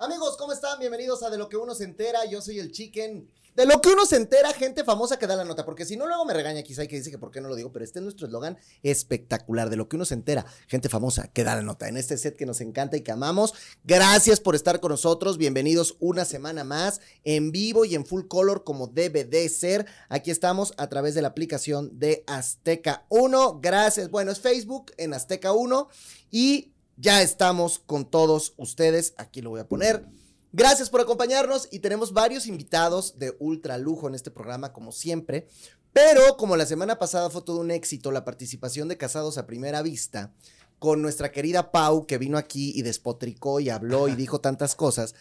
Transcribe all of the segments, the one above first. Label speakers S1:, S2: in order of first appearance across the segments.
S1: Amigos, ¿cómo están? Bienvenidos a De lo que uno se entera. Yo soy el Chicken. De lo que uno se entera, gente famosa que da la nota, porque si no, luego me regaña quizá y que dice que por qué no lo digo, pero este es nuestro eslogan espectacular. De lo que uno se entera, gente famosa que da la nota. En este set que nos encanta y que amamos. Gracias por estar con nosotros. Bienvenidos una semana más en vivo y en full color como debe de ser. Aquí estamos a través de la aplicación de Azteca 1. Gracias. Bueno, es Facebook en Azteca 1 y ya estamos con todos ustedes. Aquí lo voy a poner. Gracias por acompañarnos y tenemos varios invitados de ultra lujo en este programa, como siempre. Pero como la semana pasada fue todo un éxito la participación de Casados a Primera Vista, con nuestra querida Pau, que vino aquí y despotricó y habló y dijo tantas cosas,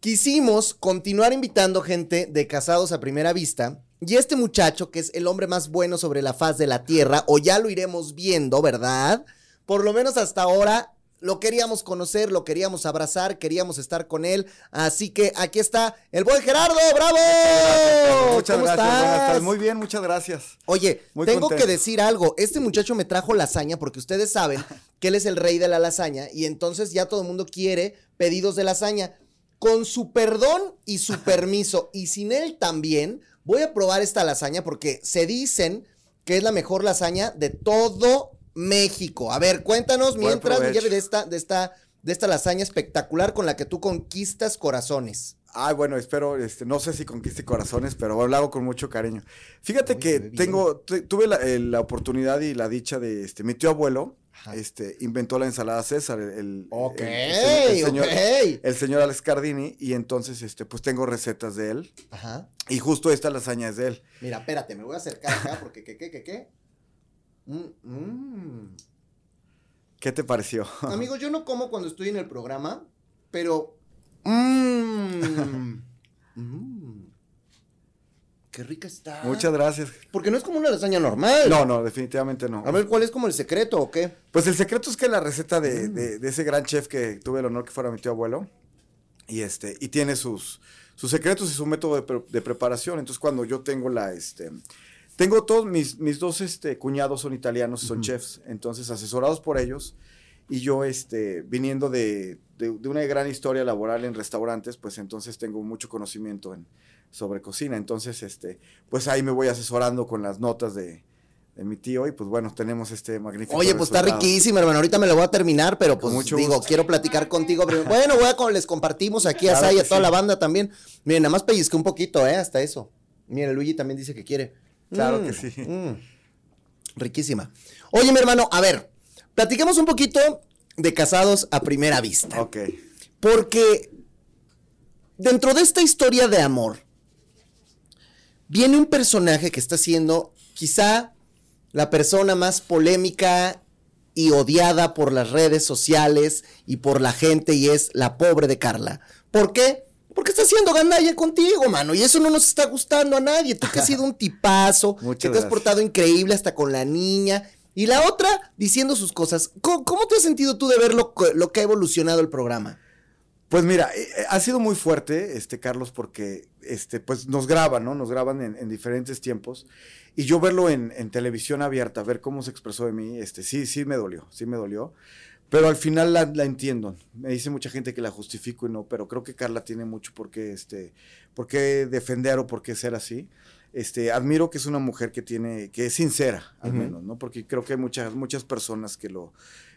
S1: quisimos continuar invitando gente de Casados a Primera Vista. Y este muchacho, que es el hombre más bueno sobre la faz de la tierra, o ya lo iremos viendo, ¿verdad? Por lo menos hasta ahora lo queríamos conocer, lo queríamos abrazar, queríamos estar con él. Así que aquí está el buen Gerardo, bravo.
S2: Muchas gracias. Muy bien, muchas gracias.
S1: Oye, tengo que decir algo. Este muchacho me trajo lasaña porque ustedes saben que él es el rey de la lasaña y entonces ya todo el mundo quiere pedidos de lasaña. Con su perdón y su permiso y sin él también, voy a probar esta lasaña porque se dicen que es la mejor lasaña de todo México. A ver, cuéntanos mientras, de esta, de esta, de esta lasaña espectacular con la que tú conquistas corazones.
S2: Ay, bueno, espero, este, no sé si conquiste corazones, pero lo hago con mucho cariño. Fíjate que tengo, tuve eh, la, oportunidad y la dicha de, este, mi tío abuelo, este, inventó la ensalada César, el, señor, el señor Alex Cardini, y entonces, este, pues tengo recetas de él. Ajá. Y justo esta lasaña es de él.
S1: Mira, espérate, me voy a acercar acá porque, ¿qué, qué, qué, qué? Mm, mm.
S2: ¿Qué te pareció?
S1: Amigo, yo no como cuando estoy en el programa, pero. Mmm. Qué rica está.
S2: Muchas gracias.
S1: Porque no es como una lasaña normal.
S2: No, no, definitivamente no.
S1: A ver, ¿cuál es como el secreto o qué?
S2: Pues el secreto es que la receta de, de, ese gran chef que tuve el honor que fuera mi tío abuelo, y este, y tiene sus, sus secretos y su método de, de preparación. Entonces, cuando yo tengo la, este, tengo todos mis, mis dos este, cuñados son italianos, son chefs, entonces asesorados por ellos y yo este, viniendo de, de, una gran historia laboral en restaurantes, pues entonces tengo mucho conocimiento en, sobre cocina, entonces este, pues ahí me voy asesorando con las notas de, de mi tío y pues bueno, tenemos este magnífico.
S1: Oye, pues está riquísimo, hermano. Ahorita me lo voy a terminar, pero pues digo, quiero platicar contigo. bueno, voy a, les compartimos aquí a toda la banda también. Miren, nada más pellizqué un poquito, ¿eh? Hasta eso. Miren, Luigi también dice que quiere.
S2: Claro que mm, sí. Mm.
S1: Riquísima. Oye, mi hermano, a ver, platiquemos un poquito de casados a primera vista.
S2: Ok.
S1: Porque dentro de esta historia de amor, viene un personaje que está siendo quizá la persona más polémica y odiada por las redes sociales y por la gente y es la pobre de Carla. ¿Por qué? Porque está haciendo gandalla contigo, mano. Y eso no nos está gustando a nadie. Tú que has sido un tipazo, que te has portado increíble hasta con la niña. Y la otra diciendo sus cosas. ¿Cómo, te has sentido tú de ver lo, que ha evolucionado el programa?
S2: Pues mira, eh, eh, ha sido muy fuerte, este, Carlos, porque este, pues nos graban, ¿no? Nos graban en, diferentes tiempos. Y yo verlo en, en, televisión abierta, ver cómo se expresó de mí, este, sí, sí me dolió, sí me dolió. Pero al final la, entiendo. Me dice mucha gente que la justifico y no, pero creo que Carla tiene mucho por qué, este, por qué defender o por qué ser así. Este, admiro que es una mujer que tiene, que es sincera, al menos, ¿no? Porque creo que hay muchas, muchas personas que lo,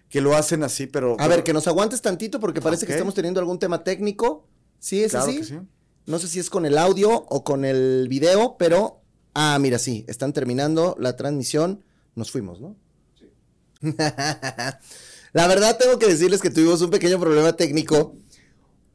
S2: que lo hacen así, pero.
S1: A ver, que nos aguantes tantito porque parece que estamos teniendo algún tema técnico. ¿Sí es así? sí. No sé si es con el audio o con el video, pero. Ah, mira, sí, están terminando la transmisión. Nos fuimos, ¿no? Sí. La verdad tengo que decirles que tuvimos un pequeño problema técnico.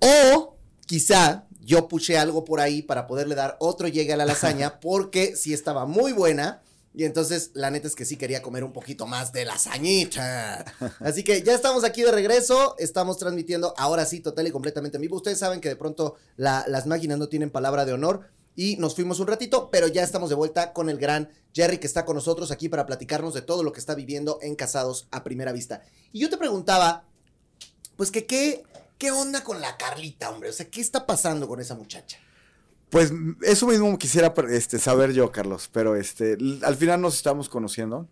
S1: O quizá yo puse algo por ahí para poderle dar otro llegue a la lasaña porque sí estaba muy buena. Y entonces, la neta es que sí quería comer un poquito más de lasañita. Así que ya estamos aquí de regreso. Estamos transmitiendo ahora sí, total y completamente en vivo. Ustedes saben que de pronto las máquinas no tienen palabra de honor y nos fuimos un ratito, pero ya estamos de vuelta con el gran Jerry que está con nosotros aquí para platicarnos de todo lo que está viviendo en Casados a Primera Vista. Y yo te preguntaba, pues que qué, qué onda con la Carlita, hombre, o sea, ¿qué está pasando con esa muchacha?
S2: Pues eso mismo quisiera este, saber yo, Carlos, pero este, al final nos estamos conociendo.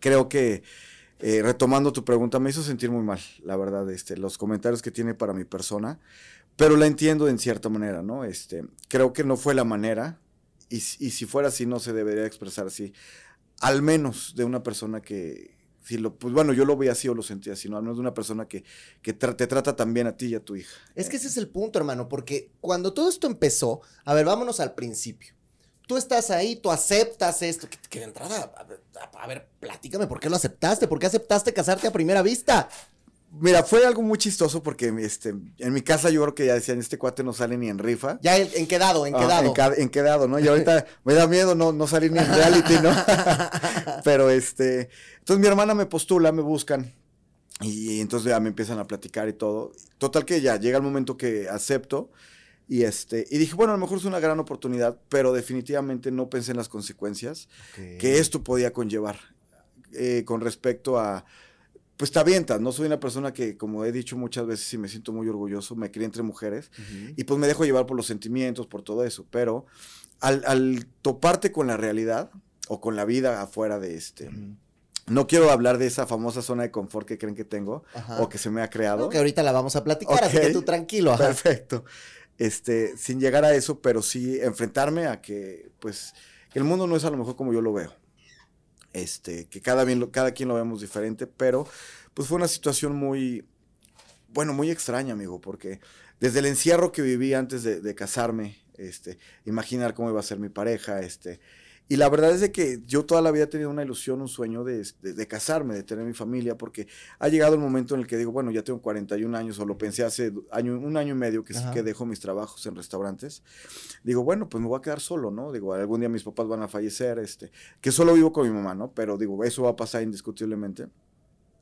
S2: Creo que eh, retomando tu pregunta, me hizo sentir muy mal, la verdad, este, los comentarios que tiene para mi persona pero la entiendo en cierta manera, ¿no? Este, creo que no fue la manera, y, y si fuera así, no se debería expresar así, al menos de una persona que, si lo, pues bueno, yo lo veía así o lo sentía así, ¿no? Al menos de una persona que, que te trata tan bien a ti y a tu hija.
S1: Es que ese es el punto, hermano, porque cuando todo esto empezó, a ver, vámonos al principio. Tú estás ahí, tú aceptas esto, que, que de entrada, a ver, a ver, platícame, ¿por qué lo aceptaste? ¿Por qué aceptaste casarte a primera vista?
S2: Mira, fue algo muy chistoso porque este, en mi casa yo creo que ya decían, este cuate no sale ni en rifa.
S1: Ya en, en quedado, en
S2: Ah,
S1: quedado.
S2: en, ca- en quedado, ¿no? Y ahorita me da miedo no, no salir ni en reality, ¿no? Pero este, entonces mi hermana me postula, me buscan y, entonces ya me empiezan a platicar y todo. Total que ya llega el momento que acepto y este, y dije, bueno, a lo mejor es una gran oportunidad, pero definitivamente no pensé en las consecuencias que esto podía conllevar eh, con respecto a, pues te avientas, no soy una persona que, como he dicho muchas veces y me siento muy orgulloso, me crié entre mujeres y pues me dejo llevar por los sentimientos, por todo eso, pero al, al toparte con la realidad o con la vida afuera de este, no quiero hablar de esa famosa zona de confort que creen que tengo
S1: Ajá.
S2: o que se me ha creado.
S1: No, que ahorita la vamos a platicar, así
S2: Ok.
S1: que tú tranquilo. ajá.
S2: Perfecto. Este, sin llegar a eso, pero sí enfrentarme a que, pues, que el mundo no es a lo mejor como yo lo veo. Este, que cada, bien, cada quien lo vemos diferente, pero pues fue una situación muy, bueno, muy extraña, amigo, porque desde el encierro que viví antes de, de casarme, este, imaginar cómo iba a ser mi pareja, este, y la verdad es de que yo toda la vida he tenido una ilusión, un sueño de, de- de casarme, de tener mi familia, porque ha llegado el momento en el que digo, bueno, ya tengo 41 años, o lo pensé hace año, un año y medio que, que dejo mis trabajos en restaurantes. Digo, bueno, pues me voy a quedar solo, ¿no? Digo, algún día mis papás van a fallecer, este, que solo vivo con mi mamá, ¿no? Pero digo, eso va a pasar indiscutiblemente.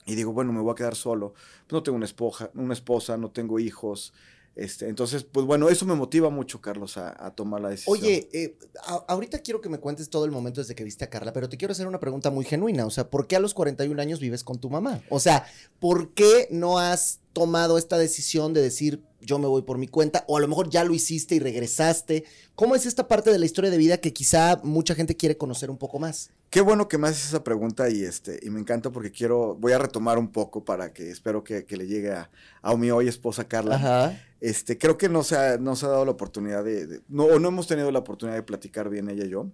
S2: Y digo, bueno, me voy a quedar solo. No tengo una esposa, una esposa, no tengo hijos. Este, entonces, pues bueno, eso me motiva mucho, Carlos, a, a tomar la decisión.
S1: Oye, eh, a- ahorita quiero que me cuentes todo el momento desde que viste a Carla, pero te quiero hacer una pregunta muy genuina. O sea, ¿por qué a los 41 años vives con tu mamá? O sea, ¿por qué no has tomado esta decisión de decir yo me voy por mi cuenta? O a lo mejor ya lo hiciste y regresaste. ¿Cómo es esta parte de la historia de vida que quizá mucha gente quiere conocer un poco más?
S2: Qué bueno que me haces esa pregunta y este y me encanta porque quiero voy a retomar un poco para que espero que, que le llegue a, a mi hoy esposa Carla.
S1: Ajá.
S2: Este creo que no se ha, no se ha dado la oportunidad de, de- no o no hemos tenido la oportunidad de platicar bien ella y yo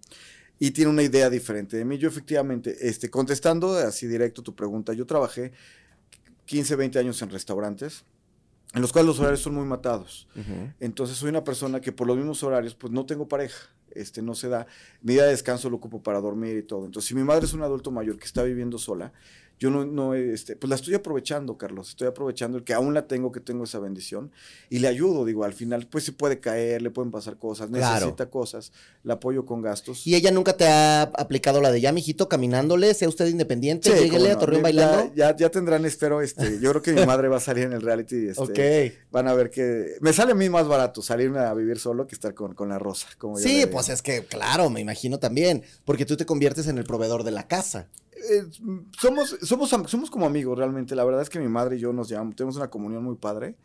S2: y tiene una idea diferente de mí. Yo efectivamente este contestando así directo tu pregunta, yo trabajé 15, 20 años en restaurantes en los cuales los horarios son muy matados. Entonces soy una persona que por los mismos horarios, pues no tengo pareja. Este, no se da. Mi día de descanso lo ocupo para dormir y todo. Entonces, si mi madre es un adulto mayor que está viviendo sola, yo no, no, este, pues la estoy aprovechando, Carlos. Estoy aprovechando el que aún la tengo, que tengo esa bendición. Y le ayudo, digo, al final, pues se puede caer, le pueden pasar cosas,
S1: Claro.
S2: necesita cosas, la apoyo con gastos.
S1: ¿Y ella nunca te ha aplicado la de ya, mijito, caminándole, sea usted independiente,
S2: Sí,
S1: lléguele a. Torreón
S2: Ya-
S1: bailando?
S2: Ya, ya tendrán, espero, este, yo creo que mi madre va a salir en el reality. Este,
S1: ok.
S2: Van a ver que me sale a mí más barato salirme a vivir solo que estar con, con la rosa. Como
S1: Sí, pues es que, claro, me imagino también, porque tú te conviertes en el proveedor de la casa.
S2: Eh, somos, somos, somos como amigos realmente. La verdad es que mi madre y yo nos llevamos, tenemos una comunión muy padre.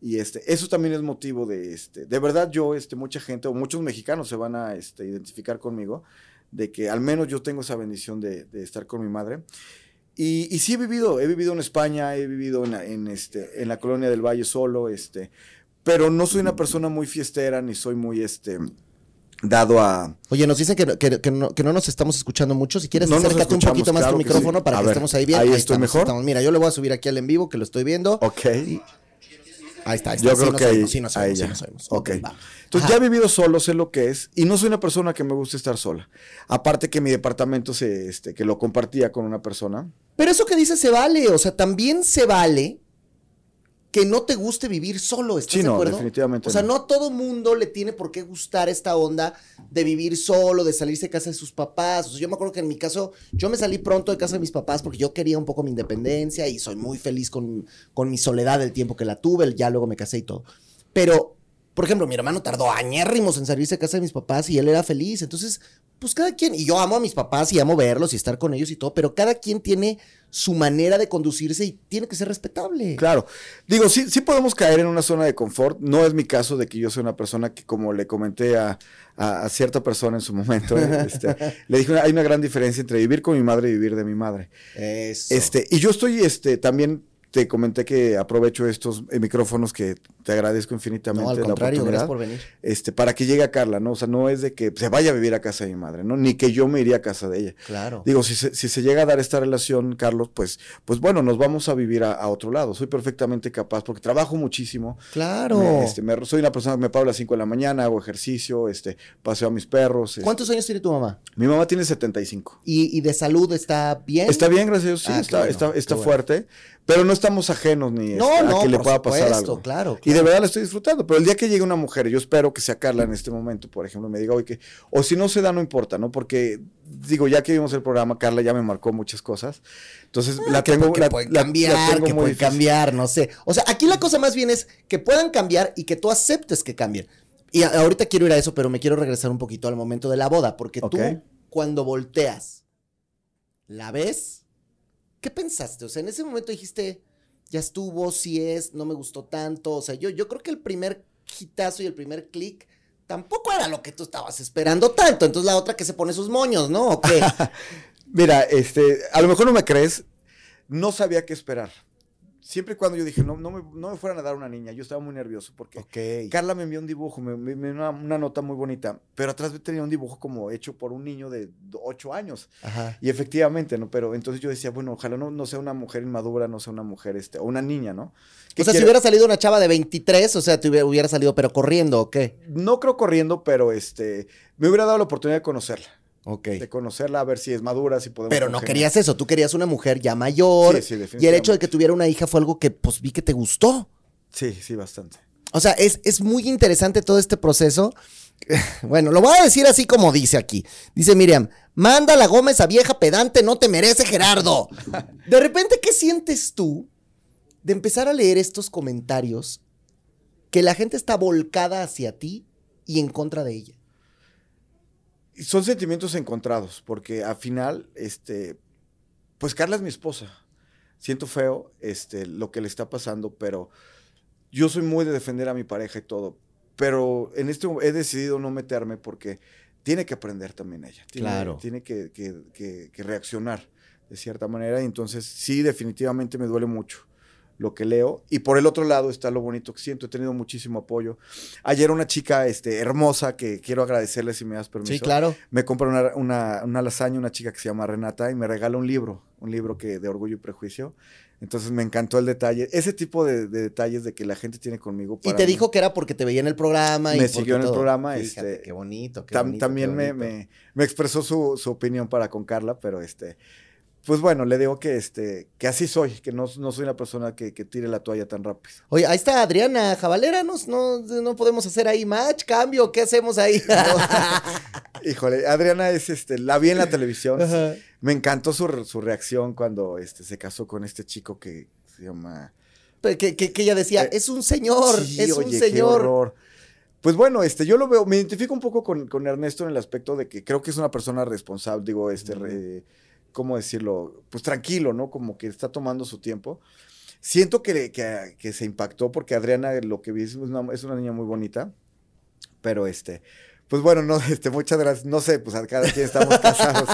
S2: Y este, eso también es motivo de, este, de verdad yo, este, mucha gente o muchos mexicanos se van a este, identificar conmigo, de que al menos yo tengo esa bendición de, de estar con mi madre. Y, y sí he vivido, he vivido en España, he vivido en, en, este, en la colonia del Valle solo, este, pero no soy una persona muy fiestera ni soy muy, este, dado a,
S1: Oye, nos dicen que, no- que- que no, que no nos estamos escuchando mucho. Si quieres,
S2: No
S1: acércate un poquito más
S2: claro
S1: tu micrófono
S2: sí.
S1: para
S2: A
S1: que
S2: ver,
S1: estemos ahí bien.
S2: ahí estoy
S1: estamos,
S2: mejor.
S1: estamos. Mira, yo le voy a subir aquí al en vivo, que lo estoy viendo.
S2: ok.
S1: Ahí está, ahí está.
S2: Yo
S1: sí
S2: creo
S1: nos
S2: que ahí,
S1: sí nos
S2: ahí
S1: oímos, sí
S2: ya.
S1: nos.
S2: Ok.
S1: va.
S2: Entonces
S1: Ajá.
S2: ya he vivido solo, sé lo que es, y no soy una persona que me gusta estar sola. Aparte que mi departamento se, este, que lo compartía con una persona.
S1: Pero eso que dices se vale, o sea, también se vale que no te guste vivir solo, ¿estás
S2: Sí,
S1: de acuerdo?
S2: definitivamente
S1: O sea,
S2: no.
S1: no a todo mundo le tiene por qué gustar esta onda de vivir solo, de salirse de casa de sus papás. O sea, yo me acuerdo que en mi caso, yo me salí pronto de casa de mis papás porque yo quería un poco mi independencia y soy muy feliz con, con mi soledad el tiempo que la tuve, ya luego me casé y todo. Pero, por ejemplo, mi hermano tardó añérrimos en salirse de casa de mis papás y él era feliz. Entonces, pues cada quien, y yo amo a mis papás y amo verlos y estar con ellos y todo, pero cada quien tiene su manera de conducirse y tiene que ser respetable.
S2: Claro. Digo, sí, sí podemos caer en una zona de confort. No es mi caso de que yo soy una persona que, como le comenté a, a- a cierta persona en su momento, este, le dije, hay una gran diferencia entre vivir con mi madre y vivir de mi madre.
S1: Eso.
S2: Este, y yo estoy este, también te comenté que aprovecho estos eh, micrófonos que te agradezco infinitamente.
S1: No, al
S2: la
S1: contrario, gracias por venir.
S2: Este, para que llegue a Carla, ¿no? O sea, no es de que se vaya a vivir a casa de mi madre, ¿no? Ni que yo me iría a casa de ella.
S1: Claro.
S2: Digo, si se, si se llega a dar esta relación, Carlos, pues, pues bueno, nos vamos a vivir a, a otro lado. Soy perfectamente capaz porque trabajo muchísimo.
S1: claro.
S2: Me- este, me- soy una persona que me paro a las 5 de la mañana, hago ejercicio, este, paseo a mis perros. este.
S1: ¿Cuántos años tiene tu mamá?
S2: Mi mamá tiene 75.
S1: ¿Y, y de salud está bien?
S2: Está bien, gracias a Dios, sí,
S1: Ah,
S2: está, está, está
S1: bueno.
S2: fuerte, pero no estamos ajenos ni
S1: No,
S2: este,
S1: no,
S2: a que le pueda pasar
S1: supuesto,
S2: algo.
S1: claro,
S2: Y de
S1: claro.
S2: verdad la estoy disfrutando, pero el día que llegue una mujer, yo espero que sea Carla en este momento, por ejemplo, me diga, oye, que, o si no se da, no importa, ¿no? Porque, digo, ya que vimos el programa, Carla ya me marcó muchas cosas, entonces la
S1: Ah, que-
S2: tengo,
S1: que
S2: la,
S1: pueden
S2: la- la
S1: cambiar,
S2: tengo
S1: que
S2: muy
S1: pueden
S2: difícil.
S1: cambiar, no sé. O sea, aquí la cosa más bien es que puedan cambiar y que tú aceptes que cambien. Y ahorita quiero ir a eso, pero me quiero regresar un poquito al momento de la boda, porque tú, cuando volteas, la ves, ¿qué pensaste? O sea, en ese momento dijiste, ya estuvo, si es, no me gustó tanto. O sea, yo, yo creo que el primer hitazo y el primer clic tampoco era lo que tú estabas esperando tanto. Entonces la otra que se pone sus moños, ¿no? ¿O qué?
S2: Mira, este, a lo mejor no me crees, no sabía qué esperar. Siempre y cuando yo dije, no, no, me, no me fueran a dar una niña, yo estaba muy nervioso porque
S1: ok.
S2: Carla me envió un dibujo, me, me- una, una nota muy bonita, pero atrás tenía un dibujo como hecho por un niño de 8 años.
S1: Ajá.
S2: Y efectivamente, ¿no? Pero entonces yo decía, bueno, ojalá no, no sea una mujer inmadura, no sea una mujer, este, o una niña, ¿no?
S1: O sea, si hubiera salido una chava de 23, o sea, te hubiera, hubiera salido, pero corriendo, ¿o qué?
S2: No creo corriendo, pero este, me hubiera dado la oportunidad de conocerla. De conocerla, a ver si es madura, si podemos.
S1: Pero no
S2: congeniar.
S1: querías eso, tú querías una mujer ya mayor.
S2: Sí, sí,
S1: y el
S2: definitivamente.
S1: hecho de que tuviera una hija fue algo que, pues, vi que te gustó.
S2: Sí, sí, bastante.
S1: O sea, es, es muy interesante todo este proceso. Bueno, lo voy a decir así como dice aquí. Dice Miriam, manda la Gómez a vieja pedante, no te merece Gerardo. De repente, ¿qué sientes tú de empezar a leer estos comentarios que la gente está volcada hacia ti y en contra de ella?
S2: Son sentimientos encontrados, porque al final, este, pues Carla es mi esposa. Siento feo este, lo que le está pasando, pero yo soy muy de defender a mi pareja y todo. Pero en este he decidido no meterme porque tiene que aprender también ella. Tiene,
S1: Claro.
S2: Tiene que, que- que- que reaccionar de cierta manera. Y entonces, sí, definitivamente me duele mucho lo que leo. Y por el otro lado está lo bonito que siento. He tenido muchísimo apoyo. Ayer una chica este, hermosa que quiero agradecerle si me das permiso.
S1: Sí, claro.
S2: Me compra una, una, una lasaña, una chica que se llama Renata, y me regala un libro, un libro que, de Orgullo y Prejuicio. Entonces me encantó el detalle, ese tipo de, de detalles de que la gente tiene conmigo.
S1: Y
S2: para
S1: te
S2: mí.
S1: dijo que era porque te veía en el programa. y
S2: Me siguió en el
S1: todo.
S2: programa,
S1: Fíjate,
S2: este,
S1: qué bonito, qué
S2: Tam-
S1: bonito,
S2: también
S1: qué
S2: me,
S1: bonito.
S2: me- me expresó su, su opinión para con Carla, pero este, pues bueno, le digo que, este, que así soy, que no, no soy una persona que, que tire la toalla tan rápido.
S1: Oye, ahí está Adriana Javalera, ¿no, no, no podemos hacer ahí match, cambio, ¿qué hacemos ahí?
S2: Híjole, Adriana es, este, la vi en la televisión.
S1: Ajá.
S2: Me encantó su, su reacción cuando este, se casó con este chico que se llama...
S1: Pero que, que- que ella decía,
S2: Eh,
S1: es un señor,
S2: Sí,
S1: es un
S2: oye, qué
S1: señor.
S2: horror. Pues bueno, este, yo lo veo, me identifico un poco con, con Ernesto en el aspecto de que creo que es una persona responsable, digo, este, re- ¿cómo decirlo? Pues tranquilo, ¿no? Como que está tomando su tiempo. Siento que, que, que se impactó porque Adriana, lo que vi, es una, es una niña muy bonita, pero este, pues bueno, no, este, muchas gracias, no sé, pues a cada quien estamos casados.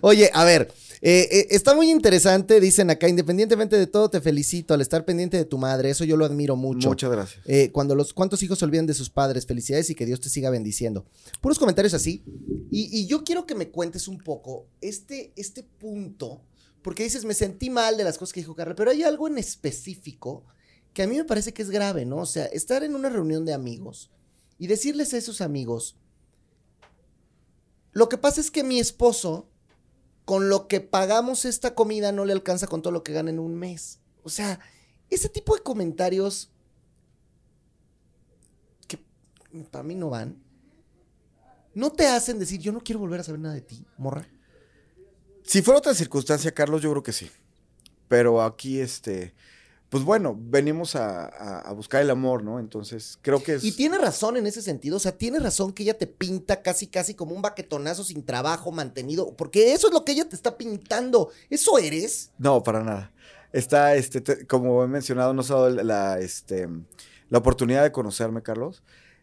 S1: Oye, a ver, eh, eh, está muy interesante, dicen acá, independientemente de todo, te felicito al estar pendiente de tu madre, eso yo lo admiro mucho.
S2: Muchas gracias.
S1: Eh, cuando los cuántos hijos se olvidan de sus padres, felicidades y que Dios te siga bendiciendo. Puros comentarios así. Y, y yo quiero que me cuentes un poco este, este punto, porque dices, me sentí mal de las cosas que dijo Carla, pero hay algo en específico que a mí me parece que es grave, ¿no? O sea, estar en una reunión de amigos y decirles a esos amigos, lo que pasa es que mi esposo, con lo que pagamos esta comida, no le alcanza con todo lo que gana en un mes. O sea, ese tipo de comentarios que para mí no van, no te hacen decir, yo no quiero volver a saber nada de ti, morra.
S2: Si fuera otra circunstancia, Carlos, yo creo que sí. Pero aquí, este, pues bueno, venimos a, a- a buscar el amor, ¿no? Entonces, creo que es...
S1: Y tiene razón en ese sentido, o sea, tiene razón que ella te pinta casi, casi como un baquetonazo sin trabajo, mantenido, porque eso es lo que ella te está pintando. ¿Eso eres?
S2: No, para nada. Está, este, te- como he mencionado, nos ha dado la, este, la oportunidad de conocerme, Carlos.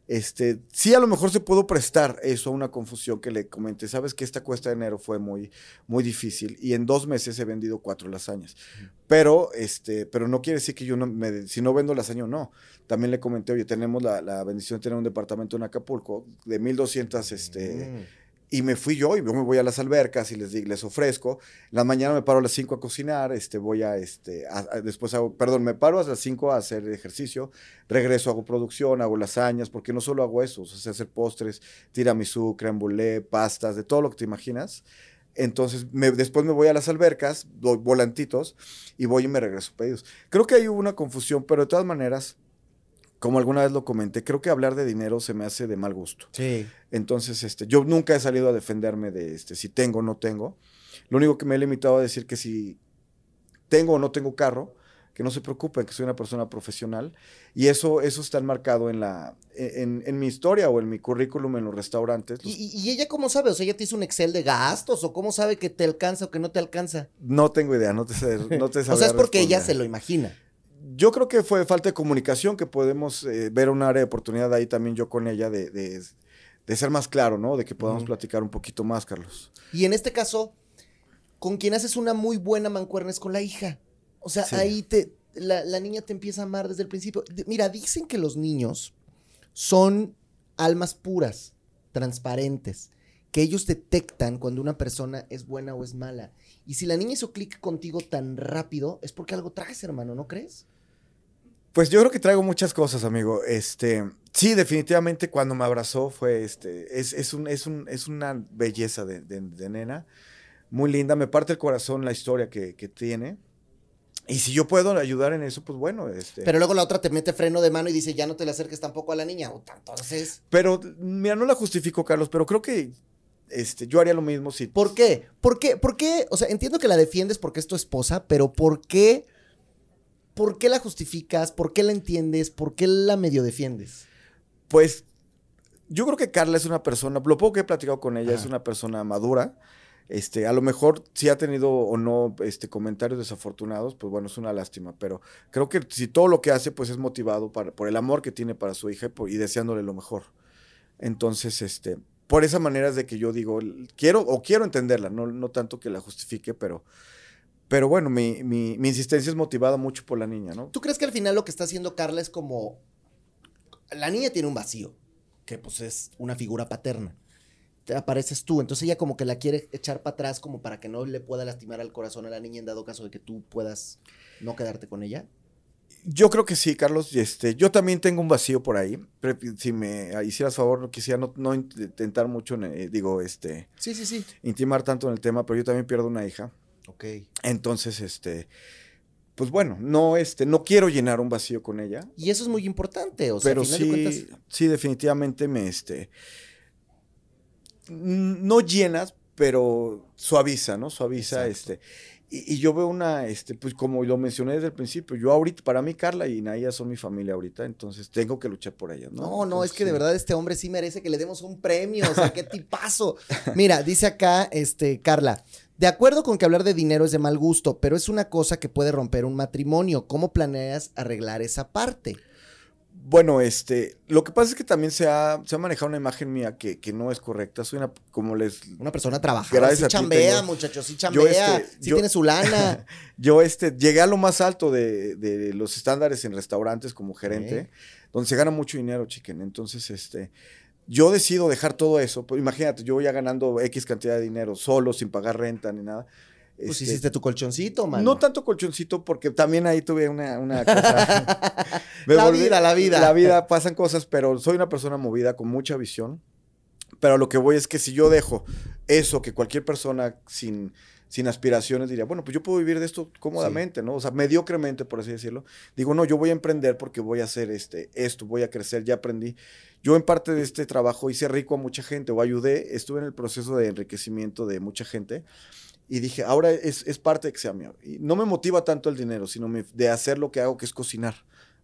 S2: Este, sí a lo mejor se pudo prestar eso a una confusión que le comenté. Sabes que esta cuesta de enero fue muy, muy difícil y en dos meses he vendido cuatro lasañas. Pero, este, pero no quiere decir que yo no, me, si no vendo lasaña no. También le comenté, oye, tenemos la, la bendición de tener un departamento en Acapulco de 1200, este...
S1: Mm.
S2: Y me fui yo y yo me voy a las albercas y les, les ofrezco. La mañana me paro a las 5 a cocinar, este, voy a, este, a- a- después hago, perdón, me paro a las 5 a hacer ejercicio, regreso, hago producción, hago lasañas, porque no solo hago eso, o sea, hacer postres, tiramisú, crème brûlée, pastas, de todo lo que te imaginas. Entonces, después me voy a las albercas, doy volantitos y voy y me regreso pedidos. Creo que hay una confusión, pero de todas maneras, como alguna vez lo comenté, creo que hablar de dinero se me hace de mal gusto.
S1: Sí.
S2: Entonces, este, yo nunca he salido a defenderme de este, si tengo o no tengo. Lo único que me he limitado a decir que si tengo o no tengo carro, que no se preocupen, que soy una persona profesional. Y eso, eso está enmarcado en, la, en, en mi historia o en mi currículum en los restaurantes.
S1: ¿Y,
S2: Los-
S1: y- y ella cómo sabe? O sea, ¿ella te hizo un Excel de gastos? ¿O cómo sabe que te alcanza o que no te alcanza?
S2: no tengo idea, no te, sé- no te
S1: O sea, es porque ella se lo imagina.
S2: Yo creo que fue falta de comunicación, que podemos eh, ver un área de oportunidad ahí también yo con ella de, de, de ser más claro, ¿no? De que podamos platicar un poquito más, Carlos.
S1: Y en este caso, con quien haces una muy buena mancuerna es con la hija. O sea,
S2: Sí.
S1: ahí te, la, la niña te empieza a amar desde el principio. Mira, dicen que los niños son almas puras, transparentes, que ellos detectan cuando una persona es buena o es mala. Y si la niña hizo clic contigo tan rápido, es porque algo traes, hermano, ¿no crees?
S2: Pues yo creo que traigo muchas cosas, amigo. Este, sí, definitivamente cuando me abrazó fue este, es, es, un, es, un, es una belleza de, de- de nena, muy linda. Me parte el corazón la historia que, que tiene. Y si yo puedo ayudar en eso, pues bueno, este.
S1: Pero luego la otra te mete freno de mano y dice, ya no te le acerques tampoco a la niña. Entonces,
S2: Pero, mira, no la justifico, Carlos, pero creo que este, yo haría lo mismo si.
S1: ¿por qué? ¿Por qué? ¿Por qué? O sea, entiendo que la defiendes porque es tu esposa, pero ¿por qué? ¿Por qué la justificas? ¿Por qué la entiendes? ¿Por qué la medio defiendes?
S2: Pues yo creo que Carla es una persona, lo poco que he platicado con ella, es una persona madura. Este, a lo mejor si ha tenido o no este, comentarios desafortunados, pues bueno, es una lástima, pero creo que si todo lo que hace, pues es motivado para, por el amor que tiene para su hija y, por- y deseándole lo mejor. Entonces, este, por esa manera es de que yo digo, quiero o quiero entenderla, no, no tanto que la justifique, pero, pero bueno, mi, mi, mi insistencia es motivada mucho por la niña, ¿no?
S1: ¿Tú crees que al final lo que está haciendo Carla es como... La niña tiene un vacío, que pues es una figura paterna. Te apareces tú, entonces ella como que la quiere echar para atrás como para que no le pueda lastimar al corazón a la niña en dado caso de que tú puedas no quedarte con ella.
S2: Yo creo que sí, Carlos. Este, yo también tengo un vacío por ahí. Si me hicieras favor, quisiera no, no intentar mucho, en, eh, digo, este,
S1: Sí, sí, sí.
S2: intimar tanto en el tema, pero yo también pierdo una hija.
S1: Ok.
S2: Entonces, este, pues bueno, no, este, no quiero llenar un vacío con ella,
S1: Y eso es muy importante, o sea,
S2: pero
S1: al final de
S2: sí,
S1: cuentas,
S2: sí, definitivamente me, este, no llenas, pero suaviza, ¿no? Suaviza,
S1: Exacto.
S2: este. Y, y yo veo una, este, pues como lo mencioné desde el principio, yo ahorita, para mí Carla y Naya son mi familia ahorita, entonces tengo que luchar por ellas, ¿no?
S1: No, no, es que de verdad este hombre sí merece que le demos un premio, o sea, qué tipazo. Mira, dice acá, este, Carla, de acuerdo con que hablar de dinero es de mal gusto, pero es una cosa que puede romper un matrimonio. ¿Cómo planeas arreglar esa parte?
S2: Bueno, este, lo que pasa es que también se ha, se ha manejado una imagen mía que, que no es correcta. Soy una, como les,
S1: Una persona trabajadora, sí chambea,
S2: tengo-
S1: muchachos, sí
S2: Yo,
S1: chambea,
S2: este,
S1: sí
S2: yo-
S1: tiene su lana.
S2: yo este, llegué a lo más alto de, de los estándares en restaurantes como gerente, donde se gana mucho dinero, chiquen. Entonces, este, yo decido dejar todo eso. Pues imagínate, yo ya ganando X cantidad de dinero solo, sin pagar renta ni nada.
S1: Pues
S2: Este,
S1: hiciste tu colchoncito, mano.
S2: No tanto colchoncito, porque también ahí tuve una, una cosa.
S1: La vida, la vida.
S2: La vida, pasan cosas, pero soy una persona movida con mucha visión. Pero a lo que voy es que si yo dejo eso que cualquier persona sin, sin aspiraciones diría, bueno, pues yo puedo vivir de esto cómodamente, ¿no? O sea, mediocremente, por así decirlo. Digo, no, yo voy a emprender porque voy a hacer este, esto, voy a crecer, ya aprendí. Yo en parte de este trabajo hice rico a mucha gente o ayudé, estuve en el proceso de enriquecimiento de mucha gente y dije, ahora es, es parte de que sea mío. Y no me motiva tanto el dinero, sino me- de hacer lo que hago, que es cocinar.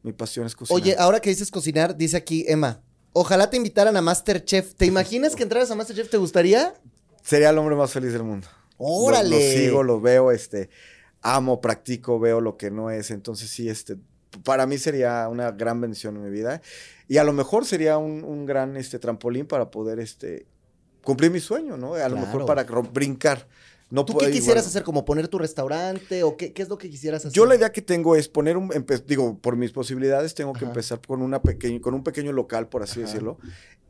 S2: Mi pasión es cocinar.
S1: Oye, ahora que dices cocinar, dice aquí Emma, ojalá te invitaran a Masterchef. ¿Te imaginas que entraras a Masterchef? ¿Te gustaría?
S2: Sería el hombre más feliz del mundo.
S1: ¡Órale!
S2: Lo, sigo, lo veo, este, amo, practico, veo lo que no es. Entonces sí, este, para mí sería una gran bendición en mi vida. Y a lo mejor sería un, un gran este, trampolín para poder este, cumplir mi sueño, ¿no? A lo mejor para brincar.
S1: No ¿Tú qué quisieras hacer? ¿Como poner tu restaurante? ¿O qué, qué, es lo que quisieras hacer?
S2: Yo la idea que tengo es poner un, digo, por mis posibilidades tengo que empezar con, una con un pequeño local, por así decirlo,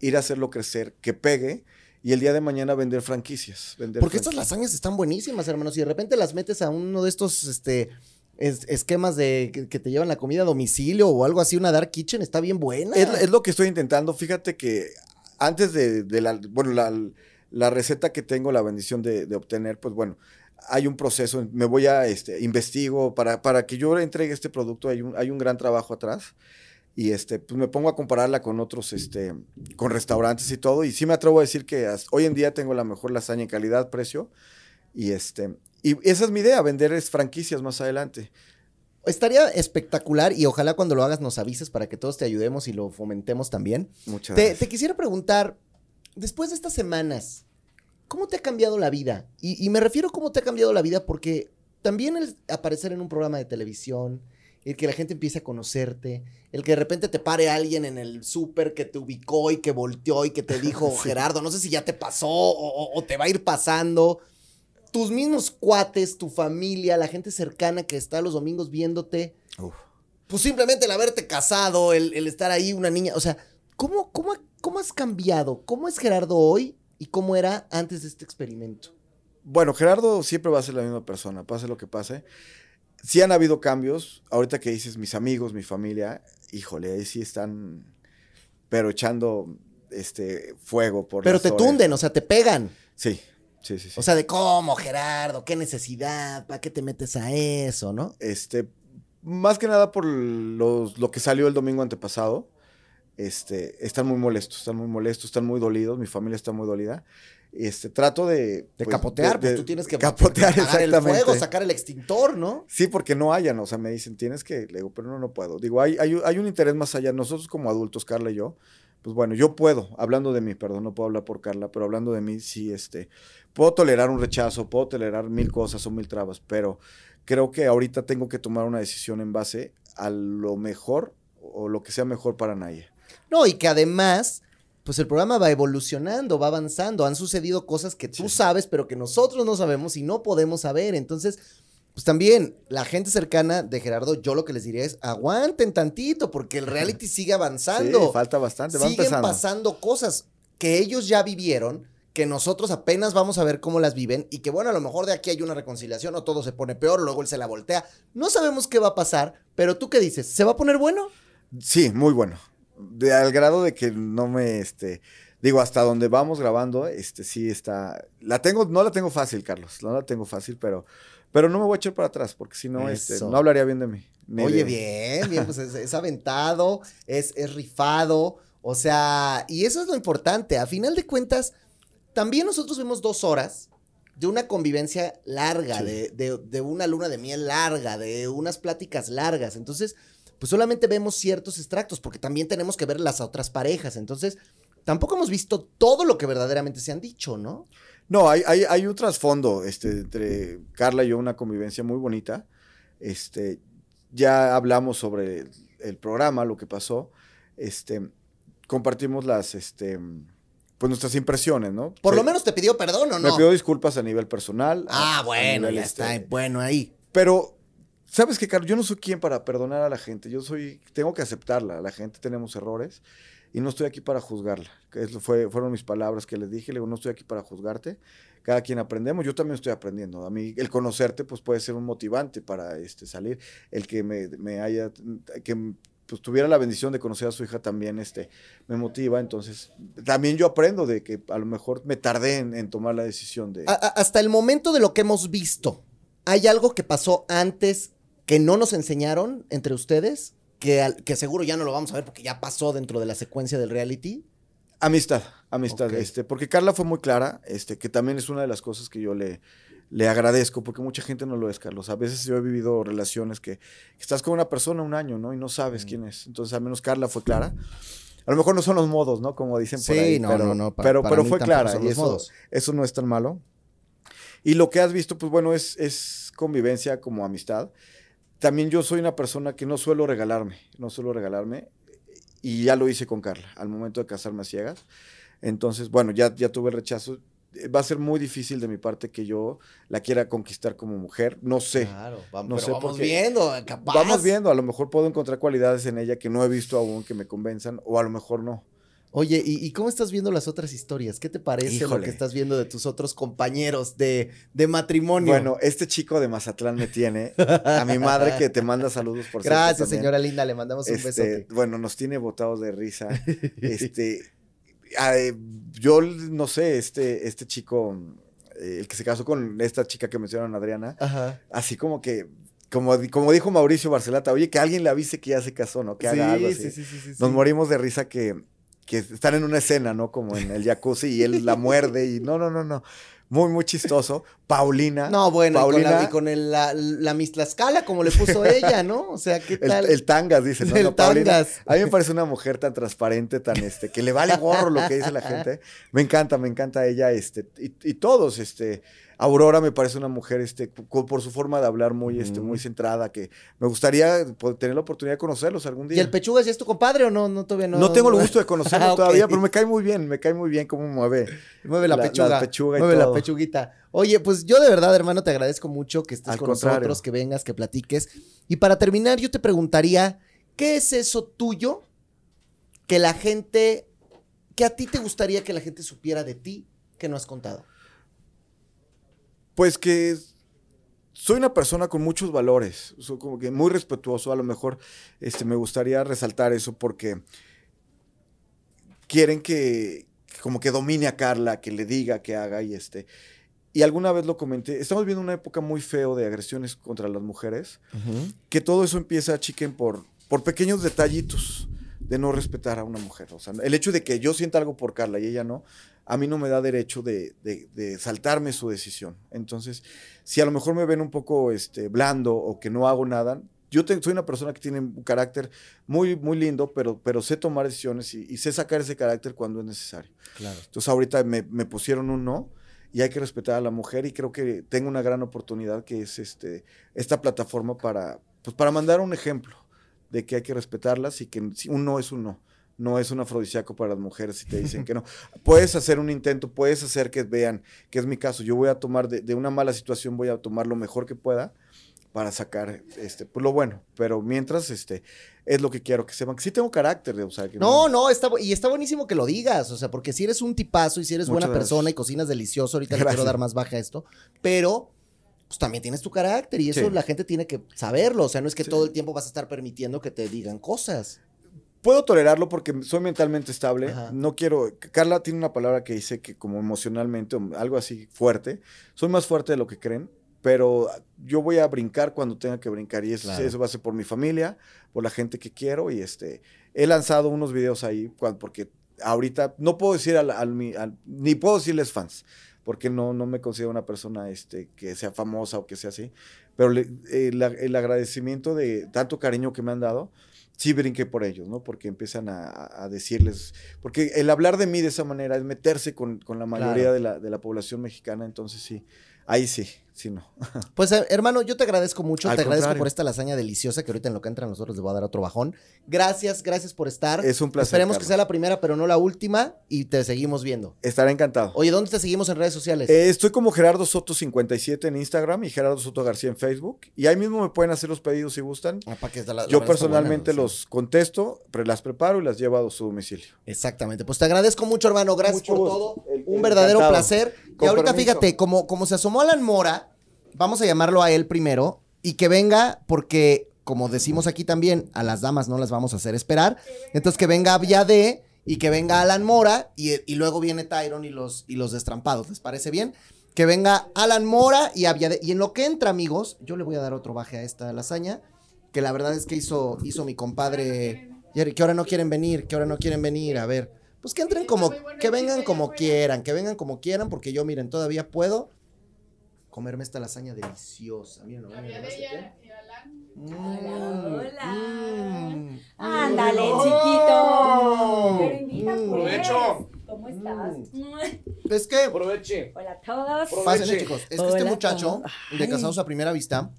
S2: ir a hacerlo crecer, que pegue y el día de mañana vender franquicias. Vender
S1: Porque estas lasañas están buenísimas, hermanos. Y de repente las metes a uno de estos este, esquemas de que, te llevan la comida a domicilio o algo así, una dark kitchen, está bien buena.
S2: Es, lo que estoy intentando. Fíjate que antes de, de la, bueno, la la receta que tengo la bendición de, obtener, pues bueno, hay un proceso, me voy a, este, investigo, para, para que yo entregue este producto hay un, hay un gran trabajo atrás y este, pues me pongo a compararla con otros, este, con restaurantes y todo, y sí me atrevo a decir que hoy en día tengo la mejor lasaña en calidad, precio, y este, y esa es mi idea, vender franquicias más adelante.
S1: Estaría espectacular y ojalá cuando lo hagas nos avises para que todos te ayudemos y lo fomentemos también.
S2: Muchas
S1: te,
S2: gracias.
S1: Te quisiera preguntar, después de estas semanas, ¿Cómo te ha cambiado la vida? Y, me refiero a cómo te ha cambiado la vida porque también el aparecer en un programa de televisión, el que la gente empiece a conocerte, el que de repente te pare alguien en el súper que te ubicó y que volteó y que te dijo, Gerardo, no sé si ya te pasó o, te va a ir pasando. Tus mismos cuates, tu familia, la gente cercana que está los domingos viéndote. Pues simplemente el haberte casado, el, estar ahí, una niña. O sea, ¿cómo, cómo, ¿cómo has cambiado? ¿Cómo es Gerardo hoy y cómo era antes de este experimento.
S2: Bueno, Gerardo siempre va a ser la misma persona, pase lo que pase. Sí han habido cambios, ahorita que dices mis amigos, mi familia, híjole, ahí sí están, pero echando este fuego por
S1: Pero te tunden, o sea, te pegan.
S2: Sí, sí, sí,
S1: O sea, de cómo, Gerardo, qué necesidad, ¿para qué te metes a eso, no?
S2: Este, más que nada por los, lo que salió el domingo antepasado este, están muy molestos, están muy molestos, están muy dolidos, mi familia está muy dolida. Este, trato de...
S1: De pues, capotear, pues tú tienes que
S2: capotear
S1: el fuego, sacar el extintor, ¿no?
S2: Sí, porque no hayan, o sea, me dicen, tienes que, le digo, pero no, no puedo. Digo, hay, hay, hay un interés más allá, nosotros como adultos, Carla y yo, pues bueno, yo puedo, hablando de mí, perdón, no puedo hablar por Carla, pero hablando de mí, sí, este, puedo tolerar un rechazo, puedo tolerar mil cosas o mil trabas, pero creo que ahorita tengo que tomar una decisión en base a lo mejor o lo que sea mejor para nadie.
S1: No, y que además, pues el programa va evolucionando, va avanzando. Han sucedido cosas que tú sabes, pero que nosotros no sabemos y no podemos saber. Entonces, pues también la gente cercana de Gerardo, yo lo que les diría es aguanten tantito, porque el reality sigue avanzando.
S2: Sí, falta bastante,
S1: Siguen pasando cosas que ellos ya vivieron, que nosotros apenas vamos a ver cómo las viven y que bueno, a lo mejor de aquí hay una reconciliación o todo se pone peor, luego él se la voltea. No sabemos qué va a pasar, pero tú qué dices, ¿se va a poner bueno?
S2: Sí, muy bueno de, al grado de que no me, este, digo, hasta donde vamos grabando, este, sí está, la tengo, no la tengo fácil, Carlos, no la tengo fácil, pero, pero no me voy a echar para atrás, porque si no, este, no hablaría bien de mí.
S1: Oye, bien, bien, pues es, aventado, es, es rifado, o sea, y eso es lo importante, a final de cuentas, también nosotros vemos dos horas de una convivencia larga, de, de, de, una luna de miel larga, de unas pláticas largas. Entonces, pues solamente vemos ciertos extractos, porque también tenemos que ver las otras parejas. Entonces, tampoco hemos visto todo lo que verdaderamente se han dicho, ¿no?
S2: No, hay, hay, hay un trasfondo este, entre Carla y yo, una convivencia muy bonita. Este, ya hablamos sobre el, programa, lo que pasó. Este, compartimos las, este, pues nuestras impresiones, ¿no?
S1: Por lo menos te pidió perdón o no.
S2: Me pidió disculpas a nivel personal.
S1: Ah, bueno, ya está, este, bueno ahí.
S2: Pero Sabes que, Carlos, yo no soy quien para perdonar a la gente. Yo soy, tengo que aceptarla. La gente tenemos errores y no estoy aquí para juzgarla. Eso fue, fueron mis palabras que les dije. Le digo, no estoy aquí para juzgarte. Cada quien aprendemos. Yo también estoy aprendiendo. A mí, el conocerte, pues puede ser un motivante para este, salir. El que me, me haya, que pues tuviera la bendición de conocer a su hija también este, me motiva. Entonces, también yo aprendo de que a lo mejor me tardé en, tomar la decisión de...
S1: hasta el momento de lo que hemos visto, ¿hay algo que pasó antes que no nos enseñaron entre ustedes, que, que seguro ya no lo vamos a ver porque ya pasó dentro de la secuencia del reality?
S2: Amistad, amistad, este, porque Carla fue muy clara, este, que también es una de las cosas que yo le, le agradezco, porque mucha gente no lo es, Carlos. A veces yo he vivido relaciones que, estás con una persona un año, ¿no? Y no sabes mm. quién es. Entonces, al menos Carla fue clara. A lo mejor no son los modos, ¿no? Como dicen por ahí.
S1: no,
S2: pero,
S1: no, no.
S2: pero, pero fue clara. Y eso, eso no es tan malo. Y lo que has visto, pues bueno, es, es convivencia como amistad también yo soy una persona que no suelo regalarme, no suelo regalarme. Y ya lo hice con Carla, al momento de casarme a ciegas. Entonces, bueno, ya, ya tuve el rechazo. Eh, Va a ser muy difícil de mi parte que yo la quiera conquistar como mujer. No sé.
S1: Claro, vamos,
S2: no sé,
S1: vamos
S2: porque-
S1: viendo, capaz.
S2: Vamos viendo, a lo mejor puedo encontrar cualidades en ella que no he visto aún que me convenzan, o a lo mejor no.
S1: Oye, ¿y, y cómo estás viendo las otras historias? ¿Qué te parece lo que estás viendo de tus otros compañeros de, de matrimonio?
S2: Bueno, este chico de Mazatlán me tiene. A mi madre que te manda saludos por
S1: Gracias, señora linda, le mandamos un
S2: Este,
S1: besote.
S2: bueno, nos tiene botados de risa. Este, eh, yo no sé, este, este chico, eh, el que se casó con esta chica que mencionaron, Adriana,
S1: Ajá.
S2: así como que, como, di- como dijo Mauricio Barcelata, oye, que alguien le avise que ya se casó, ¿no? Que haga algo así.
S1: sí, sí, sí, sí,
S2: Nos
S1: sí.
S2: morimos de risa que, que están en una escena, ¿no? Como en el jacuzzi y él la muerde y no, no, no, no. Muy, muy chistoso. Paulina.
S1: No, bueno, y con, la,
S2: Paulina-
S1: y con el- la, la Miss Tlaxcala, como le puso ella, ¿no? O sea, ¿qué
S2: El,
S1: tal?
S2: el tangas, dice, ¿no?
S1: El
S2: No,
S1: tangas.
S2: A mí me parece una mujer tan transparente, tan este, que le vale gorro lo que dice la gente. Me encanta, me encanta ella, este, y, y todos, este. Aurora me parece una mujer, este, por su forma de hablar muy, este, muy centrada, que me gustaría po- tener la oportunidad de conocerlos algún
S1: ¿Y
S2: día.
S1: el Pechugas ya es tu compadre o no? No, todavía no.
S2: no, tengo el gusto de conocerlo
S1: Ah,
S2: todavía, pero me cae muy bien, me cae muy bien cómo mueve.
S1: Mueve la,
S2: la- la
S1: pechuga.
S2: pechuga y
S1: mueve la pechuguita. Oye, pues yo de verdad, hermano, te agradezco mucho que estés
S2: Al
S1: con
S2: contrario.
S1: nosotros, que vengas, que platiques. Y para terminar, yo te preguntaría, ¿qué es eso tuyo que la gente, que a ti te gustaría que la gente supiera de ti que no has contado?
S2: Pues que soy una persona con muchos valores, soy como que muy respetuoso, a lo mejor este, me gustaría resaltar eso porque quieren que como que domine a Carla, que le diga, que haga y este. Y alguna vez lo comenté, estamos viviendo una época muy feo de agresiones contra las mujeres, que todo eso empieza, chiquen, por, por pequeños detallitos de no respetar a una mujer. O sea, el hecho de que yo sienta algo por Carla y ella no, a mí no me da derecho de, de- de saltarme su decisión. Entonces, si a lo mejor me ven un poco este, blando o que no hago nada, yo te- soy una persona que tiene un carácter muy, muy lindo, pero, pero sé tomar decisiones y, y sé sacar ese carácter cuando es necesario.
S1: Claro.
S2: Entonces, ahorita me, me pusieron un no y hay que respetar a la mujer y creo que tengo una gran oportunidad que es este, esta plataforma para, pues, para mandar un ejemplo de que hay que respetarlas y que un no es un no. No es un afrodisíaco para las mujeres si te dicen que no. Puedes hacer un intento, puedes hacer que vean que es mi caso. Yo voy a tomar de, de una mala situación, voy a tomar lo mejor que pueda para sacar este, pues, lo bueno. Pero mientras, este, es lo que quiero que sepan. Que sí tengo carácter, o sea, que
S1: No, no, está, y está buenísimo que lo digas, o sea, porque si eres un tipazo y si eres buena persona
S2: gracias.
S1: y cocinas delicioso, ahorita le quiero
S2: Gracias.
S1: dar más baja a esto, pero pues también tienes tu carácter y eso
S2: Sí.
S1: la gente tiene que saberlo, o sea, no es que
S2: Sí.
S1: todo el tiempo vas a estar permitiendo que te digan cosas.
S2: puedo tolerarlo porque soy mentalmente estable.
S1: Ajá.
S2: No quiero. Carla tiene una palabra que dice que, como emocionalmente, o algo así fuerte. Soy más fuerte de lo que creen, pero yo voy a brincar cuando tenga que brincar. Y eso,
S1: Claro.
S2: eso va a ser por mi familia, por la gente que quiero. Y este. He lanzado unos videos ahí cuan- porque ahorita no puedo decir al, al al- ni puedo decirles fans. Porque no, no me considero una persona este, que sea famosa o que sea así. Pero le- el, el agradecimiento de tanto cariño que me han dado, sí brinqué por ellos, ¿no? Porque empiezan a, a decirles, porque el hablar de mí de esa manera es meterse con, con la mayoría
S1: Claro.
S2: de, la, de la población mexicana, entonces sí, ahí sí, sí no.
S1: Pues eh, hermano, yo te agradezco mucho,
S2: Al
S1: te agradezco
S2: contrario.
S1: por esta lasaña deliciosa que ahorita en lo que entra a nosotros les voy a dar otro bajón. Gracias, gracias por estar.
S2: Es un placer.
S1: Esperemos que sea la primera, pero no la última, y te seguimos viendo.
S2: Estaré encantado.
S1: Oye, ¿dónde te seguimos en redes sociales?
S2: Eh, estoy como Gerardo Soto 57 en Instagram y Gerardo Soto García en Facebook. Y ahí mismo me pueden hacer los pedidos si gustan.
S1: Ah, pa' que la- la
S2: Yo
S1: buena,
S2: personalmente
S1: sí.
S2: los contesto, las preparo y las llevo a su domicilio.
S1: Exactamente. Pues te agradezco mucho, hermano. Gracias
S2: Mucho
S1: por
S2: gusto.
S1: todo.
S2: El-
S1: Un
S2: el
S1: verdadero
S2: encantado.
S1: placer. Y ahorita
S2: permiso.
S1: fíjate, como, como se asomó Alan Mora, vamos a llamarlo a él primero y que venga porque, como decimos aquí también, a las damas no las vamos a hacer esperar. Entonces que venga Aviade y que venga Alan Mora y, y luego viene Tyron y los, y los destrampados. ¿Les parece bien? Que venga Alan Mora y Aviade. Y en lo que entra, amigos, yo le voy a dar otro baje a esta lasaña, que la verdad es que hizo, hizo mi compadre, que ahora no quieren venir, que ahora no quieren venir, a ver. Pues que entren como, que vengan como quieran, que vengan como quieran, porque yo, miren, todavía puedo comerme esta lasaña deliciosa. Miren, miren,
S3: Había
S1: no
S3: de ella
S1: qué.
S3: y Alan.
S1: Mm,
S4: Hola.
S1: mm,
S4: Ándale,
S1: mm.
S4: chiquito. Pero invita
S1: Mm.
S4: pues.
S5: Provecho.
S4: ¿Cómo estás?
S1: Es que,
S5: Aproveche.
S4: Hola a todos.
S5: Pro-
S1: pásenle
S5: Aproveche.
S1: chicos, es que este muchacho de. Casados a Primera Vista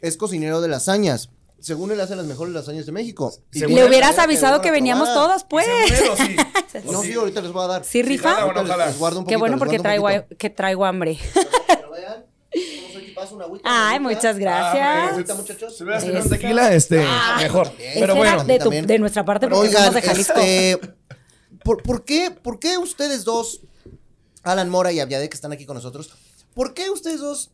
S1: es cocinero de lasañas. Según él hace las mejores lasañas de México. Y
S3: Le hubieras avisado que veníamos todos, pues.
S5: Según él, ¿o sí?
S1: No,
S5: ¿O
S1: sí, ahorita les voy a dar.
S3: ¿Sí rifa?
S5: jala o no
S1: Ahorita les- les guardo un
S3: Qué
S1: poquito,
S3: bueno
S1: les
S3: porque traigo, que traigo hambre.
S1: Tipazo, una agüita,
S3: Ay,
S1: agüita.
S3: muchas
S5: Ah,
S3: gracias.
S1: Agüita, muchachos.
S5: Si hubieras tenido tequila, este, mejor.
S3: Ese
S5: Pero bueno.
S3: de, tu- de nuestra parte porque
S1: Oigan,
S3: somos de Jalisco.
S1: este, ¿por, por qué, ¿por qué ustedes dos, Alan Mora y Aviade, que están aquí con nosotros, ¿por qué ustedes dos,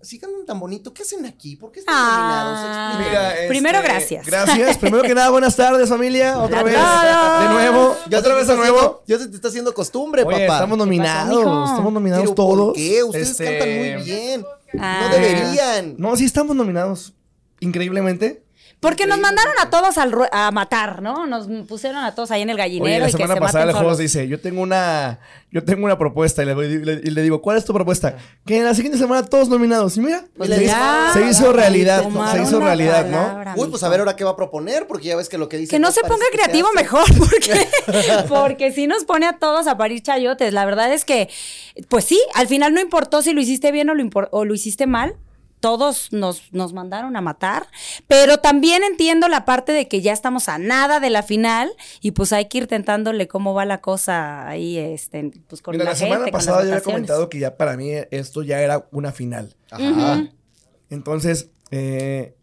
S1: si cantan tan bonito, qué hacen aquí? ¿Por qué están nominados?
S3: Ah.
S5: Mira, este,
S3: Primero, gracias.
S5: Gracias. Primero que nada, buenas tardes, familia. Otra vez. De nuevo.
S1: Ya
S5: Otra vez de nuevo.
S1: Ya se te está haciendo costumbre,
S5: Oye,
S1: papá.
S5: estamos nominados. Estamos nominados
S1: Pero
S5: todos.
S1: ¿Por qué? Ustedes
S5: Este,
S1: cantan muy bien.
S3: Ah.
S1: No deberían.
S5: No, sí estamos nominados. Increíblemente.
S3: Porque nos mandaron a todos al a matar, ¿no? Nos pusieron a todos ahí en el gallinero
S5: Oye, la
S3: y que
S5: semana
S3: se
S5: pasada el
S3: solos.
S5: dice, yo tengo una, yo tengo una propuesta y le, voy- y le- y le digo, ¿cuál es tu propuesta? Que en la siguiente semana todos nominados. Y mira,
S1: Pues
S5: se, hizo,
S1: ya,
S5: se hizo realidad, se hizo realidad, ¿no?
S1: Uy, pues a ver ahora qué va a proponer, porque ya ves que lo que dice.
S3: Que no se ponga creativo mejor, porque, porque sí nos pone a todos a parir chayotes. La verdad es que, pues sí, al final no importó si lo hiciste bien o lo, impor- o lo hiciste mal. Todos nos, nos mandaron a matar, pero también entiendo la parte de que ya estamos a nada de la final y pues hay que ir tentándole cómo va la cosa ahí, este, pues con
S5: Mira,
S3: la,
S5: la semana
S3: gente,
S5: pasada yo había comentado que ya para mí esto ya era una final.
S1: Ajá.
S5: Entonces, eh,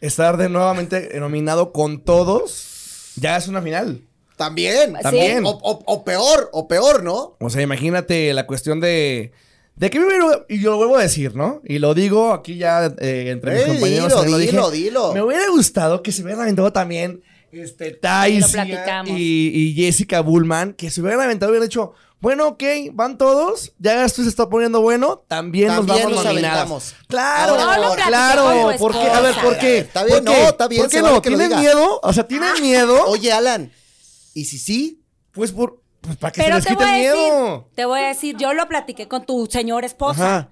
S5: estar de nuevamente nominado con todos ya es una final.
S1: También.
S3: Sí.
S5: También.
S1: O, o- o peor, o peor, ¿no?
S5: O sea, imagínate la cuestión de... De que me hubiera- y yo lo vuelvo a decir, ¿no? Y lo digo aquí ya eh, entre mis
S1: Ey,
S5: compañeros.
S1: dilo,
S5: también lo dije.
S1: dilo, dilo.
S5: Me hubiera gustado que se hubieran aventado también este, Thais
S3: Lo platicamos.
S5: y, y Jessica Bullman, que se hubieran aventado y hubieran dicho, bueno, ok, van todos, ya esto se está poniendo bueno, también,
S1: También
S5: nos vamos nominadas. Claro,
S3: No
S1: ahora.
S5: claro.
S3: platicó tu
S5: ¿Por qué? A ver. ¿por qué?
S1: Está bien,
S5: ¿Por qué?
S1: no, está bien,
S5: ¿Por qué no?
S1: vale
S5: ¿Tienen miedo? O sea, ¿tienen miedo?
S1: Oye, Alan, ¿y si sí?
S5: Pues por... Pues para que
S3: Pero
S5: se les
S3: te
S5: quite
S3: voy,
S5: el
S3: a
S5: miedo.
S3: decir, te voy a decir, yo lo platiqué con tu señora esposa.
S5: Ajá.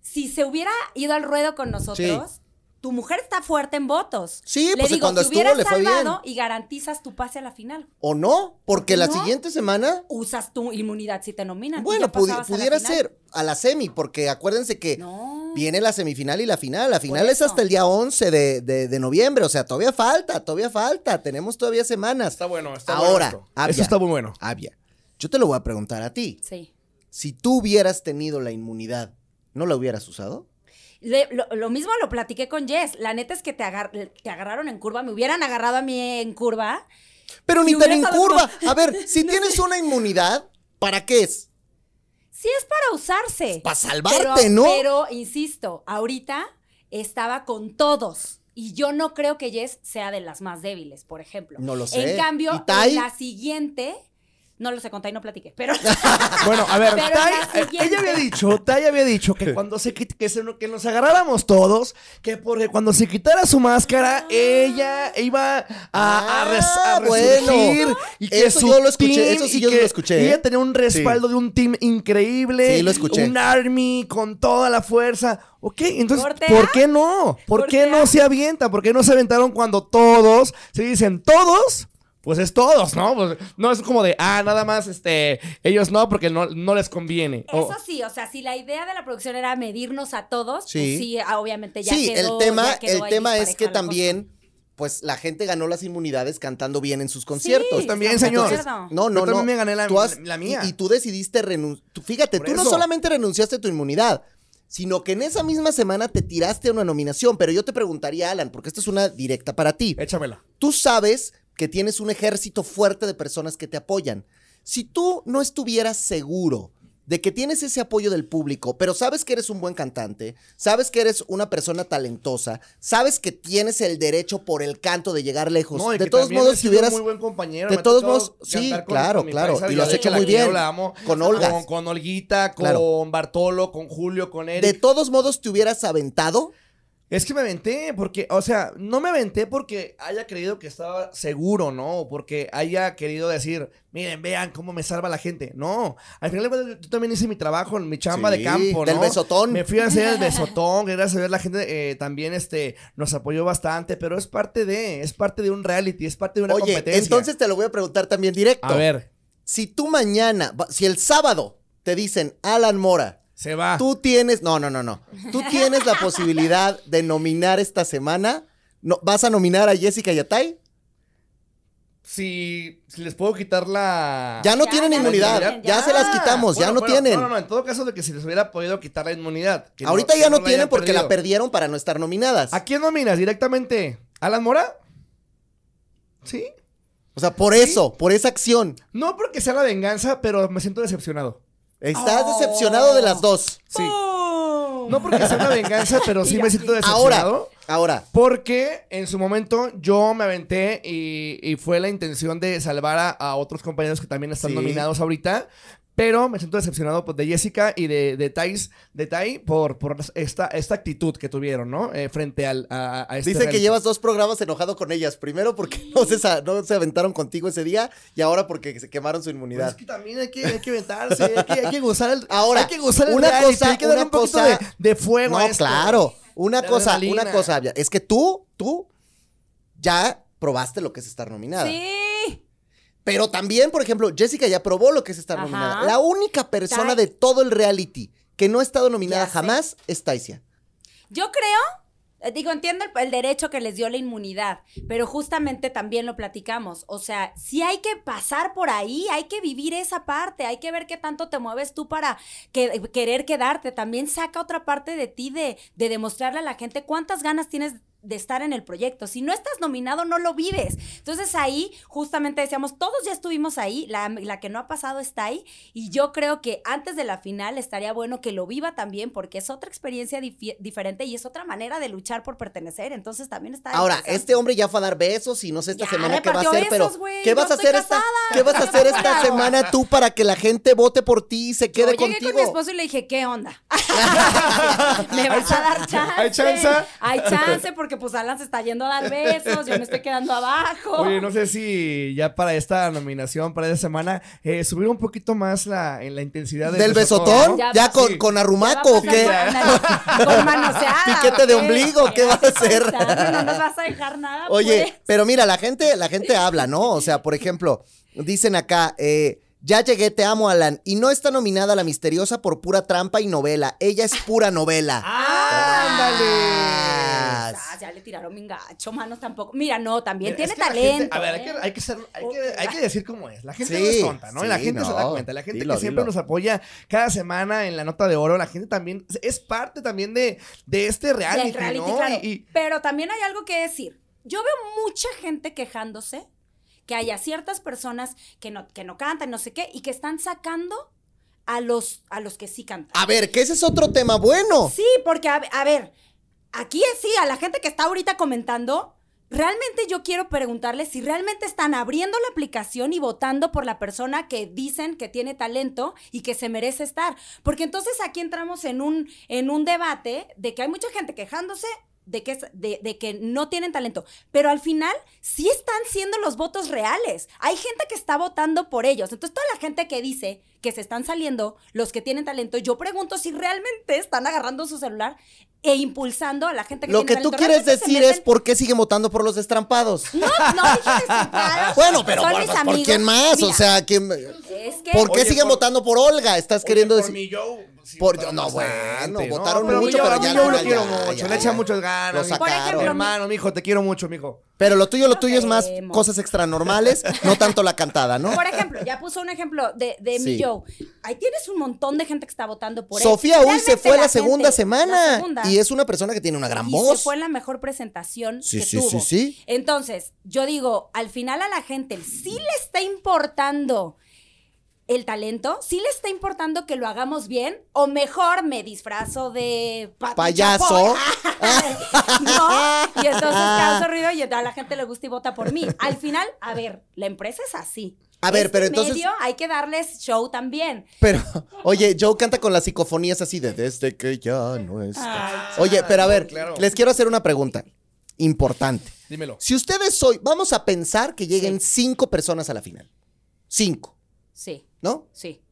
S3: Si se hubiera ido al ruedo con nosotros, tu mujer está fuerte en votos.
S1: Sí,
S3: le
S1: pues,
S3: digo,
S1: cuando estuvo
S3: hubieras
S1: le fue
S3: salvado
S1: bien.
S3: y garantizas tu pase a la final.
S1: ¿O no? Porque la
S3: ¿No?
S1: siguiente semana,
S3: Usas tu inmunidad si te nominan.
S1: bueno,
S3: ya
S1: pudi-
S3: pasabas a la
S1: pudiera ser a la semi, porque acuérdense que
S3: No.
S1: viene la semifinal y la final. La final es hasta el día 11 de, de- de noviembre, o sea, todavía falta, todavía falta, tenemos todavía semanas.
S5: Está bueno, está
S1: Ahora,
S5: bueno.
S1: Avia,
S5: Eso está muy bueno.
S1: Avia, yo te lo voy a preguntar a ti.
S3: Sí.
S1: Si tú hubieras tenido la inmunidad, ¿no la hubieras usado?
S3: Le- lo, lo mismo lo platiqué con Jess. La neta es que te, agar- te agarraron en curva. Me hubieran agarrado a mí en curva.
S1: Pero ni tan en curva.
S3: con-
S1: A ver, si tienes una inmunidad, ¿para qué es?
S3: Sí es para usarse.
S1: Para salvarte,
S3: pero,
S1: ¿no?
S3: Pero, insisto, ahorita estaba con todos. Y yo no creo que Jess sea de las más débiles, por ejemplo.
S1: No lo sé.
S3: En cambio, la siguiente, no lo sé, con Tai no platiqué, pero
S5: Bueno, a ver, Tai- eh,
S3: siguiente.
S5: ella había dicho, Tai había dicho que cuando se que, se- que nos agarráramos todos, que porque cuando se quitara su máscara, ella iba a, a, res- a
S1: Ah, bueno.
S5: resurgir y que
S1: Eso yo lo escuché, eso sí
S5: y
S1: yo
S5: que
S1: lo escuché, ¿eh?
S5: Ella tenía un respaldo de un team increíble,
S1: Sí, lo escuché.
S5: un army con toda la fuerza. Ok, entonces,
S3: ¿Cortea?
S5: ¿por qué no? ¿Por qué no se avienta? ¿Por qué no se aventaron cuando todos se dicen todos? Pues es todos, ¿no? Pues no es como de, ah, nada más, este, ellos no, porque no, no les conviene. O-
S3: eso sí, o sea, si la idea de la producción era medirnos a todos,
S1: Sí.
S3: pues sí, ah, obviamente ya
S1: sí,
S3: quedó.
S1: el tema,
S3: ya quedó
S1: el tema es que
S3: cosa.
S1: también, pues la gente ganó las inmunidades cantando bien en sus conciertos.
S3: Pues
S5: también, señor.
S1: No, no,
S5: Yo también
S1: no.
S5: me gané la-
S1: Tú has-
S5: la mía.
S1: Y, y tú decidiste renunciar. Fíjate,
S5: Por
S1: tú no solamente renunciaste a tu inmunidad, sino que en esa misma semana te tiraste a una nominación. Pero yo te preguntaría, Alan, porque esta es una directa para ti.
S5: Échamela.
S1: Tú sabes que tienes un ejército fuerte de personas que te apoyan. Si tú no estuvieras seguro de que tienes ese apoyo del público, pero sabes que eres un buen cantante, sabes que eres una persona talentosa, sabes que tienes el derecho por el canto de llegar lejos,
S5: No, y
S1: de todos modos, si
S5: sido
S1: huvieras...
S5: muy buen compañero.
S1: de todos modos, sí,
S5: con-
S1: claro,
S5: con
S1: claro,
S5: paisa,
S1: y lo has hecho muy
S5: quiero,
S1: bien.
S5: la amo.
S1: Con Olga.
S5: Con, con Olguita, con
S1: Claro.
S5: Bartolo, con Julio, con Eric.
S1: de todos modos te hubieras aventado.
S5: Es que me aventé, porque, o sea, no me aventé porque haya creído que estaba seguro, ¿no? O porque haya querido decir, miren, vean cómo me salva la gente. No, al final yo también hice mi trabajo, mi chamba
S1: Sí,
S5: de campo, ¿no?
S1: del besotón.
S5: Me fui a hacer el besotón, gracias a ver la gente eh, también, este, nos apoyó bastante, pero es parte de, es parte de un reality, es parte de una
S1: Oye,
S5: competencia.
S1: entonces te lo voy a preguntar también directo.
S5: A ver,
S1: Si tú mañana, si el sábado te dicen, Alan Mora,
S5: Se va.
S1: Tú tienes, no, no, no, no. Tú tienes la posibilidad de nominar esta semana. No, ¿Vas a nominar a Jessica Yatay?
S5: Si, si les puedo quitar la.
S1: Ya no
S3: Ya,
S1: tienen
S3: ya no
S1: inmunidad.
S3: tienen,
S1: ya.
S3: ya.
S1: se las quitamos, ya no
S5: bueno,
S1: tienen.
S5: No, no, no, en todo caso de que si les hubiera podido quitar la inmunidad. que
S1: Ahorita ya no, tienen porque la perdieron para no estar nominadas.
S5: ¿A quién nominas directamente? ¿Alan Mora? ¿Sí?
S1: O sea, por eso, por esa acción.
S5: No porque sea la venganza, pero me siento decepcionado.
S1: Estás
S3: Oh.
S1: decepcionado de las dos.
S5: Sí. No porque sea una venganza, pero sí me siento
S1: Ahora,
S5: decepcionado.
S1: ahora.
S5: Porque en su momento yo me aventé y, y fue la intención de salvar a, a otros compañeros que también están
S1: Sí.
S5: nominados ahorita. Pero me siento decepcionado pues, de Jessica y de, de Thais, de Tai por, por esta, esta actitud que tuvieron, ¿no? Eh, frente al, a, a este
S1: Dice que llevas dos programas enojado con ellas. Primero porque no se, no se aventaron contigo ese día y ahora porque se quemaron su
S5: Pues
S1: inmunidad.
S5: es que también hay que, hay que aventarse, hay que, hay que gozar el,
S1: Ahora,
S5: hay que gozar el
S1: una
S5: reality,
S1: cosa-
S5: hay que darle
S1: una
S5: un poquito
S1: cosa-
S5: de, de fuego a
S1: no,
S5: esto.
S1: claro. Una cosa,
S5: adrenalina.
S1: una cosa, es que tú, tú ya probaste lo que es estar nominada.
S3: Sí.
S1: Pero también, por ejemplo, Jessica ya probó lo que es estar
S3: Ajá.
S1: nominada. La única persona de todo el reality que no ha estado nominada jamás es Taisia.
S3: Yo creo, eh, digo, entiendo el, el derecho que les dio la inmunidad, pero justamente también lo platicamos. O sea, si hay que pasar por ahí, hay que vivir esa parte, hay que ver qué tanto te mueves tú para que- querer quedarte. También saca otra parte de ti de, de demostrarle a la gente cuántas ganas tienes de estar en el proyecto. Si no estás nominado, no lo vives. Entonces ahí justamente decíamos, todos ya estuvimos ahí, la, la que no ha pasado está ahí, y yo creo que antes de la final estaría bueno que lo viva también, porque es otra experiencia diferente y es otra manera de luchar por pertenecer. Entonces también está...
S1: Ahora, este hombre ya fue a dar besos y no sé esta
S3: Ya
S1: semana qué va a hacer, pero. ¿qué
S3: Yo
S1: vas a hacer esta, qué vas a hacer esta semana tú para que la gente vote por ti y se
S3: Yo
S1: quede
S3: llegué
S1: contigo?
S3: con mi esposo y le dije, ¿qué onda? ¿Me vas a dar chance?
S5: ¿Hay chance?
S3: Hay chance porque pues Alan se está yendo a dar besos, yo me estoy quedando abajo.
S5: Oye, no sé si ya para esta nominación, para esta semana, eh, subir un poquito más la, en la intensidad
S1: ¿Del
S5: besotón,
S1: besotón?
S5: ¿no?
S3: Ya
S1: ¿Ya,
S3: va-
S1: con,
S5: sí.
S1: con
S3: ¿Qué
S1: arrumaco o qué?
S3: Con manoseada.
S1: ¿Piquete de ombligo? ¿Qué vas a hacer?
S3: No nos vas a dejar nada.
S1: Oye,
S3: pues.
S1: pero mira, la gente, la gente habla, ¿no? O sea, por ejemplo, dicen acá, eh, ya llegué, te amo, Alan. Y no está nominada la misteriosa por pura trampa y novela. Ella es pura novela.
S5: ¡Ándale!
S3: Ah, ya le tiraron mi gacho, manos tampoco. Mira, no, también
S5: Mira,
S3: tiene
S5: es que la
S3: talento.
S5: gente- a ver, hay que,
S3: ¿eh?
S5: hay que ser- hay que- hay que decir cómo es. La gente
S1: Sí,
S5: no es tonta, ¿no? y la
S1: sí,
S5: gente se da
S1: no.
S5: cuenta. La gente
S1: Dilo,
S5: que siempre
S1: dilo.
S5: nos apoya cada semana en la nota de oro, la gente también es parte también de, de este reality,
S3: Del reality,
S5: ¿no?
S3: claro.
S5: Y- y-
S3: Pero también hay algo que decir. Yo veo mucha gente quejándose que haya ciertas personas que no, que no cantan, no sé qué, y que están sacando a los, a los que sí cantan.
S1: A ver, que ese es otro tema bueno.
S3: Sí, porque, a, a ver, aquí sí, a la gente que está ahorita comentando, realmente yo quiero preguntarles si realmente están abriendo la aplicación y votando por la persona que dicen que tiene talento y que se merece estar. Porque entonces aquí entramos en un, en un debate de que hay mucha gente quejándose. De que, de, de que no tienen talento. Pero al final sí están siendo los votos reales. Hay gente que está votando por ellos. Entonces, toda la gente que dice que se están saliendo los que tienen talento, yo pregunto si realmente están agarrando su celular e impulsando a la gente que
S1: Lo que tú
S3: talento.
S1: quieres decir es por qué siguen votando por los destrampados.
S3: No, no dije destrampados.
S1: Bueno, pero
S3: Son
S1: por,
S3: mis
S1: por
S3: amigos.
S1: quién más, o sea, ¿quién-
S3: es que
S1: ¿por qué
S5: Oye,
S1: siguen
S5: por-
S1: votando por Olga? Estás queriendo decir.
S5: por mi Joe, sí
S1: Por-
S5: votaron
S1: no, bueno, votaron
S5: pero
S1: mucho,
S5: Joe-
S1: pero ya no,
S5: lo quiero
S1: ya,
S5: mucho,
S1: ya,
S5: le echa
S1: ya.
S5: muchas ganas.
S1: Lo sacaron.
S3: mi-
S5: Hermano, mijo, te quiero mucho, mijo.
S1: Pero lo tuyo, lo tuyo es más cosas extranormales, no tanto la cantada, ¿no?
S3: Por ejemplo, ya puso un ejemplo de, de mi
S1: Sí.
S3: Ahí tienes un montón de gente que está votando por él.
S1: Sofía Uy se fue la, segunda semana
S3: segunda,
S1: y es una persona que tiene una gran
S3: y
S1: voz.
S3: se fue la mejor presentación
S1: Sí,
S3: que
S1: sí,
S3: tuvo.
S1: sí, sí.
S3: Entonces, yo digo, al final a la gente sí le está importando el talento, sí le está importando que lo hagamos bien, o mejor me disfrazo de
S1: Payaso.
S3: No, y entonces causa ruido y a la gente le gusta y vota por mí. Al final, a ver, la empresa es así.
S1: A ver,
S3: Este
S1: pero entonces-
S3: medio hay que darles show también.
S1: Pero, oye, Joe canta con las psicofonías así de desde que ya no está. Oye, pero a ver,
S5: claro.
S1: les quiero hacer una pregunta importante.
S5: Dímelo.
S1: Si ustedes hoy, vamos a pensar que lleguen cinco personas a la final. Cinco,
S3: sí,
S1: ¿no?
S3: sí,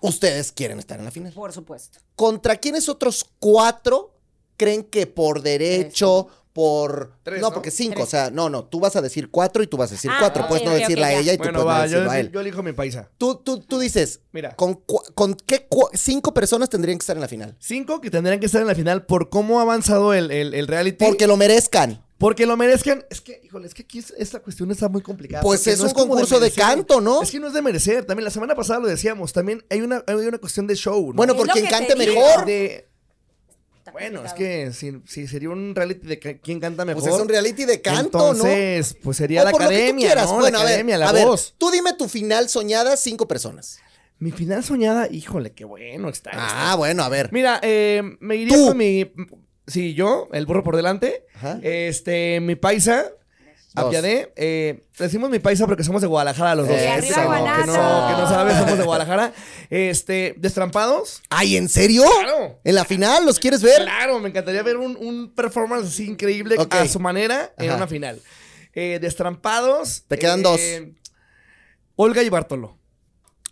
S1: Ustedes quieren estar en la final.
S3: por supuesto.
S1: ¿Contra quiénes otros cuatro creen que por derecho, por...
S5: Tres,
S1: no,
S5: ¿no?
S1: porque cinco,
S3: Tres.
S1: o sea, no, no, tú vas a decir cuatro y tú vas a decir
S3: Ah,
S1: cuatro, puedes no
S3: ok,
S1: decirla
S3: ok,
S1: a ella y tú puedes no
S5: va, yo,
S1: decirlo a él.
S5: yo elijo mi paisa.
S1: Tú, tú, tú dices,
S5: Mira.
S1: ¿con, con qué cinco personas tendrían que estar en la final?
S5: Cinco que tendrían que estar en la final por cómo ha avanzado el, el- el reality.
S1: Porque lo merezcan.
S5: Porque lo merezcan. Es que, híjole, es que aquí es- esta cuestión está muy complicada.
S1: Pues
S5: porque
S1: es
S5: no
S1: un concurso de canto, ¿no?
S5: Es que no es de merecer. También la semana pasada lo decíamos. También hay una, hay una cuestión de show. ¿no?
S1: Bueno,
S3: Es
S1: por
S3: lo
S1: quien cante mejor.
S5: De-
S3: Está
S5: bueno, es que si, si sería un reality de quién canta mejor.
S1: Pues es un reality de canto, ¿no?
S5: entonces, pues sería
S1: O
S5: la
S1: por lo que tú
S5: academia. ¿no?
S1: Bueno,
S5: la
S1: a ver,
S5: academia, la
S1: a ver,
S5: voz.
S1: tú dime tu final soñada, cinco personas.
S5: Mi final soñada, híjole, qué bueno está. está.
S1: Ah, bueno, a ver.
S5: Mira, eh, me iría
S1: Tú.
S5: con mi. Sí, yo, el burro por delante.
S1: Ajá.
S5: Este, mi paisa. Apiadé. Eh, decimos mi paisa porque somos de Guadalajara los dos.
S1: Eh,
S5: que, no, que, no,
S3: Guanatos.
S5: que no sabe, somos de Guadalajara. Este, destrampados.
S1: Ay, ¿en serio?
S5: Claro.
S1: ¿En la final los quieres ver?
S5: Claro, me encantaría ver un, un performance así increíble a su manera en
S1: Ajá.
S5: una final. Eh, destrampados.
S1: Te quedan
S5: eh,
S1: dos.
S5: Olga y Bartolo.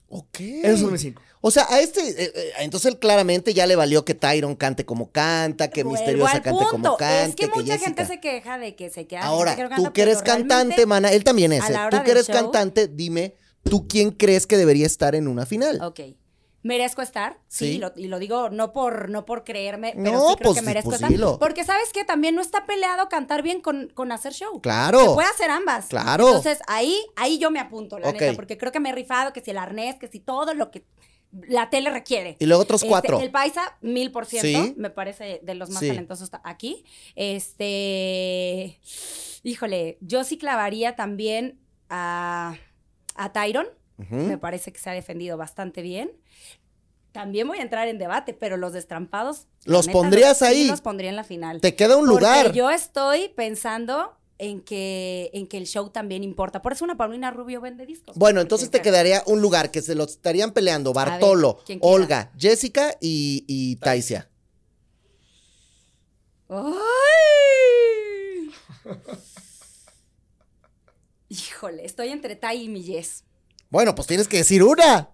S1: Ok.
S5: Esos son mis cinco.
S1: O sea, a este, eh, eh, entonces él claramente ya le valió que Tyron cante como canta, que
S3: Vuelvo
S1: Misteriosa
S3: al
S1: cante como cante,
S3: Es que mucha
S1: Jessica.
S3: gente se queja de que se queda.
S1: Ahora,
S3: que
S1: tú
S3: canta,
S1: que eres cantante, mana, él también es. eh. Tú que eres
S3: show-
S1: cantante, dime, ¿tú quién crees que debería estar en una final?
S3: Ok. ¿Merezco estar? Sí,
S1: Sí.
S3: lo- y lo digo no por, no por creerme, pero
S1: No,
S3: sí creo
S1: pues,
S3: que merezco
S1: pues,
S3: estar. Porque sabes que también no está peleado cantar bien con, con hacer show.
S1: Claro.
S3: Se puede hacer ambas.
S1: Claro.
S3: Entonces, ahí, ahí yo me apunto, la neta, porque creo que me he rifado, que si el arnés, que si todo lo que la tele requiere.
S1: Y luego otros
S3: Este,
S1: cuatro.
S3: el paisa, mil por ciento,
S1: Sí.
S3: me parece de los más
S1: Sí.
S3: talentosos ta- aquí. Este, híjole, yo sí clavaría también a, a Tyron. Me parece que se ha defendido bastante bien. También voy a entrar en debate, pero los destrampados.
S1: ¿Los
S3: neta,
S1: pondrías ahí?
S3: los pondría en la final.
S1: Te queda un
S3: Porque
S1: lugar.
S3: yo estoy pensando en que, en que el show también importa. Por eso una Paulina Rubio vende discos.
S1: Bueno, entonces te quedaría un lugar que se lo estarían peleando Bartolo. Olga, Jessica y, y Taisia.
S3: ¡Ay! Híjole, estoy entre Tai y mi Yes.
S1: Bueno, pues tienes que decir una.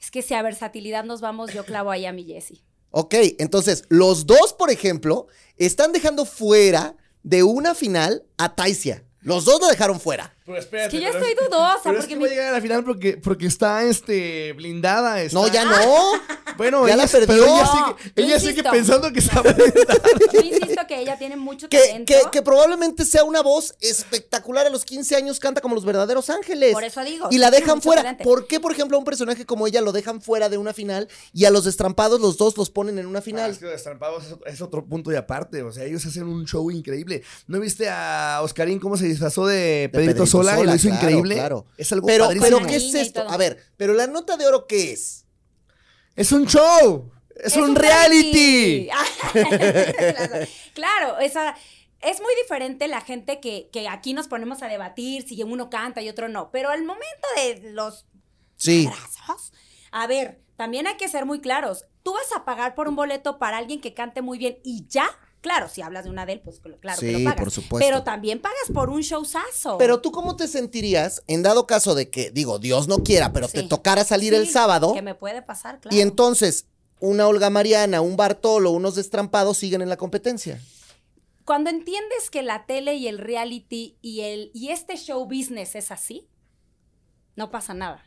S3: Es que si a versatilidad nos vamos, yo clavo ahí a mi Jessie.
S1: Ok, entonces los dos, por ejemplo, están dejando fuera de una final a Taisia. Los dos lo dejaron fuera.
S5: Pero espérate,
S3: Es que yo
S5: pero
S3: estoy dudosa,
S5: pero es
S3: porque
S5: que
S3: mi-
S5: va a llegar a la final porque, porque está este, blindada. está-
S1: No, ya no.
S5: Bueno,
S1: ya
S5: ella,
S1: la perdió.
S5: pero ella
S3: No,
S5: sigue, ella sigue pensando que está blindada.
S3: Yo insisto que ella tiene mucho
S1: Que,
S3: talento.
S1: que, que probablemente sea una voz espectacular a los 15 años, canta como los verdaderos ángeles.
S3: Por eso digo.
S1: Y la dejan fuera.
S3: talento.
S1: ¿Por qué, por ejemplo, a un personaje como ella lo dejan fuera de una final y a los destrampados los dos los ponen en una
S5: Ah,
S1: final?
S5: es que Destrampados es, es otro punto y aparte. O sea, ellos hacen un show increíble. ¿No viste a Oscarín cómo se disfrazó de,
S1: De
S5: Pedrito, Sola, y lo hizo
S1: claro,
S5: increíble?
S1: claro.
S5: Es algo
S1: pero,
S5: padrísimo.
S1: pero ¿qué es esto? A ver, pero la nota de oro, ¿qué es?
S5: Es un show. Es, un, reality.
S3: claro, esa. Es muy diferente la gente que, que aquí nos ponemos a debatir si uno canta y otro no. Pero al momento de los
S1: Sí.
S3: brazos, a ver, también hay que ser muy claros. Tú vas a pagar por un boleto para alguien que cante muy bien y ya. Claro, si hablas de una de él, pues claro que lo pagas.
S1: por supuesto.
S3: Pero también pagas por un showzazo.
S1: Pero tú, ¿cómo te sentirías en dado caso de que, digo, Dios no quiera, pero te tocara salir el sábado
S3: Que me puede pasar, claro.
S1: y entonces una Olga Mariana, un Bartolo, unos destrampados siguen en la competencia?
S3: Cuando entiendes que la tele y el reality y el y este show business es así, no pasa nada.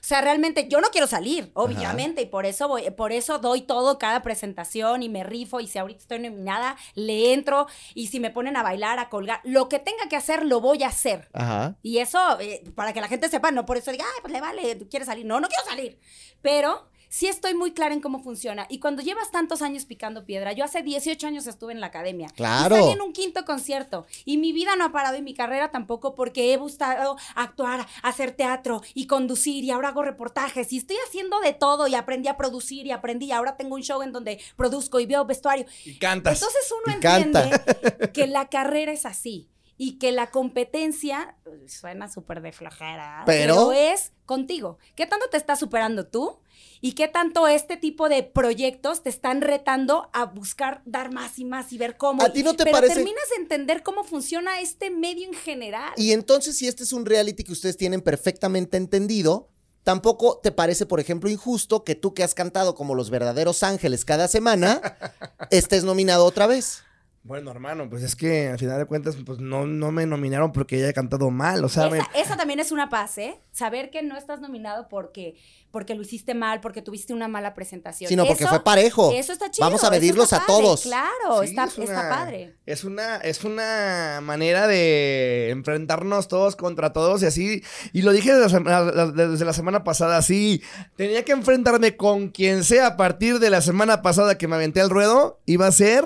S3: O sea, realmente yo no quiero salir, obviamente, y por eso voy, por eso doy todo cada presentación y me rifo y si ahorita estoy nominada, le entro y si me ponen a bailar, a colgar, lo que tenga que hacer lo voy a hacer.
S1: Ajá.
S3: Y eso, eh, para que la gente sepa, no por eso diga, ay, pues le vale, quiere salir. No, no quiero salir. Pero sí estoy muy clara en cómo funciona. Y cuando llevas tantos años picando piedra, yo hace 18 años estuve en la academia.
S1: Claro.
S3: Y salí en un quinto concierto. Y mi vida no ha parado y mi carrera tampoco porque he buscado actuar, hacer teatro y conducir y ahora hago reportajes y estoy haciendo de todo y aprendí a producir y aprendí y ahora tengo un show en donde produzco y veo vestuario.
S5: Y cantas.
S3: Entonces uno
S1: Y canta.
S3: entiende que la carrera es así y que la competencia suena súper de flojera,
S1: Pero-
S3: pero es contigo. ¿Qué tanto te estás superando tú? ¿Y qué tanto este tipo de proyectos te están retando a buscar dar más y más y ver cómo?
S1: ¿A ti no te
S3: Pero
S1: parece-
S3: terminas de entender cómo funciona este medio en general.
S1: Y entonces, si este es un reality que ustedes tienen perfectamente entendido, tampoco te parece, por ejemplo, injusto que tú que has cantado como los verdaderos ángeles cada semana, estés nominado otra vez.
S5: Bueno, hermano, pues es que al final de cuentas, pues no, no me nominaron porque he cantado mal. O sea, me-
S3: Esa, también es una paz, ¿eh? Saber que no estás nominado porque, porque lo hiciste mal, porque tuviste una mala presentación.
S1: Sino porque fue parejo.
S3: Eso está chido.
S1: Vamos a medirlos a
S3: padre,
S1: todos.
S3: Claro,
S5: Sí,
S3: está,
S5: es
S3: está padre.
S5: Es una, es una manera de enfrentarnos todos contra todos y así. Y lo dije desde la, desde la semana pasada, sí. Tenía que enfrentarme con quien sea a partir de la semana pasada que me aventé al ruedo. Iba a ser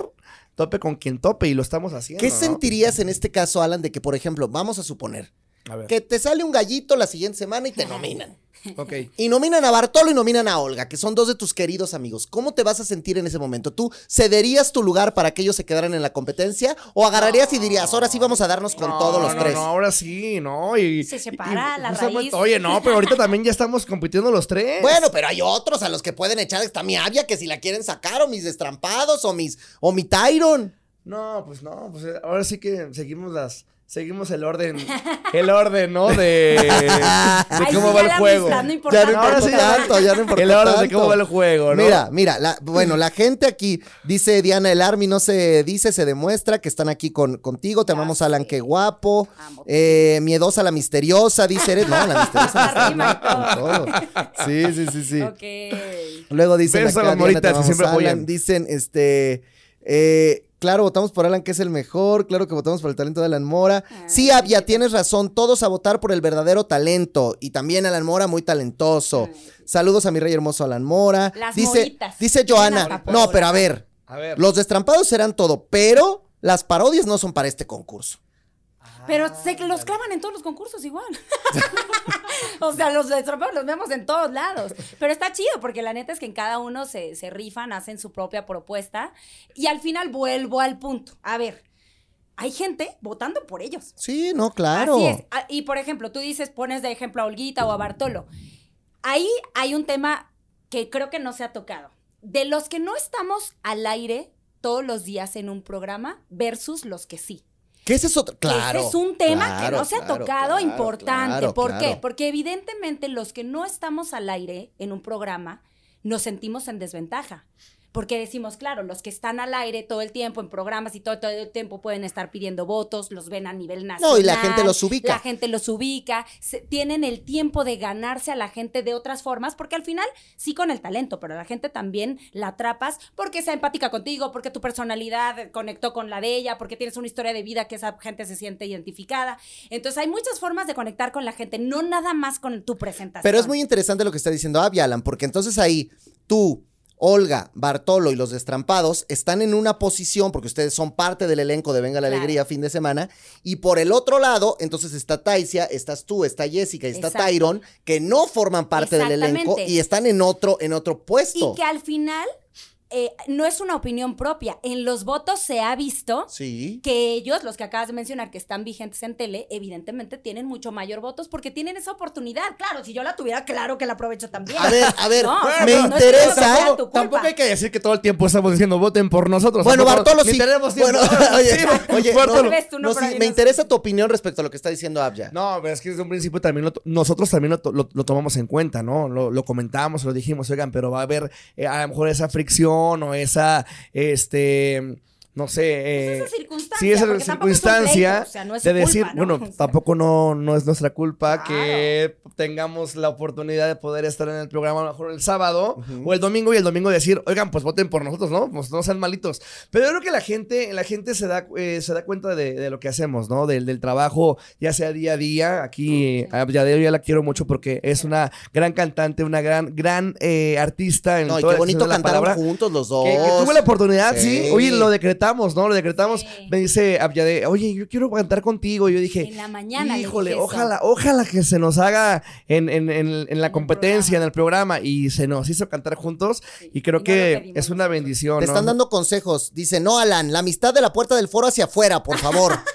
S5: tope con quien tope y lo estamos haciendo.
S1: ¿Qué
S5: ¿no?
S1: sentirías en este caso, Alan, de que, por ejemplo, vamos a suponer
S5: A
S1: que te sale un gallito la siguiente semana y te nominan?
S5: Ok.
S1: Y nominan a Bartolo y nominan a Olga, que son dos de tus queridos amigos. ¿Cómo te vas a sentir en ese momento? ¿Tú cederías tu lugar para que ellos se quedaran en la competencia? ¿O agarrarías y dirías, ahora sí vamos a darnos con
S5: No,
S1: todos los
S5: no,
S1: tres?
S5: No, ahora sí, ¿no? Y,
S3: Se separa
S5: y-
S3: la raíz.
S5: Oye, no, pero ahorita también ya estamos compitiendo los tres.
S1: Bueno, pero hay otros a los que pueden echar. Está mi Avia, que si la quieren sacar, o mis destrampados, o mis, o mi Tyron.
S5: No, pues no, pues ahora sí que seguimos las, seguimos el orden, el orden, ¿no? De, cómo va el juego.
S3: amistad no
S1: Ya no importa
S5: sí,
S1: tanto, ya no importa
S5: El orden de cómo va el juego, ¿no?
S1: Mira, mira, la- bueno, la gente aquí dice Diana El Army, no se dice, se demuestra que están aquí con, contigo. Te
S3: Ya
S1: amamos. Alan, qué guapo.
S3: Amo.
S1: Eh, miedosa la misteriosa, dice eres. No, la misteriosa. con todo. Sí, sí, sí, sí.
S3: Ok.
S1: Luego dicen
S5: Besos a
S1: acá,
S5: las
S1: Diana,
S5: moritas
S1: te
S5: que
S1: amamos,
S5: siempre
S1: Alan. Dicen, este, eh, claro, votamos por Alan, que es el mejor. Claro que votamos por el talento de Alan Mora. Sí,
S3: Ay,
S1: Avia,
S3: qué
S1: tienes razón. Todos a votar por el verdadero talento. Y también Alan Mora, muy talentoso. Saludos a mi rey hermoso Alan Mora.
S3: Las
S1: dice,
S3: moritas.
S1: dice Joana. No, pero a ver.
S5: A ver.
S1: Los destrampados serán todo, pero las parodias no son para este concurso.
S3: Pero se los clavan en todos los concursos igual. o sea, los destrampados los vemos en todos lados. Pero está chido porque la neta es que en cada uno se, se rifan, hacen su propia propuesta. Y al final vuelvo al punto. A ver, hay gente votando por ellos.
S1: Sí, no, claro.
S3: Así es. Ah, Y por ejemplo, tú dices, pones de ejemplo a Olguita o a Bartolo. Ahí hay un tema que creo que no se ha tocado. De los que no estamos al aire todos los días en un programa versus los que sí.
S1: Que ese es otro. Claro.
S3: Ese es un tema
S1: claro,
S3: que no se ha tocado
S1: claro,
S3: importante. ¿Por qué? Porque evidentemente los que no estamos al aire en un programa nos sentimos en desventaja. Porque decimos, claro, los que están al aire todo el tiempo en programas y todo, todo el tiempo pueden estar pidiendo votos, los ven a nivel nacional.
S1: No, y la gente los ubica.
S3: La gente los ubica, se- tienen el tiempo de ganarse a la gente de otras formas, porque al final sí con el talento, pero la gente también la atrapas porque sea empática contigo, porque tu personalidad conectó con la de ella, porque tienes una historia de vida que esa gente se siente identificada. Entonces hay muchas formas de conectar con la gente, no nada más con tu presentación.
S1: Pero es muy interesante lo que está diciendo Abby, Alan, porque entonces ahí tú, Olga, Bartolo y los destrampados están en una posición, porque ustedes son parte del elenco de Venga la
S3: Claro.
S1: Alegría fin de semana, y por el otro lado, entonces está Taisia, estás tú, está Jessica y está
S3: Exacto.
S1: Tyron, que no forman parte del elenco y están en otro, en otro puesto.
S3: Y que al final eh, no es una opinión propia. En los votos se ha visto
S1: Sí.
S3: que ellos, los que acabas de mencionar, que están vigentes en tele, evidentemente tienen mucho mayor votos porque tienen esa oportunidad. Claro, si yo la tuviera, claro que la aprovecho también.
S1: A ver, a ver,
S3: No,
S1: me
S3: no
S1: interesa.
S5: Tampoco, hay que decir que todo el tiempo estamos diciendo voten por nosotros.
S1: Bueno,
S5: Tampoco-
S1: Bartolo sí.
S5: tenemos tiempo.
S1: Bueno, oye, oye,
S5: Bartolo.
S1: no, sí, me
S3: no
S1: interesa tu opinión respecto a lo que está diciendo Abya.
S5: No, pero es que desde un principio también lo nosotros también lo, to- lo- lo tomamos en cuenta, ¿no? Lo, lo comentamos, lo dijimos, oigan, pero va a haber eh, a lo mejor esa fricción o esa, este, no sé. eh,
S3: Pues esa circunstancia,
S5: Sí, esa
S3: porque tampoco es un
S5: circunstancia
S3: pleito, o sea, no es
S5: de decir,
S3: culpa, ¿no?
S5: bueno,
S3: O sea,
S5: tampoco no, no es nuestra culpa
S3: Claro.
S5: que tengamos la oportunidad de poder estar en el programa a lo mejor el sábado o el domingo y el domingo decir, oigan, pues voten por nosotros, ¿no? Pues no sean malitos. Pero yo creo que la gente, la gente se da, eh, se da cuenta de, de lo que hacemos, ¿no? Del, del trabajo, ya sea día a día. Aquí a Yadeo ya la quiero mucho porque es una gran cantante, una gran, gran eh, artista en
S1: No, y qué bonito cantaron
S5: palabra.
S1: juntos los dos.
S5: Que, que tuve la oportunidad, sí.
S1: Sí.
S5: Oye, lo decretamos, ¿no? Lo decretamos.
S3: Sí.
S5: Me dice Abyade, oye, yo quiero cantar contigo. Y yo dije,
S3: En la mañana le
S5: híjole,
S3: dije eso.
S5: ojalá, ojalá que se nos haga en, en- en- en la competencia, en el programa. Y se nos hizo cantar juntos.
S3: Sí,
S5: Y creo
S3: y
S5: que
S3: pedimos
S5: es una bendición.
S1: Te
S5: ¿no?
S1: están dando consejos. Dice, no, Alan, la amistad de la puerta del foro hacia afuera, por favor.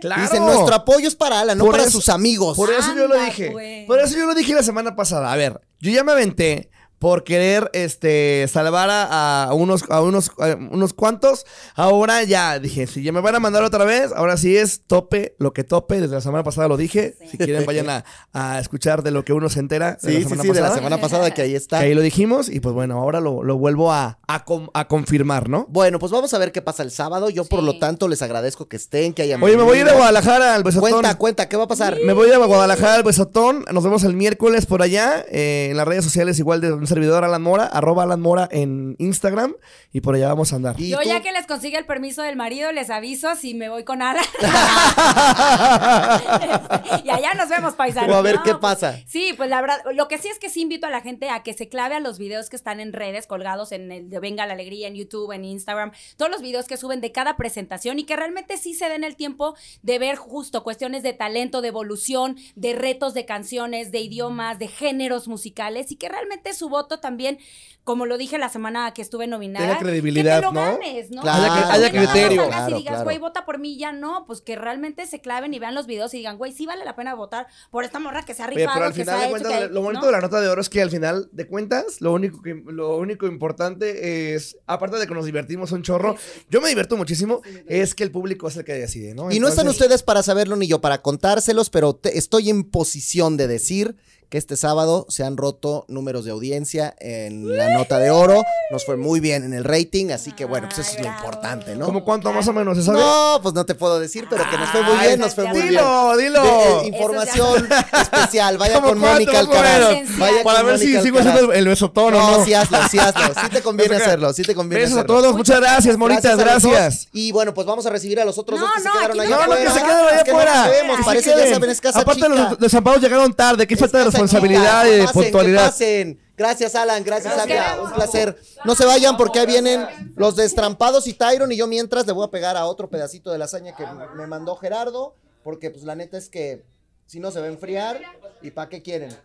S5: Claro.
S1: Dice, nuestro apoyo es para Alan, no
S5: Por
S1: para
S5: eso-
S1: sus amigos.
S5: Por eso yo lo dije.
S3: pues.
S5: Por eso yo lo dije la semana pasada. A ver, yo ya me aventé por querer este, salvar a, a unos, a unos, a unos cuantos. Ahora ya dije, si ya me van a mandar otra vez, ahora sí es tope, lo que tope. Desde la semana pasada lo dije. Si quieren, vayan a, a escuchar de lo que uno se entera. de
S1: Sí,
S5: la
S1: sí,
S5: semana
S1: sí, de la
S5: pasada,
S1: semana pasada que ahí está.
S5: Que ahí lo dijimos. Y pues bueno, ahora lo, lo vuelvo a, a, com- a confirmar, ¿no?
S1: Bueno, pues vamos a ver qué pasa el sábado. Yo, por
S3: Sí.
S1: lo tanto, les agradezco que estén, que hayan
S5: Oye, me voy a ir a. Guadalajara al besotón.
S1: Cuenta, cuenta, ¿qué va a pasar?
S5: Me voy a Guadalajara al Besotón. Nos vemos el miércoles por allá. eh, en las redes sociales, igual de servidor Alan Mora, arroba Alan Mora en Instagram. Y por allá vamos a andar.
S1: ¿Y
S3: Yo
S1: tú?
S3: ya que les consigue el permiso del marido, les aviso si me voy con Ala. y allá nos vemos, paisanos.
S1: O a ver
S3: No,
S1: qué
S3: pues,
S1: pasa.
S3: Sí, pues la verdad, lo que sí es que sí invito a la gente a que se clave a los videos que están en redes, colgados en el de Venga la Alegría, en YouTube, en Instagram, todos los videos que suben de cada presentación y que realmente sí se den el tiempo de ver justo cuestiones de talento, de evolución, de retos de canciones, de idiomas, de géneros musicales y que realmente su voto también, como lo dije la semana que estuve nominada,
S5: Tenga credibilidad,
S3: que te lo
S5: ¿no?
S3: ganes, ¿no?
S1: Claro,
S3: Que
S5: haya
S3: no
S5: criterio.
S3: salgas
S1: Claro,
S3: y digas,
S1: claro.
S3: güey, vota por mí, ya no, pues que realmente se claven y vean los videos y digan, güey, sí vale la pena votar por esta morra que se ha
S5: Oye,
S3: rifado,
S5: pero al
S3: que se
S5: final
S3: ha
S5: de cuentas,
S3: que-
S5: lo bonito
S3: ¿no?
S5: de la nota de oro es que al final de cuentas, lo único que lo único importante es, aparte de que nos divertimos un chorro, yo me divierto muchísimo, es que el público es el que decide, ¿no?
S1: Y no están ustedes para saberlo ni yo para contárselos, pero te- estoy en posición de decir que este sábado se han roto números de audiencia en la nota de oro. Nos fue muy bien en el rating, así que bueno, pues eso es lo importante, ¿no?
S5: ¿Cómo cuánto más o menos se sabe?
S1: No, pues no te puedo decir, pero que nos fue muy bien, nos fue muy bien.
S5: Dilo, dilo.
S1: Eh, información especial. Vaya
S5: ¿Cómo
S1: con Mónica Alcaraz. Vaya
S5: Para
S1: con
S5: ver si sigo
S1: Alcaraz.
S5: haciendo el, el besotón o
S1: No,
S5: no.
S1: sí hazlo, sí hazlo. Sí te conviene
S5: a-
S1: hacerlo, sí te conviene
S5: Besos a
S1: hacerlo.
S5: todos, muchas gracias, monitas,
S1: a
S5: gracias.
S1: Y bueno, pues vamos a recibir a los otros
S3: No,
S1: dos que se
S3: no,
S1: quedaron allá
S5: No, no,
S1: afuera.
S5: que se queden allá
S1: no
S5: afuera.
S1: parece, ya saben, es casa
S5: Aparte, los desamparados llegaron tarde. Qué falta de responsabilidad y puntualidad.
S1: que pasen. Gracias, Alan. Gracias,
S3: queremos.
S1: Un placer. No se vayan porque ahí vienen los destrampados y Tyron. Y yo mientras le voy a pegar a otro pedacito de lasaña que me mandó Gerardo. Porque pues la neta es que si no se va a enfriar. ¿Y para qué quieren?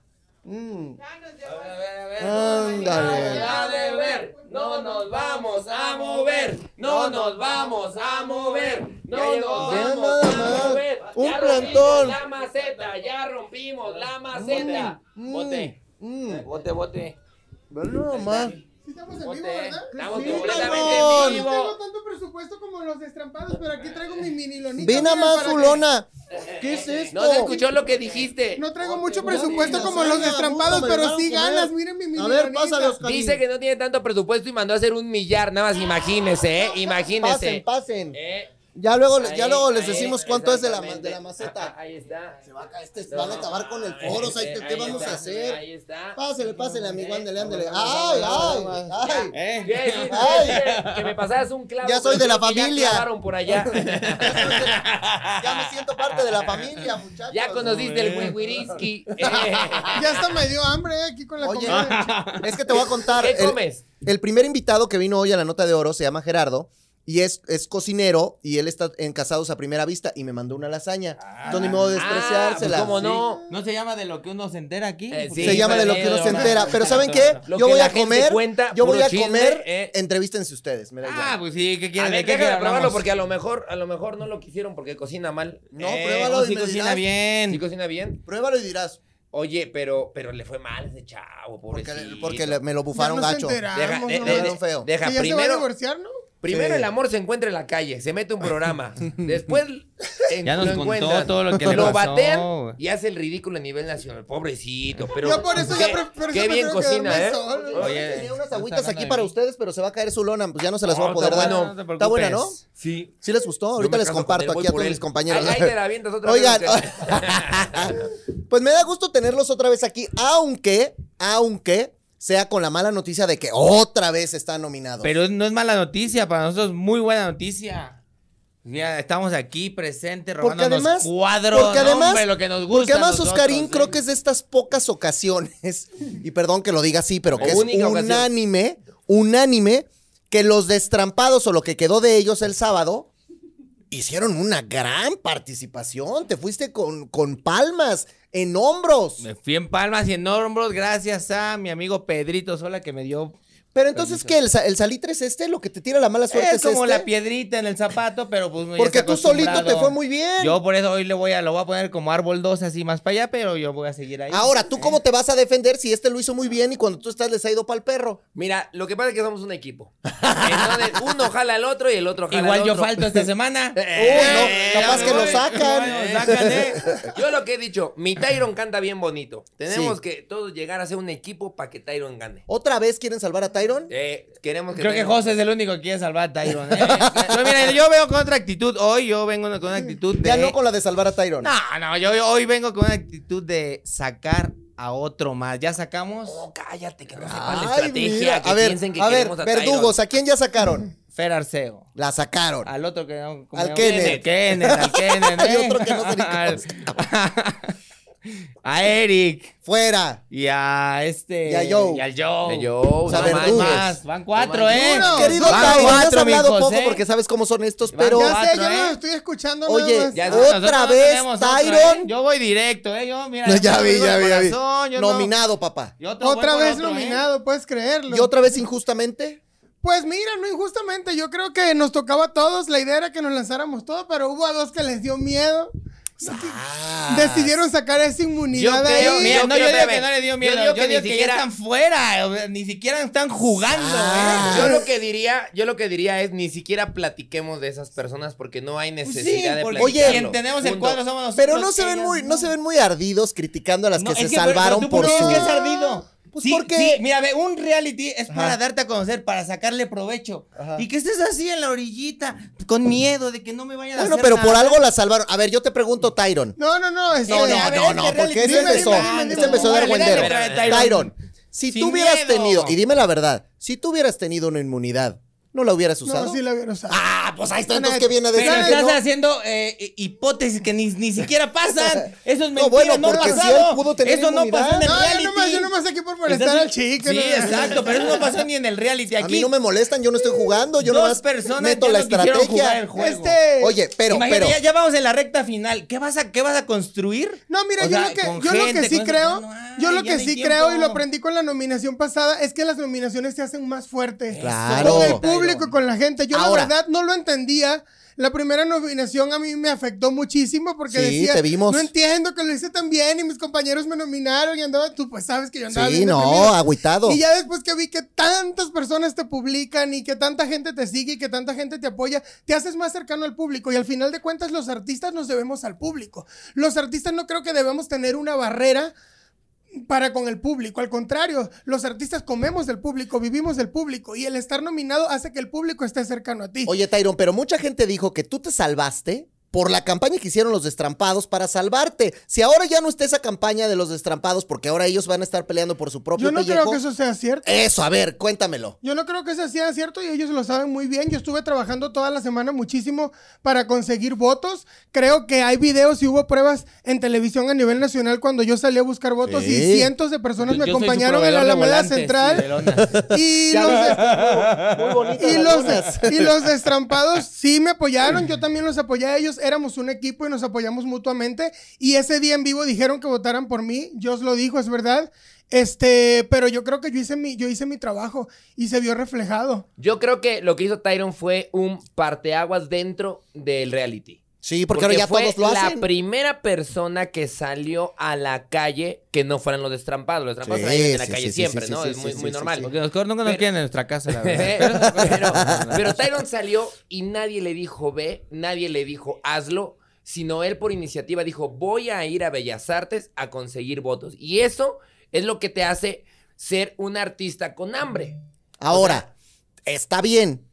S1: Mm. Ándale.
S6: de ver, no nos vamos a mover, no nos vamos a mover, no nos vamos a mover.
S1: un
S6: Ya
S1: plantón.
S6: La maceta, ya rompimos la maceta.
S1: Mm,
S6: Bote,
S1: mm.
S6: bote, bote.
S1: Vean nada más.
S7: Estamos en vivo, ¿verdad?
S6: estamos
S1: Sí,
S6: completamente en
S7: No tengo
S6: vivo.
S7: tanto presupuesto como los destrampados, pero aquí traigo mi mini lonita.
S1: Ve nada
S7: mira,
S1: más
S7: para
S1: su
S7: que-
S1: lona. ¿Qué es esto?
S6: No se escuchó lo que dijiste.
S7: No traigo mucho presupuesto como los destrampados, pero sí ganas. Miren mi mini
S1: A ver, Oscar.
S6: Dice que no tiene tanto presupuesto y mandó a hacer un millar, nada más imagínese, ¿eh?
S1: Pasen,
S6: Imagínese.
S1: pasen.
S6: Eh,
S1: Ya luego, ya luego les
S6: ahí,
S1: decimos cuánto es de la, de la maceta.
S6: Ahí está.
S1: Se va a caer, este, van a acabar con el foro, ¿sabes qué, qué
S6: Ahí
S1: vamos a hacer?
S6: Ahí está.
S1: Pásele, pásele, amigo, ándele, ándele. ¡Ay, ay, ay!
S6: ¿Qué? Sí,
S1: Ay.
S6: Que me pasaras un clavo.
S1: Ya soy de la
S6: ya
S1: familia.
S6: clavaron por allá.
S1: Ya me siento parte de la familia, muchachos.
S6: Ya conociste el wiwiriski.
S7: Ya hasta me dio hambre eh, aquí con la
S1: Oye,
S7: comida.
S1: es que te voy a contar.
S6: ¿Qué
S1: el-
S6: comes?
S1: El primer invitado que vino hoy a la nota de oro se llama Gerardo y es, es cocinero y él está en Casados a Primera Vista y me mandó una lasaña. Entonces ni modo de
S6: Ah, pues
S1: despreciársela.
S6: cómo no.
S8: ¿No se llama de lo que uno se entera aquí?
S6: Eh, sí,
S1: se llama de lo que uno se entera. Pero ¿saben qué? Yo voy a comer.
S6: cuenta,
S1: yo voy a
S6: chisme,
S1: comer.
S6: eh.
S1: Entrevístense ustedes. Me da
S8: Ah, pues sí, ¿qué
S6: A
S8: quieren?
S6: ver,
S8: ¿De qué
S6: déjame probarlo porque a lo mejor, a lo mejor no lo quisieron porque cocina mal.
S1: No,
S8: Eh,
S1: pruébalo y me
S8: cocina
S1: dirás.
S8: bien.
S6: ¿Sí cocina bien?
S1: Pruébalo y dirás.
S6: Oye, pero, pero le fue mal ese chavo,
S1: Porque,
S6: pobrecito.
S1: porque le- me lo bufaron
S7: Ya nos
S1: gacho.
S6: Deja,
S7: ¿no?
S6: de-
S1: Me
S6: de-
S1: dieron feo.
S6: deja
S7: ya se va a
S6: primero,
S7: divorciar, ¿no?
S6: Primero
S1: Sí.
S6: el amor se encuentra en la calle, se mete un programa. Después en-
S8: Ya nos
S6: lo
S8: contó
S6: encuentran,
S8: todo lo que le pasó,
S6: batean y hace el ridículo a nivel nacional. Pobrecito, pero
S7: Yo por eso ya
S6: qué,
S7: pre- por eso
S6: qué bien
S7: prefiero
S6: cocina, ¿eh?
S7: solo.
S8: Oye,
S1: Tenía unas
S8: ¿estás
S1: agüitas aquí para ustedes, pero se va a caer su lona. Pues ya no se las voy a poder
S6: está
S1: dar.
S6: bueno,
S8: no te
S1: Está buena, ¿no?
S6: Sí.
S1: ¿Sí les gustó? Ahorita les comparto aquí a todos mis compañeros.
S6: Ahí, ahí te la avientas otra
S1: Oigan,
S6: vez.
S1: pues me da gusto tenerlos otra vez aquí, aunque, aunque sea con la mala noticia de que otra vez están nominados.
S8: Pero no es mala noticia, para nosotros es muy buena noticia. Ya estamos aquí presentes,
S1: Porque
S8: robándonos
S1: además-
S8: cuadros.
S1: porque además-
S8: hombre, lo que nos gusta
S1: Porque además, Oscarín, creo que es de estas pocas ocasiones, y perdón que lo diga así, pero que es
S6: ocasión.
S1: unánime, unánime, que los destrampados o lo que quedó de ellos el sábado hicieron una gran participación. Te fuiste con, con palmas en hombros.
S8: Me fui en palmas y en hombros gracias a mi amigo Pedrito Sola que me dio
S1: Pero entonces, ¿qué? ¿El, el salitre es este? ¿Lo que te tira la mala suerte es,
S8: Es como
S1: este?
S8: la piedrita en el zapato, pero pues
S1: Porque tú solito te fue muy bien.
S8: Yo por eso hoy le voy a, lo voy a poner como árbol 2 así más para allá, pero yo voy a seguir ahí.
S1: Ahora, ¿tú cómo te vas a defender si este lo hizo muy bien y cuando tú estás les ha ido para el perro?
S6: Mira, lo que pasa es que somos un equipo. Entonces, uno jala al otro y el otro jala
S8: Igual
S6: al
S8: yo
S6: otro.
S8: falto esta semana.
S6: Eh,
S1: no, capaz que lo
S6: voy.
S1: sacan.
S8: Lo sacan, ¿eh?
S6: Yo lo que he dicho, mi Tyron canta bien bonito. Tenemos
S1: Sí.
S6: que todos llegar a ser un equipo para que Tyron gane.
S1: ¿Otra vez quieren salvar a Tyron?
S6: Eh, queremos que
S8: Creo que
S6: Tyron-
S8: José es el único que quiere salvar a Tyron. ¿eh? Yo, mira, yo vengo con otra actitud. Hoy yo vengo con una actitud de.
S1: Ya no con la de salvar a Tyron.
S8: No, no, yo hoy vengo con una actitud de sacar a otro más. ¿Ya sacamos?
S6: Oh, cállate, que no sepan la estrategia.
S1: mira.
S6: Que
S1: A ver,
S6: piensen que
S1: a ver,
S6: a
S1: verdugos, ¿a quién ya sacaron?
S8: Fer Arceo.
S1: La sacaron.
S8: Al otro que no. ¿cómo
S1: Al? Kenneth.
S8: Kenneth, al Kenneth.
S1: Hay
S8: ¿eh?
S1: otro que no se
S8: A Eric.
S1: Fuera.
S8: Y a este.
S1: Y a Joe.
S8: Y al Joe.
S6: Y yo,
S1: O sea,
S6: no
S8: Más, más. Van cuatro, ¿eh?
S7: uno.
S1: Querido
S8: Van
S1: Tyron, has
S8: cuatro,
S1: hablado
S8: mijos,
S1: poco
S8: ¿eh?
S1: porque sabes cómo son estos,
S8: Van
S1: pero...
S7: Ya sé,
S8: cuatro,
S7: yo
S8: ¿eh?
S7: lo estoy escuchando
S1: Oye.
S6: Ya
S1: otra
S8: no
S1: vez
S8: tenemos otro, ¿eh?
S1: Tyron.
S8: Yo voy directo, ¿eh? Yo, mira.
S1: No, ya
S8: yo
S1: vi, ya vi, ya vi.
S8: no-
S1: Nominado, papá.
S7: Otra vez
S8: otro, ¿eh?
S7: nominado, puedes creerlo.
S1: ¿Y otra vez injustamente?
S7: Pues mira, no injustamente, yo creo que nos tocaba a todos, la idea era que nos lanzáramos todos, pero hubo a dos que les dio miedo.
S1: Ah.
S7: Decidieron sacar esa
S6: Yo
S7: inmunidad de
S6: creo-
S7: ahí.
S8: Mira,
S6: Yo
S8: no, yo digo que no le dio
S6: Yo
S8: miedo. Yo
S6: digo
S8: digo,
S6: que
S8: que,
S6: ni
S8: ya
S6: siquiera-
S8: están fuera. o sea, Ni siquiera están jugando,
S1: Ah.
S8: ¿eh?
S6: Yo lo que diría, yo lo que diría es ni siquiera platiquemos de esas personas porque no hay
S8: Pues
S6: necesidad de platicarlo.
S8: quien tenemos el cuadro somos nosotros.
S1: Pero no se ven muy, no se ven muy ardidos criticando a las
S8: No,
S1: que
S8: es
S1: se salvaron
S8: pero tú
S1: por
S8: qué
S1: su...
S8: crees que es ardido?
S1: Pues
S8: sí,
S1: porque-
S8: sí, mira, ve, un reality es para darte a conocer, para sacarle provecho.
S1: Ajá.
S8: Y que estés así en la orillita, con miedo de que no me vayan a
S1: Bueno,
S8: hacer
S1: pero por algo la salvaron. A ver, yo te pregunto, Tyron.
S7: No, no, no, este,
S1: No, no,
S8: ver,
S1: no,
S8: este
S1: no, porque
S7: Dime,
S1: empezó, este empezó a dar
S8: Órale, dale,
S1: guendero.
S8: dale, Tyron.
S1: Tyron, si
S8: Sin
S1: tú hubieras
S8: miedo.
S1: tenido, y dime la verdad, si tú hubieras tenido una inmunidad, ¿no la hubieras usado?
S7: No, sí lo hubiera usado.
S1: Ah, pues ahí está, entonces que viene a decir
S8: Pero
S1: que
S8: estás
S1: no?
S8: haciendo eh, hipótesis que ni, ni siquiera pasan. Eso es mentira,
S1: No, bueno,
S8: no, ha
S1: porque si
S8: pasado.
S1: él pudo tener
S8: Eso no pasó en el
S7: No, yo
S8: reality.
S7: nomás, yo nomás aquí por molestar al chico.
S8: Sí,
S7: ¿no?
S8: exacto, pero eso no pasó ni en el reality.
S1: A
S8: Aquí
S1: mí no me molestan, yo no estoy jugando, yo
S8: dos
S1: nomás
S8: personas
S1: meto
S8: ya
S1: la
S8: no quisieron jugar
S1: estrategia.
S8: el juego.
S7: Este,
S1: Oye, pero,
S8: Imagínate,
S1: pero,
S8: ya, ya vamos en la recta final. ¿Qué vas a, qué vas a construir?
S7: No, mira,
S8: O
S7: yo,
S8: sea,
S7: lo que, yo lo que sí creo, yo lo que sí creo y lo aprendí con la nominación pasada es que las nominaciones te hacen más fuerte.
S1: Claro.
S7: Público y con la gente. Yo
S1: Ahora.
S7: la verdad no lo entendía. La primera nominación a mí me afectó muchísimo porque
S1: Sí,
S7: decía,
S1: te vimos.
S7: no entiendo que lo hice tan bien y mis compañeros me nominaron y andaba, tú pues sabes que yo andaba
S1: sí,
S7: bien
S1: no,
S7: deprimido.
S1: agüitado.
S7: Y ya después que vi que tantas personas te publican y que tanta gente te sigue y que tanta gente te apoya, te haces más cercano al público. Y al final de cuentas, los artistas nos debemos al público. Los artistas no creo que debemos tener una barrera para con el público. Al contrario, los artistas comemos del público, vivimos del público. Y el estar nominado hace que el público esté cercano a ti.
S1: Oye, Tyron, pero mucha gente dijo que tú te salvaste por la campaña que hicieron los destrampados para salvarte. Si ahora ya no está esa campaña de los destrampados, porque ahora ellos van a estar peleando por su propio
S7: Yo no
S1: pellejo.
S7: creo que eso sea cierto.
S1: Eso, a ver, cuéntamelo.
S7: Yo no creo que eso sea cierto y ellos lo saben muy bien. Yo estuve trabajando toda la semana muchísimo para conseguir votos. Creo que hay videos y hubo pruebas en televisión a nivel nacional cuando yo salí a buscar votos
S1: Sí.
S7: y cientos de personas
S8: Yo-
S7: me
S8: yo
S7: acompañaron en la Alameda Central. Y los,
S1: muy
S7: y los, y los destrampados sí me apoyaron, yo también los apoyé a ellos, éramos un equipo y nos apoyamos mutuamente. Y ese día en vivo dijeron que votaran por mí, yo os lo dijo, es verdad. Este, pero yo creo que yo hice mi, yo hice mi trabajo y se vio reflejado.
S6: Yo creo que lo que hizo Tyron fue un parteaguas dentro del reality.
S1: Sí, porque, ahora ya
S6: fue
S1: todos lo
S6: la
S1: hacen.
S6: primera persona que salió a la calle que no fueran los destrampados. Los destrampados
S1: Sí,
S6: en la
S1: sí,
S6: calle
S1: sí,
S6: siempre,
S1: sí,
S6: ¿no?
S1: sí,
S6: es muy,
S1: sí,
S6: muy
S1: sí,
S6: normal.
S1: sí.
S8: Porque los no nos
S6: Pero-
S8: quieren en nuestra casa, la
S6: pero,
S8: verdad.
S6: pero Tyron salió y nadie le dijo ve, nadie le dijo hazlo, sino él por iniciativa dijo voy a ir a Bellas Artes a conseguir votos. Y eso es lo que te hace ser un artista con hambre.
S1: Ahora, está bien.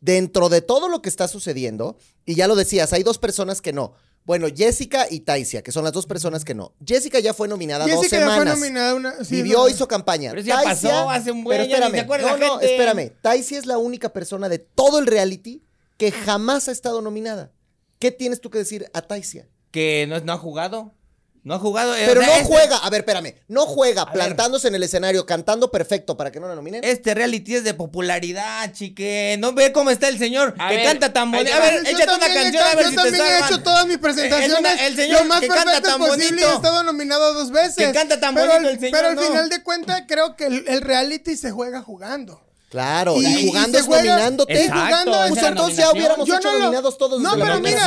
S1: Dentro de todo lo que está sucediendo, y ya lo decías, hay dos personas que no. Bueno, Jessica y Taisia, que son las dos personas que no. Jessica ya fue nominada dos
S7: Jessica ya fue
S1: semanas.
S7: nominada una. sí,
S1: Vivió,
S7: no,
S1: hizo campaña.
S8: Pero eso ya pasó hace un buen,
S1: pero espérame, no, no,
S8: gente.
S1: espérame. Taisia es la única persona de todo el reality que jamás ha estado nominada. ¿Qué tienes tú que decir a Taisia?
S8: Que no, no ha jugado. No ha jugado. eh,
S1: Pero
S8: o sea,
S1: no
S8: este-
S1: juega, a ver, espérame, no juega plantándose en el escenario, cantando perfecto para que no lo nominen.
S8: Este reality es de popularidad, chique. No ve cómo está el señor
S6: A
S8: que
S6: ver,
S8: canta tan bonito. A ver, échate una canción a
S7: ca-
S8: ver
S7: yo
S8: si te
S7: también he hecho todas mis
S8: Es
S7: presentaciones
S8: una- el señor
S7: lo más
S8: que canta tan
S7: posible y he estado nominado dos veces.
S8: Que canta tan
S7: pero
S8: bonito
S7: al-
S8: el señor,
S7: Pero al
S8: no.
S7: final de cuentas creo que el, el reality se juega jugando.
S1: Claro,
S7: Y-
S1: y,
S7: y
S1: jugando
S7: se
S1: es
S7: juega-
S1: nominándote.
S7: y jugando
S1: Pues entonces ya hubiéramos
S7: Yo
S1: hecho
S7: no lo-
S1: nominados todos.
S7: No, pero mira.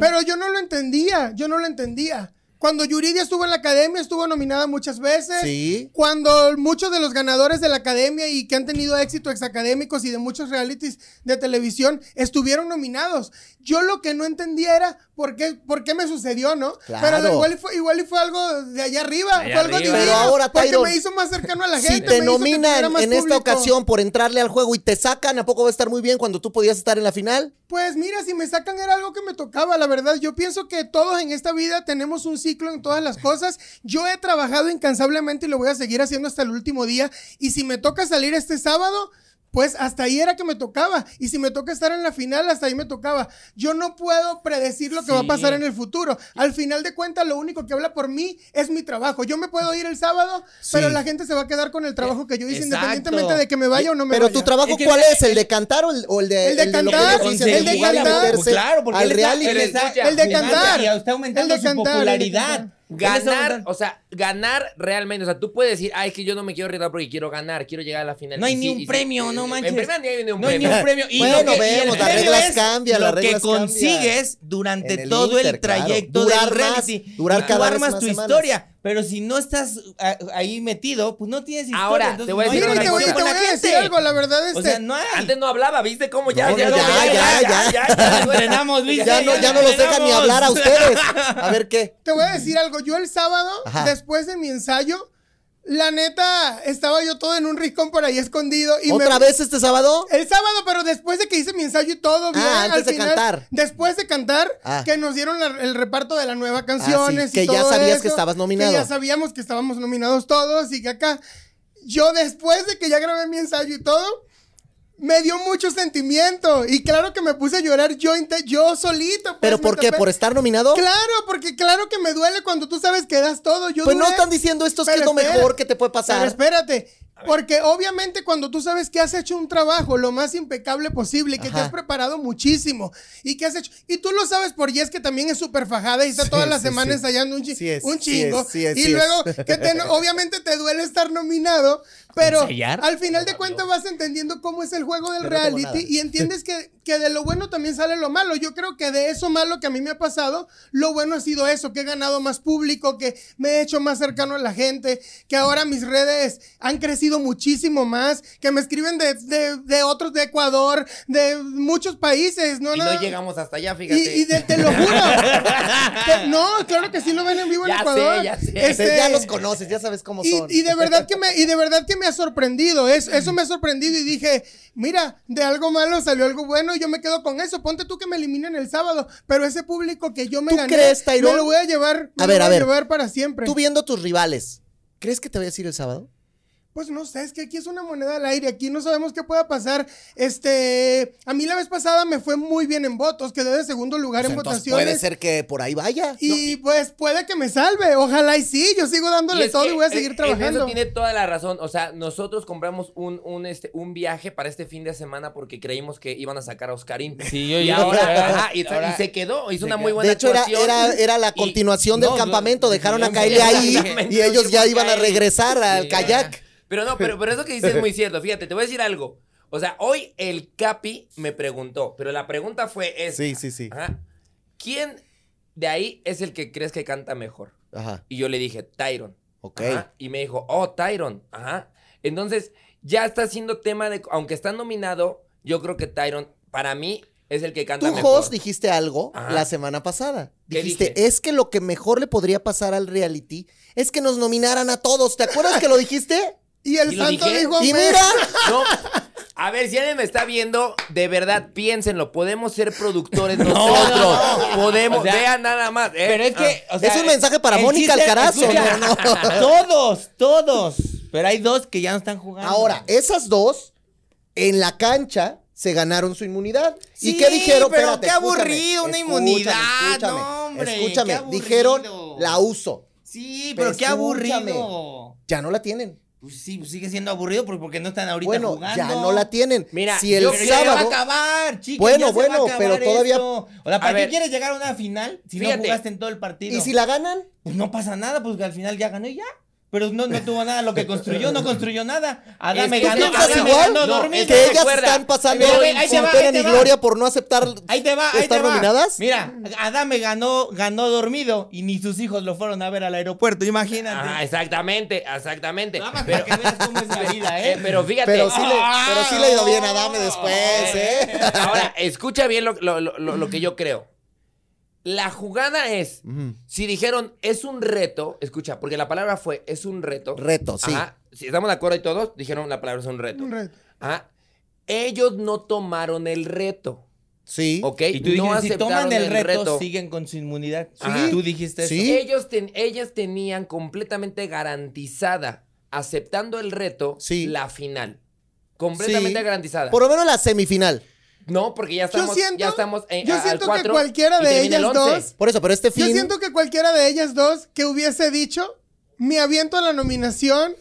S7: Pero yo no lo entendía, yo no lo entendía. Cuando Yuridia estuvo en la academia, estuvo nominada muchas veces.
S1: Sí.
S7: Cuando muchos de los ganadores de la academia y que han tenido éxito exacadémicos y de muchos realities de televisión estuvieron nominados. Yo lo que no entendía era por qué, por qué me sucedió, ¿no?
S1: Claro.
S7: Pero igual y, fue, igual y fue algo de allá arriba,
S6: De
S7: fue algo
S6: arriba.
S7: divino.
S1: Pero ahora,
S7: porque
S1: Tyron,
S7: me hizo más cercano a la
S1: Si
S7: gente.
S1: te
S7: me que tuviera
S1: nominan en esta
S7: público.
S1: ocasión por entrarle al juego y te sacan, ¿a poco va a estar muy bien cuando tú podías estar en la final?
S7: Pues mira, si me sacan era algo que me tocaba, la verdad. Yo pienso que todos en esta vida tenemos un ciclo en todas las cosas. Yo he trabajado incansablemente y lo voy a seguir haciendo hasta el último día. Y si me toca salir este sábado, pues hasta ahí era que me tocaba. Y si me toca estar en la final, hasta ahí me tocaba. Yo no puedo predecir lo que va a pasar en el futuro. Al final de cuentas, lo único que habla por mí es mi trabajo. Yo me puedo ir el sábado, pero la gente se va a quedar con el trabajo que yo hice,
S8: Exacto.
S7: independientemente de que me vaya o no me
S1: Pero
S7: vaya.
S1: tu trabajo,
S8: Es que
S1: ¿cuál es? ¿El de cantar o el, o el de,
S7: El de cantar, el de
S1: y
S7: cantar.
S8: Pues claro, porque
S1: al
S8: él está
S7: El de cantar.
S8: Y está aumentando
S7: El de
S8: su
S7: cantar, el de
S8: popularidad.
S6: Ganar, o sea, ganar realmente, o sea, tú puedes decir, ay, es que yo no me quiero arriesgar porque quiero ganar, quiero llegar a la final.
S8: No hay
S6: Y
S8: ni
S6: sí,
S8: un
S6: y sí,
S8: premio, no manches.
S6: En primera ni hay ni un
S8: No hay ni
S6: premio.
S8: un premio. Y
S1: Bueno,
S8: lo que, y
S1: vemos, las
S8: premio
S1: reglas cambian,
S8: Lo
S1: las reglas
S8: que
S1: cambian.
S8: consigues durante
S1: el
S8: todo
S1: Inter,
S8: el trayecto
S1: claro.
S8: del
S1: Durar más,
S8: reality.
S1: durar
S8: y tú
S1: vez
S8: armas
S1: más
S8: tu
S1: semanas.
S8: historia. Pero si no estás ah, ahí metido, pues no tienes historia.
S6: Ahora,
S8: entonces
S6: te voy a
S8: no
S6: decir una
S7: te voy, te a decir algo, la verdad, este,
S8: O sea, no hay.
S6: Antes no hablaba, ¿viste cómo ya?
S1: No,
S6: ya,
S1: no, ya, ya, ya.
S6: ya,
S8: Entrenamos, Luis.
S1: Ya no, ya no los dejan ni hablar a ustedes. A ver qué.
S7: te voy a decir algo. Yo el sábado,
S1: Ajá.
S7: después de mi ensayo, la neta, estaba yo todo en un rincón por ahí escondido. Y
S1: ¿Otra
S7: me,
S1: vez este sábado?
S7: El sábado, pero después de que hice mi ensayo y todo bien,
S1: Ah, antes
S7: al
S1: de cantar.
S7: Después de cantar,
S1: Ah.
S7: que nos dieron la- el reparto de la nueva canciones.
S1: Ah, sí,
S7: y
S1: que ya
S7: todo
S1: sabías que estabas nominado.
S7: Que ya sabíamos que estábamos nominados todos y que acá. Yo después de que ya grabé mi ensayo y todo, me dio mucho sentimiento. Y claro que me puse a llorar yo, yo solito. pues,
S1: ¿Pero por qué? ¿Por estar nominado?
S7: Claro, porque claro que me duele cuando tú sabes que das todo. Yo
S1: Pues no están diciendo esto es que
S7: Pero
S1: es lo mejor que te puede
S7: Pero
S1: pasar.
S7: espérate, porque obviamente cuando tú sabes que has hecho un trabajo lo más impecable posible, que te has preparado muchísimo y que has hecho, y tú lo sabes por Jess que también es súper fajada y está
S1: Sí,
S7: todas las
S1: sí,
S7: semanas
S1: sí.
S7: ensayando un, chi-
S1: Sí es,
S7: un chingo.
S1: es,
S7: y luego
S1: es.
S7: que te- obviamente te duele estar nominado, pero al final de cuentas vas entendiendo cómo es el juego del
S1: no
S7: reality y entiendes que, que de lo bueno también sale lo malo. Yo creo que de eso malo que a mí me ha pasado, lo bueno ha sido eso, que he ganado más público, que me he hecho más cercano a la gente, que ahora mis redes han crecido muchísimo más, que me escriben de, de- de otros, de Ecuador, de muchos países. No,
S6: Y no llegamos hasta allá, fíjate.
S7: y de- te lo juro. No, claro que sí lo ven en vivo en
S6: Ya sé,
S7: Ecuador.
S6: ya sé.
S7: Este,
S1: Ya los conoces, ya sabes cómo son.
S7: y de verdad que me y de verdad que me ha sorprendido eso, eso me ha sorprendido y dije mira de algo malo salió algo bueno y yo me quedo con eso ponte tú que me eliminen el sábado pero ese público que yo me
S1: ¿Tú
S7: gané
S1: crees, Tyrone?
S7: me lo voy a llevar me
S1: A
S7: lo
S1: ver,
S7: voy
S1: a ver.
S7: llevar para siempre
S1: Tú viendo tus rivales, ¿crees que te vayas a ir el sábado?
S7: Pues no sé es que aquí es una moneda al aire aquí no sabemos qué pueda pasar este a mí la vez pasada me fue muy bien en votos quedé de segundo lugar
S1: Pues
S7: en
S1: entonces
S7: votaciones
S1: puede ser que por ahí vaya.
S7: y pues puede que me salve ojalá y sí yo sigo dándole todo
S6: que,
S7: y voy a seguir trabajando
S6: eso tiene toda la razón. O sea, nosotros compramos un, un, este, un viaje para este fin de semana porque creímos que iban a sacar a Oscarín.
S8: Sí, yo
S6: y
S8: yo-
S6: ahora, ajá, y,
S8: ahora-
S6: y se quedó, hizo
S8: se
S6: una muy buena
S1: De hecho, era,
S6: actuación.
S1: era, era la continuación
S8: no,
S1: del campamento. Dejaron a
S8: yo-
S1: Kylie ahí y ellos ya iban a regresar al
S6: Sí,
S1: kayak.
S6: Pero no, pero, pero eso que dices es muy cierto. Fíjate, te voy a decir algo. O sea, hoy el Capi me preguntó, pero la pregunta fue esta.
S1: Sí, sí, sí.
S6: Ajá. ¿Quién de ahí es el que crees que canta mejor?
S1: Ajá,
S6: Y yo le dije, Tyron.
S1: ok.
S6: Ajá. Y me dijo, oh, Tyron. Ajá. Entonces, ya está siendo tema de. Aunque está nominado, yo creo que Tyron, para mí, es el que canta
S1: Tú,
S6: mejor.
S1: Jos, dijiste algo
S6: Ajá.
S1: la semana pasada.
S6: ¿Qué
S1: Dijiste,
S6: dije?
S1: es que lo que mejor le podría pasar al reality es que nos nominaran a todos. ¿Te acuerdas que lo dijiste?
S7: Y el
S6: ¿Y lo
S7: santo dijo
S1: Y mira,
S6: No. A ver, si alguien me está viendo, de verdad, piénsenlo. Podemos ser productores nosotros. Podemos.
S8: O sea,
S6: vean nada más. ¿eh?
S8: Pero es que, o sea,
S1: Es un mensaje para Mónica Alcarazo, no, no.
S8: Todos, todos. Pero hay dos que ya no están jugando.
S1: ahora, esas dos en la cancha se ganaron su inmunidad. ¿Y qué dijeron?
S8: pero
S1: Espérate,
S8: qué
S1: escúchame,
S8: aburrido, una inmunidad,
S1: escúchame,
S8: no, hombre,
S1: Escúchame,
S8: qué
S1: dijeron. La uso.
S8: Sí, pero qué
S1: Escúchame.
S8: aburrido.
S1: Ya no la tienen.
S8: Pues sí, pues sigue siendo aburrido porque- porque no están ahorita
S1: Bueno,
S8: jugando.
S1: ya no la tienen.
S6: Mira,
S1: si el
S8: Pero ya se va a
S1: sábado.
S8: acabar, chicos.
S1: Bueno,
S8: ya se
S1: bueno,
S8: va a acabar
S1: pero todavía-
S8: esto. O sea, ¿para
S6: A
S8: qué
S6: ver.
S8: quieres llegar a una final si no jugaste en todo el partido?
S1: ¿Y si la ganan?
S8: Pues no pasa nada, pues que al final ya ganó y ya. Pero no, no tuvo nada lo que construyó, no construyó nada. Adame
S1: ¿Tú
S8: ganó,
S1: piensas
S8: Adame
S1: igual?
S8: ganó
S6: es
S1: que ellas
S6: recuerda.
S1: están pasando
S8: Mira, ve, ahí te
S1: sin
S8: va,
S1: pena
S8: ahí te
S1: ni
S8: va.
S1: gloria por no aceptar
S8: Ahí te va, ahí
S1: estar
S8: te va.
S1: nominadas.
S8: Mira, Adame ganó, ganó dormido y ni sus hijos lo fueron a ver al aeropuerto, imagínate.
S6: Ah, exactamente, exactamente.
S8: Nada más
S6: Pero,
S8: para que veas cómo es la vida, ¿eh?
S6: eh, pero fíjate.
S1: Pero sí, le,
S8: Ah,
S1: pero sí le ha ido bien a Dame después,
S6: Eh,
S1: ¿eh?
S6: Ahora, escucha bien lo, lo- lo- lo- lo que yo creo. La jugada es, si dijeron es un reto, escucha, porque la palabra fue es un reto.
S1: Reto, sí.
S6: Ajá, si estamos de acuerdo y todos, dijeron la palabra es un reto.
S7: Un reto.
S6: Ajá. Ellos no tomaron el reto,
S1: Sí.
S6: ¿ok?
S8: Y tú
S6: no
S8: dijiste, si toman
S6: aceptaron
S8: el reto, siguen con su inmunidad.
S6: Ajá.
S8: Tú dijiste eso.
S1: Sí.
S6: Ellos ten- ellas tenían completamente garantizada, aceptando el reto,
S1: Sí.
S6: la final. Completamente
S1: Sí.
S6: garantizada.
S1: Por lo menos la semifinal.
S6: No, porque ya
S7: Yo
S6: estamos,
S7: siento,
S6: ya estamos en,
S7: yo
S6: a- al
S7: siento que
S6: cuatro
S7: cualquiera de
S6: el
S7: ellas dos
S1: Por eso, pero este
S7: Yo
S1: fin.
S7: siento que cualquiera de ellas dos que hubiese dicho, me aviento a la nominación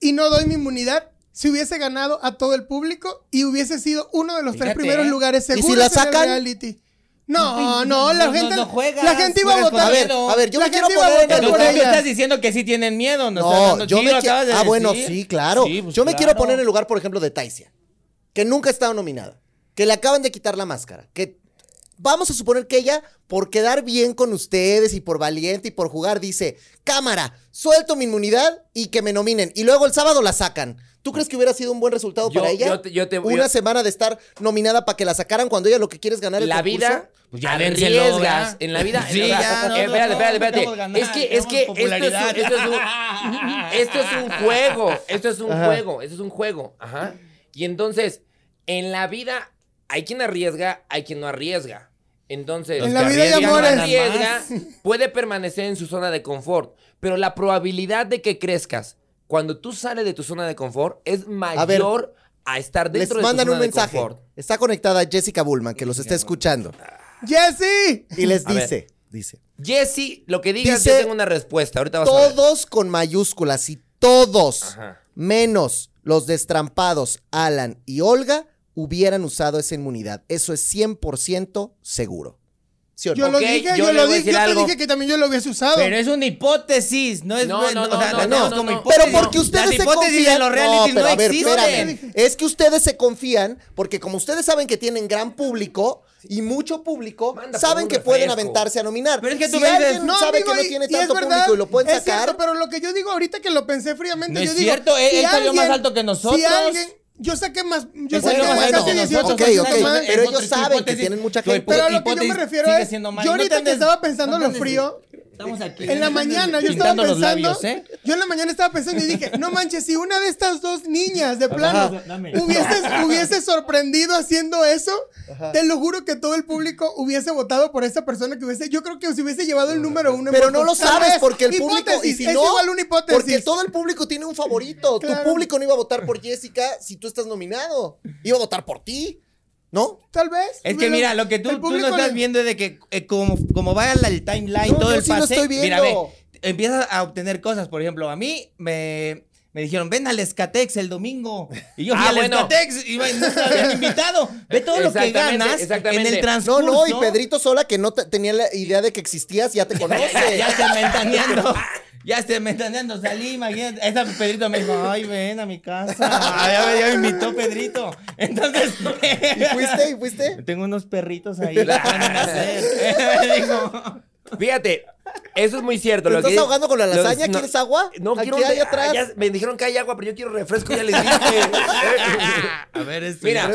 S7: y no doy mi inmunidad, si hubiese ganado a todo el público y hubiese sido uno de los tres primeros
S8: ¿eh?
S7: lugares
S1: si
S7: seguros en el reality. No, no, la
S8: No, no,
S7: gente,
S8: no juegas,
S7: la gente iba a votar.
S1: A ver,
S8: miedo.
S1: a ver, yo
S7: La
S1: me quiero
S7: gente iba a
S1: poner en
S7: votar
S1: el
S8: tú
S1: lugar.
S8: estás diciendo que sí tienen miedo. No,
S1: No, yo me
S8: acabas de
S1: Ah, bueno, sí, claro.
S8: Sí, pues
S1: yo me quiero poner en el lugar, por ejemplo, de Taisia, que nunca ha estado nominada, que le acaban de quitar la máscara, que vamos a suponer que ella, por quedar bien con ustedes y por valiente y por jugar, dice, cámara, suelto mi inmunidad y que me nominen. Y luego el sábado la sacan. ¿Tú crees que hubiera sido un buen resultado
S6: Yo-
S1: para ella?
S6: yo te- yo te-
S1: Una
S6: yo-
S1: semana de estar nominada para que la sacaran cuando ella lo que quiere es ganar el
S6: la
S1: concurso?
S6: vida
S8: Pues ya
S6: arriesgas en la vida
S8: Sí, ya, no,
S6: eh, espérate,
S8: no,
S6: espérate, espérate. es que es que esto es, un,
S8: popularidad.
S6: esto es un esto es un juego esto es un juego esto es un juego ajá y entonces en la vida hay quien arriesga hay quien no arriesga entonces
S7: En la vida
S6: arriesga puede permanecer en su zona de confort pero la probabilidad de que crezcas cuando tú sales de tu zona de confort es mayor a, estar
S1: Les
S6: dentro de tu
S1: mandan
S6: zona
S1: un
S6: de
S1: mensaje.
S6: confort.
S1: Está conectada Jessica Bullman, que los está escuchando.
S7: Jesse,
S1: Y les
S6: A ver.
S1: dice, dice,
S6: Jesse, lo que digas,
S1: Dice,
S6: yo tengo una respuesta. Ahorita vas a ver.
S1: todos con mayúsculas y todos,
S6: Ajá.
S1: menos los destrampados Alan y Olga, hubieran usado esa inmunidad. Eso es 100% seguro. ¿Sí o no?
S7: yo lo dije,
S6: yo
S7: lo dije, yo te
S6: algo.
S7: dije que también yo lo hubiese usado.
S8: Pero es una hipótesis, no es
S6: No,
S8: bueno,
S6: no,
S8: o sea,
S6: no,
S8: la
S6: no,
S8: tenemos
S6: no,
S8: como hipótesis.
S1: Pero porque ustedes se
S8: hipótesis
S1: confían.
S8: de los reality no,
S1: pero a ver, espérame. Es que ustedes se confían porque como ustedes saben que tienen gran público y mucho público,
S6: Manda
S1: saben que pueden aventarse a nominar.
S8: Pero es que tú
S1: si alguien
S7: No,
S1: sabe
S7: amigo,
S1: que no tiene tanto
S7: verdad,
S1: público y lo pueden
S7: es
S1: sacar,
S7: cierto, pero lo que yo digo ahorita que lo pensé fríamente,
S8: No
S7: yo
S8: es
S7: digo,
S8: cierto, él- él salió más alto que
S7: Si
S8: nosotros.
S7: alguien, yo saqué más, yo saqué
S8: salió más
S1: bueno,
S7: casi
S8: que
S7: 18
S8: nosotros,
S1: ok,
S7: puntos
S1: ok,
S7: más.
S1: pero ellos saben que tienen mucha gente.
S7: Pero a lo que yo me refiero es, yo
S8: No
S7: ahorita
S8: te
S7: que estaba pensando
S8: no
S7: en lo frío,
S8: Estamos aquí.
S7: en la mañana yo estaba pensando,
S8: labios, ¿eh?
S7: yo en la mañana estaba pensando y dije, no manches, si una de estas dos niñas de plano
S8: dame.
S7: hubiese, hubiese sorprendido haciendo eso, te lo juro que todo el público hubiese votado por esa persona que hubiese, yo creo que se hubiese llevado el número uno. en
S1: Pero no lo sabes porque el público y si
S7: es
S1: no
S7: igual una hipótesis.
S1: porque todo el público tiene un favorito.
S7: Claro.
S1: Tu público no iba a votar por Jessica si tú estás nominado. Iba a votar por ti, ¿no?
S7: Tal vez.
S8: Es que mira, lo que tú,
S7: el
S8: tú no estás
S7: le-
S8: viendo es de que eh, como, como va la- el timeline,
S1: No,
S8: todo
S1: yo
S8: el
S1: sí lo
S8: pase,
S1: estoy viendo.
S8: mira, ve, empiezas a obtener cosas. Por ejemplo, a mí me, me dijeron, ven al Escatex el domingo. Y yo fui
S6: Ah,
S8: al
S6: bueno.
S8: Escatex y no me habían invitado. Ve todo lo que ganas en el
S6: No,
S1: No,
S8: transcurso.
S1: no, y Pedrito Sola, que no te- tenía la idea de que existías, ya te conoce.
S8: ya esté mentaneando. Ya esté mentaneando, salí, imagínate. Esa Pedrito me dijo, ay, ven a mi casa. Ay, ya, me- ya me invitó Pedrito. Entonces.
S1: ¿Y fuiste? ¿Y fuiste?
S8: Tengo unos perritos ahí. Me dijo.
S6: Fíjate, eso es muy cierto.
S1: ¿Te
S6: lo
S1: estás
S6: que-
S1: ahogando con la
S6: los-
S1: lasaña?
S6: no-
S1: ¿Quieres agua?
S6: No,
S1: Aquí
S6: quiero.
S1: hay
S6: ah,
S1: atrás.
S6: ya me dijeron que hay agua, pero yo quiero refresco, ya les dije.
S8: A ver, esto.
S6: Mira,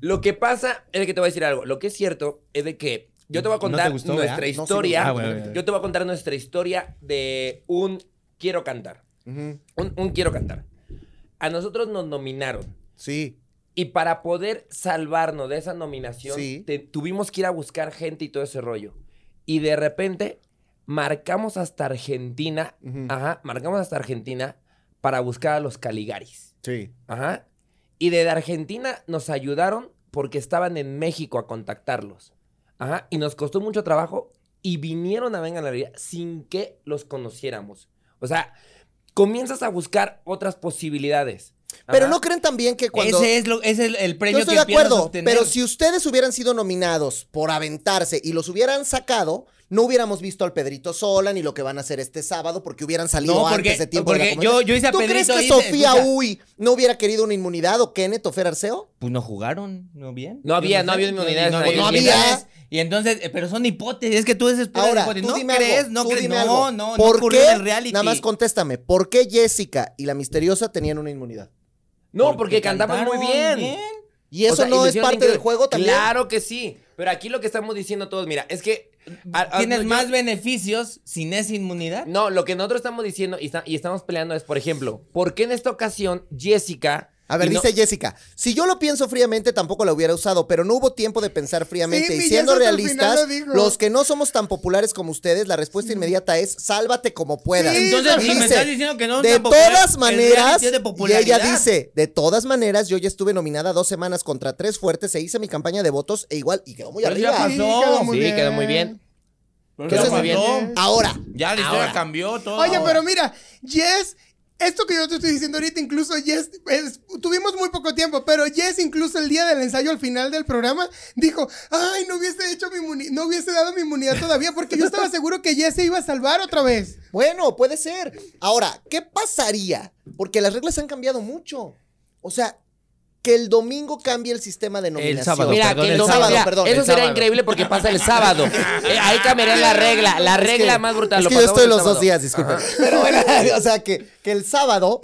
S6: lo que pasa es que te voy a decir algo. Lo que es cierto es de que yo te voy a
S8: ¿No te
S6: contar
S8: gustó,
S6: nuestra
S8: verdad?
S1: No, sí me
S6: historia.
S8: Ah, bueno, bueno.
S6: Yo te voy a contar nuestra historia de un quiero cantar. Un, un quiero cantar. A nosotros nos nominaron.
S1: Sí.
S6: Y para poder salvarnos de esa nominación,
S1: Sí.
S6: te- tuvimos que ir a buscar gente y todo ese rollo. Y de repente marcamos hasta Argentina. Ajá, marcamos hasta Argentina para buscar a los Caligaris.
S1: Sí.
S6: Ajá. Y desde Argentina nos ayudaron porque estaban en México a contactarlos. Ajá. Y nos costó mucho trabajo y vinieron a Venga la Alegría sin que los conociéramos. O sea, comienzas a buscar otras posibilidades.
S1: Pero
S6: Ajá.
S1: no creen también que cuando...
S8: Ese es, lo, ese es el, el
S1: Yo
S8: premio
S1: estoy
S8: que
S1: de acuerdo,
S8: obtener.
S1: pero si ustedes hubieran sido nominados por aventarse y los hubieran sacado, no hubiéramos visto al Pedrito Sola ni lo que van a hacer este sábado porque hubieran salido
S8: No, porque-
S1: antes de tiempo de la
S8: porque yo- yo hice a
S1: ¿Tú crees que Sofía
S8: escucha.
S1: Uy no hubiera querido una inmunidad o Kenneth o Fer Arceo?
S8: Pues no jugaron, ¿no bien?
S6: No había- no había inmunidades
S8: No,
S1: No
S8: había. Y entonces, eh, pero son hipótesis, es que tú dices
S1: Ahora,
S8: hipótesis.
S1: tú
S8: no
S1: dime
S8: crees,
S1: algo,
S8: no
S1: tú
S8: crees,
S1: dime
S8: no,
S1: algo.
S8: no, no
S1: ¿Por
S8: ocurrió
S1: qué?
S8: en el reality.
S1: Nada más contéstame, ¿por qué Jessica y la misteriosa tenían una inmunidad?
S6: No, porque, cantaban muy bien.
S1: Y eso
S6: O sea, y
S1: no es parte del juego también.
S6: Claro que sí. Pero aquí lo que estamos diciendo todos, mira, es que. a- a-
S8: Tienes
S6: yo-
S8: más beneficios sin esa inmunidad.
S6: No, lo que nosotros estamos diciendo y, está- y estamos peleando es, por ejemplo, ¿por qué en esta ocasión Jessica.
S1: A ver,
S6: no-
S1: dice Jessica, si yo lo pienso fríamente tampoco la hubiera usado, pero no hubo tiempo de pensar fríamente.
S7: Sí,
S1: y siendo realistas,
S7: lo
S1: los que no somos tan populares como ustedes, la respuesta inmediata es sálvate como puedas.
S7: Sí,
S8: Entonces, si me estás diciendo que no
S1: de
S8: tan popular,
S1: todas maneras,
S8: de
S1: y ella dice, de todas maneras, yo ya estuve nominada dos semanas contra tres fuertes, se hice mi campaña de votos e igual, y quedó muy
S8: Pero ya
S1: arriba.
S8: pasó.
S7: Sí, quedó muy
S6: Sí,
S7: bien.
S6: quedó muy bien.
S8: Pasó.
S1: Ahora,
S8: Ya la historia
S1: Ahora.
S8: cambió todo.
S7: Oye, pero mira, Jess, esto que yo te estoy diciendo ahorita, incluso Jess, es- tuvimos muy poco tiempo, pero Jess incluso el día del ensayo al final del programa dijo, ay, no hubiese hecho mi no hubiese dado mi inmunidad todavía, porque yo estaba seguro que Jess se iba a salvar otra vez.
S1: Bueno, puede ser. Ahora, ¿qué pasaría? Porque las reglas han cambiado mucho. O sea, que el domingo cambie el sistema de nominación.
S8: sábado.
S6: Mira,
S8: perdón,
S6: que
S8: el
S6: el domingo-
S1: sábado,
S6: mira,
S1: perdón,
S6: eso
S8: el
S6: sería increíble porque pasa el sábado. Eh, ahí cambiaría la regla, la
S1: Es
S6: regla
S1: que-
S6: más brutal.
S1: Es
S6: lo
S1: que yo estoy
S6: el
S1: los
S6: sábado.
S1: dos días, disculpen. Pero bueno, o sea, que, que el sábado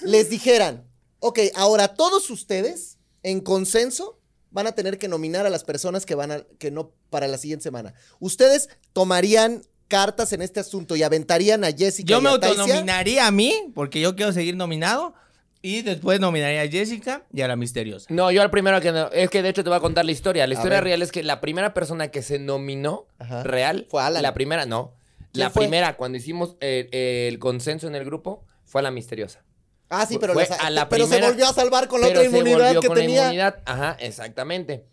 S1: les dijeran, ok, ahora todos ustedes, en consenso, van a tener que nominar a las personas que van a, que no para la siguiente semana. Ustedes tomarían cartas en este asunto y aventarían a Jessica
S8: Yo
S1: y
S8: me
S1: a
S8: autonominaría a mí, porque yo quiero seguir nominado. Y después nominaría a Jessica y a la misteriosa.
S6: No, yo al primero que no. Es que de hecho te voy a contar la historia. La historia real es que la primera persona que se nominó
S1: Ajá.
S6: real.
S1: Fue Alan.
S6: La primera, no.
S1: ¿Quién
S6: La
S1: fue?
S6: primera, cuando hicimos eh, eh, el consenso en el grupo, fue a la misteriosa.
S1: Ah, sí, pero,
S6: Fue
S1: la-
S6: a la
S1: pero
S6: primera,
S1: se volvió a salvar con la
S6: Pero
S1: otra
S6: se
S1: inmunidad
S6: volvió
S1: que
S6: con la
S1: tenía.
S6: inmunidad. Ajá, exactamente.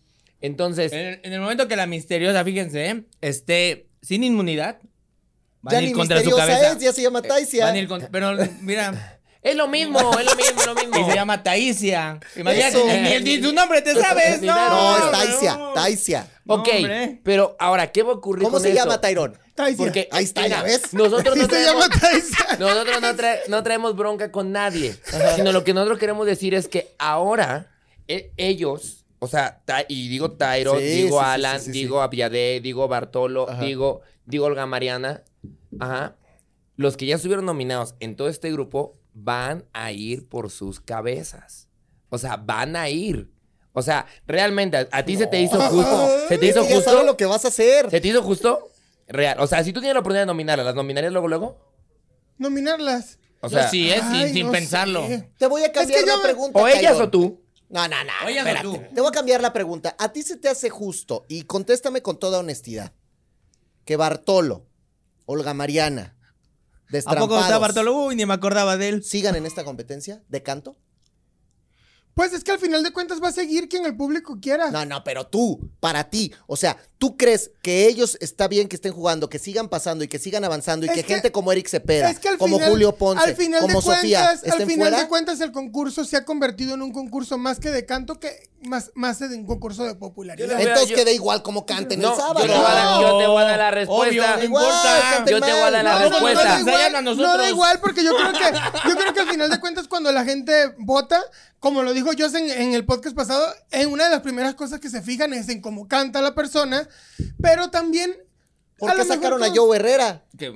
S6: Entonces,
S8: En el, en el momento que la misteriosa, fíjense, ¿eh? esté sin inmunidad, van
S1: Ya
S8: a ir
S1: ni
S8: contra su
S1: misteriosa
S8: cabeza.
S1: es, ya se llama Taisia.
S8: Van a ir con- pero mira,
S6: es lo mismo, es lo mismo, es lo mismo.
S8: y se llama Taisia. Imagínate, ni, tu nombre te sabes. No.
S1: No, es
S8: no.
S1: Taisia.
S6: Ok, pero ahora, ¿qué va a ocurrir
S1: ¿Cómo
S6: con
S1: se llama Tyrone?
S7: Taisia.
S6: Porque
S1: Ahí está,
S6: mira,
S1: ¿ya ves?
S6: Nosotros no
S7: se llama
S6: traemos, nosotros no, trae- no traemos bronca con nadie, sino lo que nosotros queremos decir es que ahora e- ellos, o sea, Ta- y digo Tyro,
S1: Sí,
S6: digo
S1: sí,
S6: Alan,
S1: sí, sí,
S6: digo Aviadé, digo Bartolo,
S1: Ajá.
S6: digo, digo Olga Mariana, ajá, los que ya estuvieron nominados en todo este grupo van a ir por sus cabezas. O sea, van a ir. O sea, realmente, a, a ti se te hizo justo. ¿Se te
S1: Es
S6: hizo
S1: que ya
S6: justo?
S1: lo que vas a hacer.
S6: ¿Se te hizo justo? Real. O sea, si tú tienes la oportunidad de nominarlas, ¿las nominarías luego, luego?
S7: Nominarlas.
S6: O sea,
S8: sí, ¿eh?
S7: Ay,
S8: sin, sin
S7: no
S8: pensarlo.
S7: sé.
S1: Te voy a cambiar
S7: que
S1: la
S7: me-
S1: pregunta.
S6: o ellas o tú.
S1: No, no, no.
S8: O ellas o
S1: espérate.
S8: tú.
S1: Te voy a cambiar la pregunta. ¿A ti se te hace justo? Y contéstame con toda honestidad. Que Bartolo, Olga Mariana,
S8: ¿A poco está Bartolo? Uy, ni me acordaba de él.
S1: sigan en esta competencia de canto?
S7: Pues es que al final de cuentas va a seguir quien el público quiera.
S1: No, no, pero tú, para ti, o sea, ¿tú crees que ellos está bien que estén jugando, que sigan pasando y que sigan avanzando y
S7: Es
S1: que,
S7: que-
S1: gente como Eric Cepeda,
S7: Es que al
S1: como
S7: final,
S1: Julio Ponce,
S7: al final
S1: como
S7: de
S1: Sofía,
S7: cuentas, al final
S1: fuera?
S7: de cuentas el concurso se ha convertido en un concurso más que de canto que más, más de un concurso de popularidad.
S1: Entonces
S6: yo-
S1: queda igual como canten
S6: No,
S1: el sábado.
S6: yo te, voy a dar, yo te voy a dar la respuesta.
S8: Obvio, no importa.
S6: Yo te voy a dar la
S7: No, no, no,
S6: respuesta.
S7: da igual, no da igual, porque yo creo que yo creo que al final de cuentas cuando la gente vota, como lo dijo Jos en, en el podcast pasado, en una de las primeras cosas que se fijan es en cómo canta la persona, pero también
S1: ¿Por qué sacaron a Joe Herrera?
S8: Que-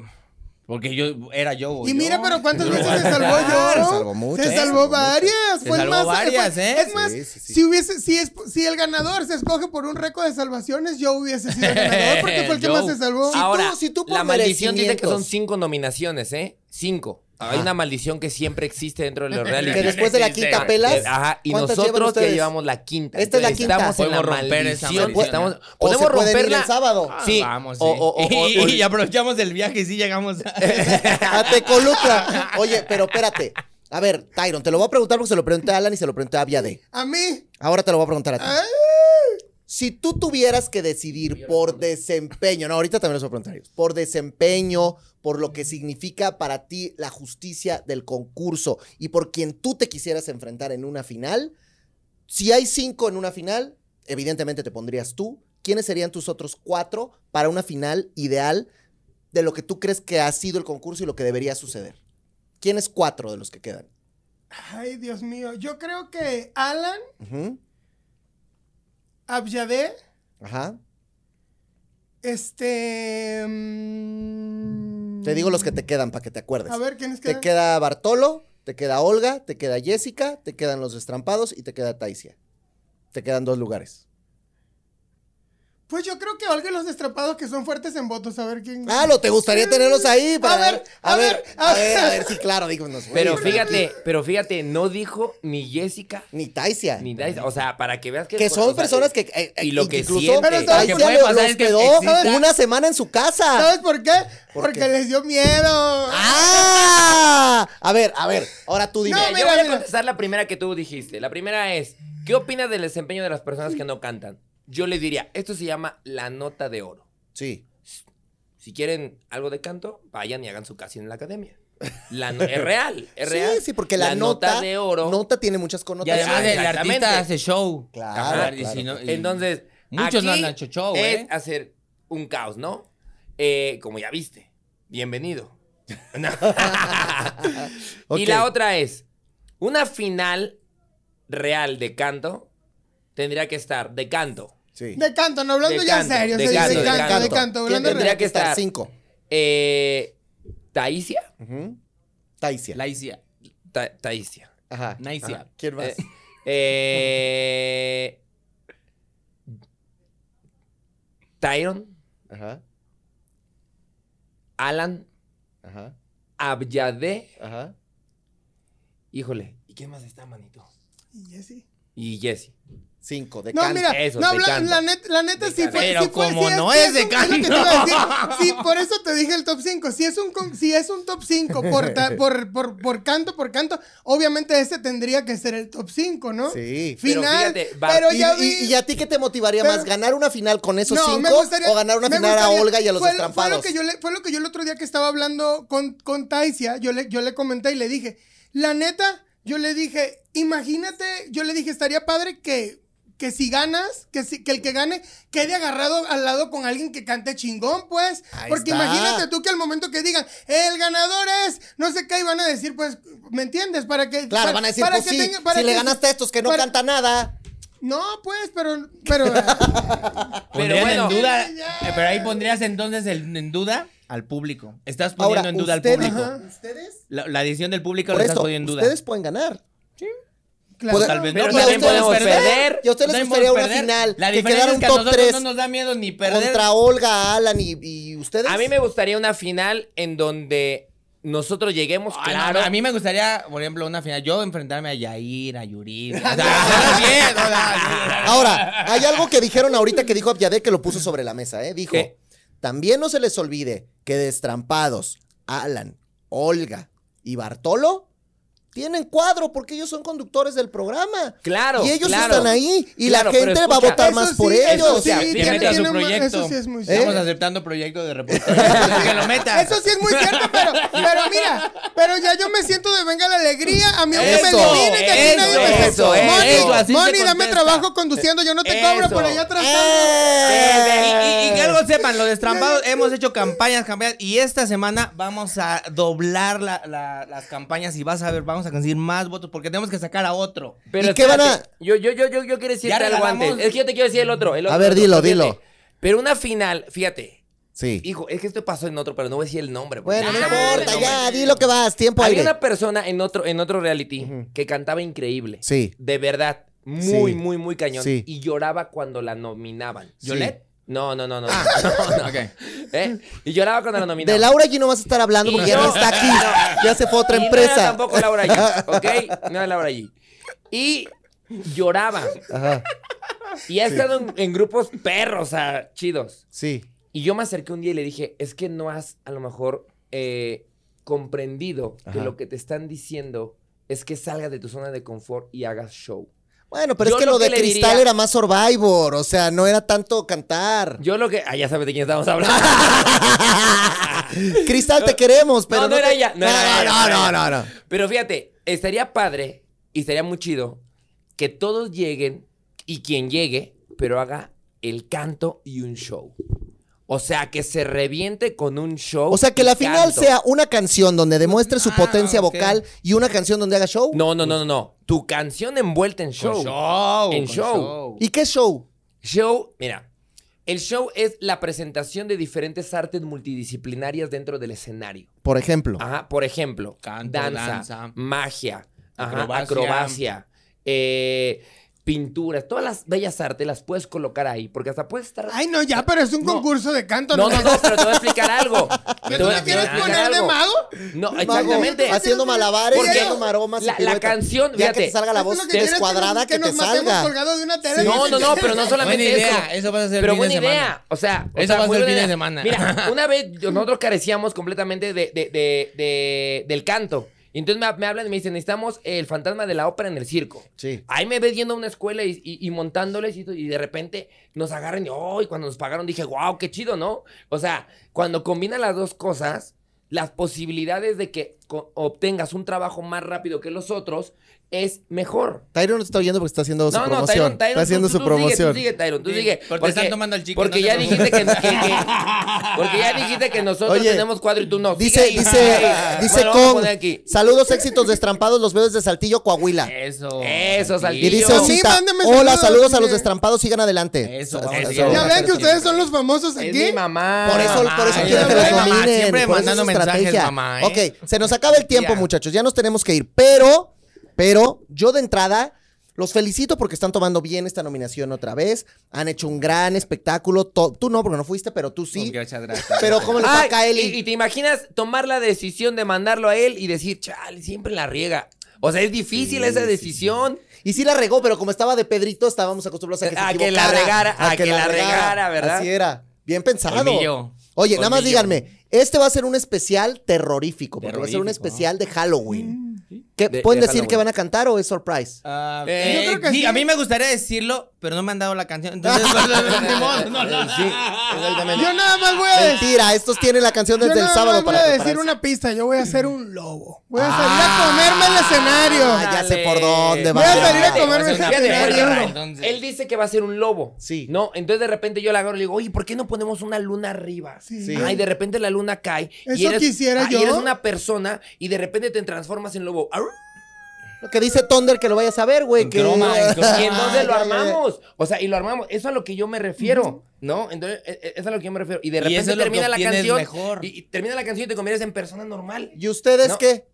S8: Porque yo era yo.
S7: Y
S8: yo.
S7: mira, pero ¿cuántas veces se salvó yo?
S1: Se salvó muchas,
S7: Se
S1: se
S7: salvó varias.
S8: Se
S7: Fue
S8: salvó
S7: más,
S8: varias,
S7: fue-
S8: ¿eh?
S7: Es más,
S1: Sí, sí, sí.
S7: si hubiese, si es, si el ganador se escoge por un récord de salvaciones, yo hubiese sido el ganador porque fue el que
S8: Yo.
S7: más se salvó.
S6: Ahora,
S1: tú- si tú por
S6: la maldición dice que son cinco nominaciones, ¿eh? Cinco. Hay una maldición que siempre existe dentro de los reality.
S1: Que después de la quinta pelas,
S6: Ajá, y
S1: ¿cuántas llevan
S6: nosotros ya
S1: ustedes?
S6: llevamos la quinta.
S1: Esta es la quinta.
S6: Estamos en la
S8: romper esa
S6: maldición.
S8: maldición.
S6: Estamos,
S1: O
S6: podemos
S1: se pueden ir
S6: romperla.
S1: el sábado.
S6: Sí.
S8: Vamos, sí.
S6: O- o- o- o-
S8: y, aprovechamos el viaje y sí llegamos. a-
S1: A Tecoluca. Oye, pero espérate. A ver, Tyron, te lo voy a preguntar porque se lo pregunté a Alan y se lo pregunté a Viade.
S7: A mí.
S1: Ahora te lo voy a preguntar a ti.
S7: Ay,
S1: Si tú tuvieras que decidir por desempeño, no, ahorita también les voy a preguntar a ellos, por desempeño, por lo que significa para ti la justicia del concurso y por quien tú te quisieras enfrentar en una final, si hay cinco en una final, evidentemente te pondrías tú. ¿Quiénes serían tus otros cuatro para una final ideal de lo que tú crees que ha sido el concurso y lo que debería suceder? ¿Quiénes cuatro de los que quedan?
S7: Ay, Dios mío. Yo creo que Alan,
S1: Ujú,
S7: Abyadé,
S1: Ajá.
S7: este. mm,
S1: Te digo los que te quedan para que te acuerdes.
S7: A ver, ¿quiénes
S1: Te
S7: quedan?
S1: queda Bartolo, te queda Olga, te queda Jessica, te quedan los destrampados y te queda Taisia. Te quedan dos lugares.
S7: Pues yo creo que Olga y los destrapados que son fuertes en votos. A ver quién.
S1: Ah, lo te gustaría tenerlos ahí para
S7: A ver,
S1: ver,
S7: a ver,
S1: a
S7: a
S1: ver, a
S7: ver.
S1: sí, claro, díganos.
S6: Pero fíjate, pero fíjate, no dijo ni Jessica
S1: ni Taisia.
S6: ni Dice. O sea, para que veas que.
S1: que son personas que eh, eh,
S6: y lo que
S1: incluso
S6: siente.
S7: Pero ¿sabes
S1: Taisia
S8: que
S1: quedó una semana en su casa.
S7: ¿Sabes por qué?
S1: ¿Por
S7: Porque
S1: qué?
S7: les dio miedo.
S1: ¡Ah! A ver, a ver, ahora tú dime.
S7: No,
S6: Mira,
S7: mira,
S6: yo voy a contestar la primera que tú dijiste. La primera es, ¿qué opinas del desempeño de las personas que no cantan? Yo les diría, esto se llama la nota de oro.
S1: Sí.
S6: Si quieren algo de canto, vayan y hagan su casting en la academia. La no- es real, es
S1: sí,
S6: real.
S1: sí, porque la, nota,
S6: de oro.
S1: nota tiene muchas
S8: Y
S1: connotaciones.
S8: además el artista hace show.
S1: Claro,
S8: Ajá, y
S1: claro,
S8: si no-
S1: claro.
S8: y-
S6: Entonces,
S8: Muchos no han hecho show,
S6: es
S8: ¿eh?
S6: hacer un caos, ¿no? Eh, como ya viste. Bienvenido. Y la otra es, una final real de canto tendría que estar de canto.
S1: Sí.
S7: De canto, no hablando
S6: De
S7: ya
S6: canto,
S7: en serio.
S6: de
S7: sí,
S6: canto,
S7: de
S6: de
S7: canto, de
S6: canto.
S7: canto.
S1: ¿Quién
S7: hablando
S6: tendría
S7: de
S6: que
S1: estar cinco?
S6: Eh, Taisia.
S1: Ujú. Taisia.
S8: Laicia.
S6: Ta- Taisia.
S1: Ajá.
S8: Naisia.
S1: Ajá. ¿Quién más?
S6: Eh, eh, Tyron,
S1: Ajá.
S6: Alan,
S1: Ajá.
S6: Abyadé.
S1: Ajá.
S6: Híjole, ¿y quién más está, manito?
S7: Y Jessy.
S6: Y Jesse.
S1: Cinco. De
S7: No,
S1: canto.
S7: mira,
S6: Eso,
S7: no,
S6: de
S7: la, net- la neta
S6: De
S7: sí
S6: canto.
S7: fue.
S8: Pero
S7: sí fue-
S8: como
S7: sí
S8: no
S7: sí
S8: es de
S7: iba a decir. Sí, por eso te dije el top 5. Si es un, si es un top 5 por, por, por, por canto, por canto, obviamente ese tendría que ser el top 5, ¿no?
S1: Sí.
S6: Pero
S7: Final.
S6: fíjate,
S7: Pero,
S1: ¿Y,
S7: ya
S1: y-
S7: vi.
S1: y a ti qué te motivaría
S7: Pero-
S1: más? ¿Ganar una final con esos
S7: No, me
S1: cinco
S7: gustaría-
S1: o ganar una final a Olga y a los
S7: fue, lo- Fue lo, que yo le, fue lo que yo el otro día que estaba hablando con, con Taisia, yo le, yo le comenté y le dije, la neta, yo le dije, imagínate, yo le dije, estaría padre que, que si ganas, que, si, que el que gane quede agarrado al lado con alguien que cante chingón, pues.
S1: Ahí
S7: Porque
S1: está.
S7: imagínate tú que al momento que digan, el ganador es, no sé qué, y van a decir, pues, ¿me entiendes? Para que...
S1: Claro,
S7: para-
S1: van a decir,
S7: para
S1: pues
S7: que
S1: sí,
S7: tenga- para
S1: si le
S7: que-
S1: ganaste a estos que no
S7: para-
S1: canta nada.
S7: No, pues, pero... pero
S8: Pondrían
S6: bueno.
S8: en duda, eh, pero ahí pondrías entonces el- en duda al público. Estás
S1: Ahora,
S8: poniendo en duda
S1: usted-
S8: al público.
S7: Ajá.
S1: ¿Ustedes?
S8: La, la decisión del público
S1: Por
S8: la estás poniendo en duda.
S1: ustedes pueden ganar.
S7: Claro.
S1: Puede-
S8: Tal vez no,
S6: Pero
S1: y a
S6: también
S1: ustedes-
S6: podemos perder.
S1: Y a ustedes les gustaría una
S8: perder.
S1: final
S8: La
S1: que
S8: diferencia
S1: quedara
S8: es
S1: un top
S8: nosotros
S1: 3
S8: no nos da miedo ni perder.
S1: contra Olga, Alan y, y ustedes.
S6: A mí me gustaría una final en donde nosotros lleguemos,
S8: Ah, no,
S6: claro.
S8: a mí me gustaría, por ejemplo, una final. Yo enfrentarme a Yair, a Yuri. O sea, hacerlo bien, o sea,
S1: Ahora, hay algo que dijeron ahorita que dijo Abyadé que lo puso sobre la mesa, ¿eh? Dijo,
S6: ¿Qué?
S1: también no se les olvide que Destrampados, Alan, Olga y Bartolo tienen cuadro porque ellos son conductores del programa.
S6: Claro,
S1: Y ellos
S6: claro.
S1: están ahí y
S6: Claro,
S1: la gente va a votar
S7: Eso
S1: más
S7: sí,
S1: por
S7: eso
S1: ellos.
S7: sí,
S8: que
S7: tiene-
S8: su
S7: tiene más-
S8: proyecto.
S7: Eso sí es muy
S8: Estamos
S7: cierto.
S8: aceptando proyecto de reportero. que lo meta.
S7: Eso sí es muy cierto, pero, pero mira, pero ya yo me siento de venga la alegría. A mí aunque me
S1: Eso,
S7: eliminen, que aquí
S6: eso,
S7: nadie me
S6: eso, eso,
S7: Moni,
S8: eso, así
S7: Moni, dame trabajo conduciendo, yo no te cobro por
S6: Eso.
S7: allá atrás.
S8: Y, y- y que algo sepan, los destrampados hemos hecho campañas, campañas, y esta semana vamos a doblar la- la- las campañas y vas a ver, vamos a conseguir más votos porque tenemos que sacar a otro.
S6: Pero
S1: ¿Y qué van a-
S6: Yo, yo, yo, yo, yo quiero decirte algo
S8: regalamos-
S6: antes. Es que yo te quiero decir el otro. el
S1: A
S6: otro,
S1: ver,
S6: otro,
S1: dilo,
S6: fíjate.
S1: dilo.
S6: Pero una final, fíjate.
S1: Sí.
S6: Hijo, es que esto pasó en otro, pero no voy a decir el nombre. porque
S1: Bueno, no
S6: el
S1: importa, ya, di lo que vas, tiempo
S6: Había
S1: aire.
S6: una persona en otro, en otro reality que cantaba increíble.
S1: Sí.
S6: De verdad. Muy,
S1: Sí.
S6: muy, muy cañón.
S1: Sí.
S6: Y lloraba cuando la nominaban.
S1: Sí.
S6: No, no, no, no.
S1: Ah.
S6: no, no.
S8: Ok.
S6: ¿Eh? Y lloraba cuando la nominaban.
S1: De Laura allí no vas a estar hablando porque ya
S6: no-
S1: no está aquí. Ya se fue a otra
S6: Y No
S1: empresa.
S6: era tampoco Laura allí, ¿ok? No era Laura allí. Y lloraba.
S1: Ajá.
S6: Y ha estado en, en grupos perros, o sea, chidos.
S1: Sí.
S6: Y yo me acerqué un día y le dije, es que no has a lo mejor eh, comprendido que lo que te están diciendo es que salgas de tu zona de confort y hagas show.
S1: Bueno, pero
S6: Yo
S1: es que
S6: lo
S1: lo,
S6: que
S1: de Cristal
S6: diría-
S1: era más Survivor, o sea, no era tanto cantar.
S6: Yo lo que. Ah, ya sabes de quién estamos hablando.
S1: Cristal, te queremos, pero
S6: no, no, era ella. No,
S1: no, no,
S6: ella.
S1: no, no.
S6: Pero fíjate, estaría padre y estaría muy chido que todos lleguen y quien llegue, pero haga el canto y un show. O sea, que se reviente con un show.
S1: O sea, que la final
S6: canto.
S1: sea una canción donde demuestre su
S8: Ah,
S1: potencia vocal y una canción donde haga show.
S6: No, no, no, no, no. Tu canción envuelta en show.
S8: Con show.
S6: En
S8: con
S6: show.
S1: ¿Y qué show?
S6: Show, mira. El show es la presentación de diferentes artes multidisciplinarias dentro del escenario.
S1: Por ejemplo.
S6: Ajá, por ejemplo,
S8: Canto,
S6: danza,
S8: danza,
S6: magia, ajá,
S8: acrobacia.
S6: acrobacia, eh, pinturas, todas las bellas artes las puedes colocar ahí, porque hasta puedes estar...
S7: Ay, no, ya, pero es un
S6: No.
S7: concurso de canto.
S6: no, no, no, pero te voy a explicar algo.
S7: ¿Me
S6: Te voy a
S7: te quieres poner de mago?
S6: No,
S1: Mago,
S6: exactamente.
S1: Haciendo malabares,
S6: Porque
S1: haciendo maromas.
S6: la- canción,
S1: Ya
S6: fíjate.
S1: que te salga la voz descuadrada que, te salga.
S7: colgados de una tele.
S6: No, no, no, pero no solamente
S8: Buena idea.
S6: eso.
S8: Eso va a ser
S6: Pero
S8: fin
S6: buena
S8: de semana.
S6: idea. O sea, o
S8: Eso
S6: sea,
S8: va a ser fin de semana.
S6: Mira, una vez nosotros carecíamos completamente de, de- de- de- del canto. Y entonces me, me hablan y me dicen, necesitamos el fantasma de la ópera en el circo.
S1: Sí.
S6: Ahí me ves yendo a una escuela y, y- y montándoles y, y de repente nos agarran y, oh, y cuando nos pagaron dije, wow, qué chido, ¿no? O sea, cuando combinan las dos cosas, las posibilidades de que obtengas un trabajo más rápido que los otros es mejor.
S1: Tyron no te está oyendo porque está haciendo su
S6: No, no,
S1: promoción.
S6: Tyron, Tyron,
S1: está haciendo
S6: tú-
S1: su
S6: tú sigue,
S1: promoción.
S6: tú sigue, Tyron, tú
S8: Sí,
S6: sigue.
S8: porque están tomando al chicken,
S6: Porque
S8: no
S6: ya
S8: te
S6: dijiste que, que- que- Porque ya dijiste que nosotros
S1: Oye,
S6: tenemos cuadro y tú no.
S1: Dice,
S6: ahí,
S1: dice,
S6: ahí.
S1: dice
S6: Bueno,
S1: con saludos, éxitos destrampados, los veo desde Saltillo, Coahuila.
S8: Eso.
S6: Eso,
S1: Y
S6: Saltillo.
S1: dice
S6: Sí,
S1: Osita,
S7: mándeme
S1: hola,
S7: saludos,
S1: saludos a los destrampados, sigan adelante.
S8: Eso, vamos, eso.
S1: sa-
S7: Ya vean que ustedes son los famosos
S6: Es
S7: aquí.
S6: mi mamá.
S1: Por eso, por eso
S8: Ay,
S1: quieren que los
S8: mamá,
S1: nominen.
S8: siempre mandando mensajes,
S1: estrategia.
S8: mamá, ¿eh?
S1: Ok, se nos acaba el tiempo,
S8: Ya.
S1: muchachos. Ya nos tenemos que ir. Pero, pero, yo de entrada. Los felicito porque están tomando bien esta nominación otra vez. Han hecho un gran espectáculo. To- tú no, porque no fuiste, pero tú sí.
S8: Muchas gracias.
S1: Pero ¿cómo le
S6: Ay,
S1: a Kaeli?
S6: y, y te imaginas tomar la decisión de mandarlo a él y decir, chale, siempre la riega. O sea, es difícil esa decisión.
S1: Y sí la regó, pero como estaba de Pedrito, estábamos acostumbrados a que se
S6: A que la regara, a que la regara, ¿verdad?
S1: Así era. Bien pensado.
S8: Colmillo.
S1: Oye, nada más díganme, este va a ser un especial terrorífico, porque va a ser un especial de Halloween. ¿Qué,
S6: De-
S1: ¿Pueden
S6: de
S1: decir que van a cantar o es surprise?
S8: Ah,
S6: Eh,
S8: eh,
S7: yo creo que
S8: sí,
S7: sí.
S8: a mí me gustaría decirlo, pero no me han dado la canción. Entonces, no, no.
S6: Sí.
S7: Yo nada más voy a decir.
S1: Mentira, estos tienen la canción
S7: Yo
S1: desde el sábado
S7: más voy
S1: para
S7: a decir una pista. Yo voy a ser un lobo. Voy a salir a comerme el escenario.
S1: Ah, ya sé por dónde
S7: Voy
S1: va.
S7: a salir a comerme el escenario.
S6: Él dice que va a ser un lobo.
S1: Sí.
S6: No, entonces de repente yo la agarro y le digo, oye, ¿por qué no ponemos una luna arriba?
S7: Sí.
S6: Ay, de repente la luna cae. y
S7: Eso
S6: eres,
S7: quisiera
S6: ah, y
S7: yo.
S6: eres una persona y de repente te transformas en lobo.
S1: Lo que dice Thunder que lo vayas a ver, güey.
S8: En
S1: que...
S8: croma, en croma.
S6: Y entonces lo armamos. O sea, y lo armamos. Eso es a lo que yo me refiero. ¿No? Entonces, e- e- eso es a lo que yo me refiero. Y de
S8: Y
S6: repente
S8: eso es lo que
S6: termina la canción.
S8: mejor.
S6: Y, y termina la canción y te conviertes en persona normal.
S1: ¿Y ustedes
S6: No.
S1: qué?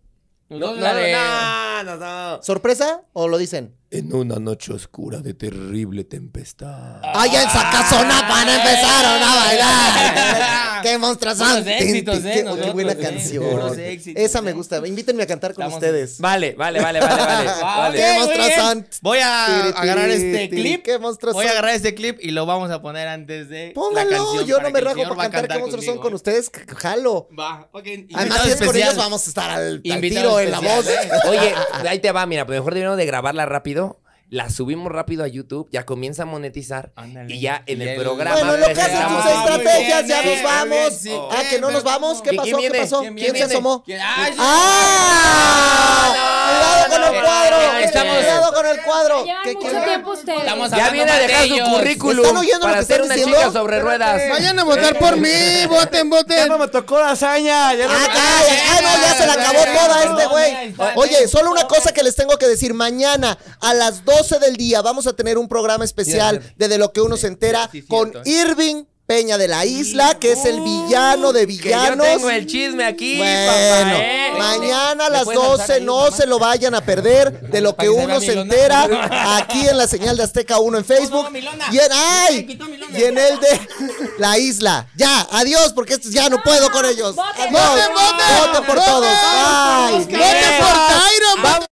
S6: No, no, no, no.
S1: ¿Sorpresa o lo dicen?
S6: En una noche oscura de terrible tempestad.
S1: ¡Ay, en Zacazonapan empezaron a bailar! ¡Qué monstruos son!
S8: Buenos éxitos, ¿eh?
S1: Qué
S8: Nosotros,
S1: buena
S8: ¿eh?
S1: canción.
S8: Buenos éxitos,
S1: Esa me
S8: ¿eh?
S1: gusta. Invítenme a cantar con
S8: Estamos-
S1: ustedes.
S6: Vale, vale, vale, vale, vale. vale.
S1: ¡Qué monstruos!
S8: Voy a agarrar este clip.
S1: qué monstruos
S8: Voy a agarrar este clip y lo vamos a poner antes de la
S1: Pónganlo,
S8: canción
S1: yo no me rajo para cantar qué monstruos son con ustedes. Jalo.
S8: Va, ok.
S1: Además, si es con ellos, vamos a estar al, tiro en la voz.
S8: ¿eh?
S6: Oye, ahí te va, mira, pues mejor deberíamos de grabarla rápido. La subimos rápido a YouTube, ya comienza a monetizar.
S8: Ándale.
S6: Y ya en el
S8: el-
S6: programa.
S1: Bueno, en lo que hacen
S8: Ah, muy
S1: estrategias,
S8: bien,
S1: ya nos vamos.
S8: bien, sí.
S1: Ah, que no nos vamos. ¿Qué
S6: ¿Quién
S1: pasó? ¿Qué pasó?
S6: ¿Quién
S1: ¿Quién se
S6: viene?
S1: asomó?
S8: ¿Quién? Ay,
S1: ¡Ah! ¡Cuidado con el
S6: no,
S1: cuadro!
S6: no, estamos-
S1: ¡Cuidado con el cuadro! ¿Qué
S4: mucho tiempo ustedes.
S8: Estamos
S6: Ya viene a dejar su currículum
S1: ¿Están oyendo lo
S6: para
S1: que
S6: ser
S1: están
S6: una
S1: diciendo?
S6: chica sobre ruedas.
S7: Vayan a votar por mí. Voten, voten.
S2: me tocó la hazaña. Ya
S1: Ah, ya, ya, ah, no, ya se la acabó toda este güey. Oye, solo una cosa que les tengo que decir. Mañana a las 12 del día vamos a tener un programa especial de De lo que uno se entera con
S8: cierto.
S1: Irving Peña de la Isla, que es el villano de
S6: Que yo
S1: villanos.
S6: tengo el chisme aquí,
S1: Bueno,
S6: papá, ¿eh?
S1: mañana a
S8: ¿Le
S1: las
S8: puedes alzar
S1: 12
S8: ahí,
S1: no
S8: mamá?
S1: se lo vayan a perder de lo que uno se entera aquí en la señal de Azteca 1 en Facebook y en ay y en el de la isla. Ya, adiós porque estos ya no puedo con ellos.
S4: Voten,
S7: voten, voten.
S1: Voten por todos.
S7: Voten por Tyron.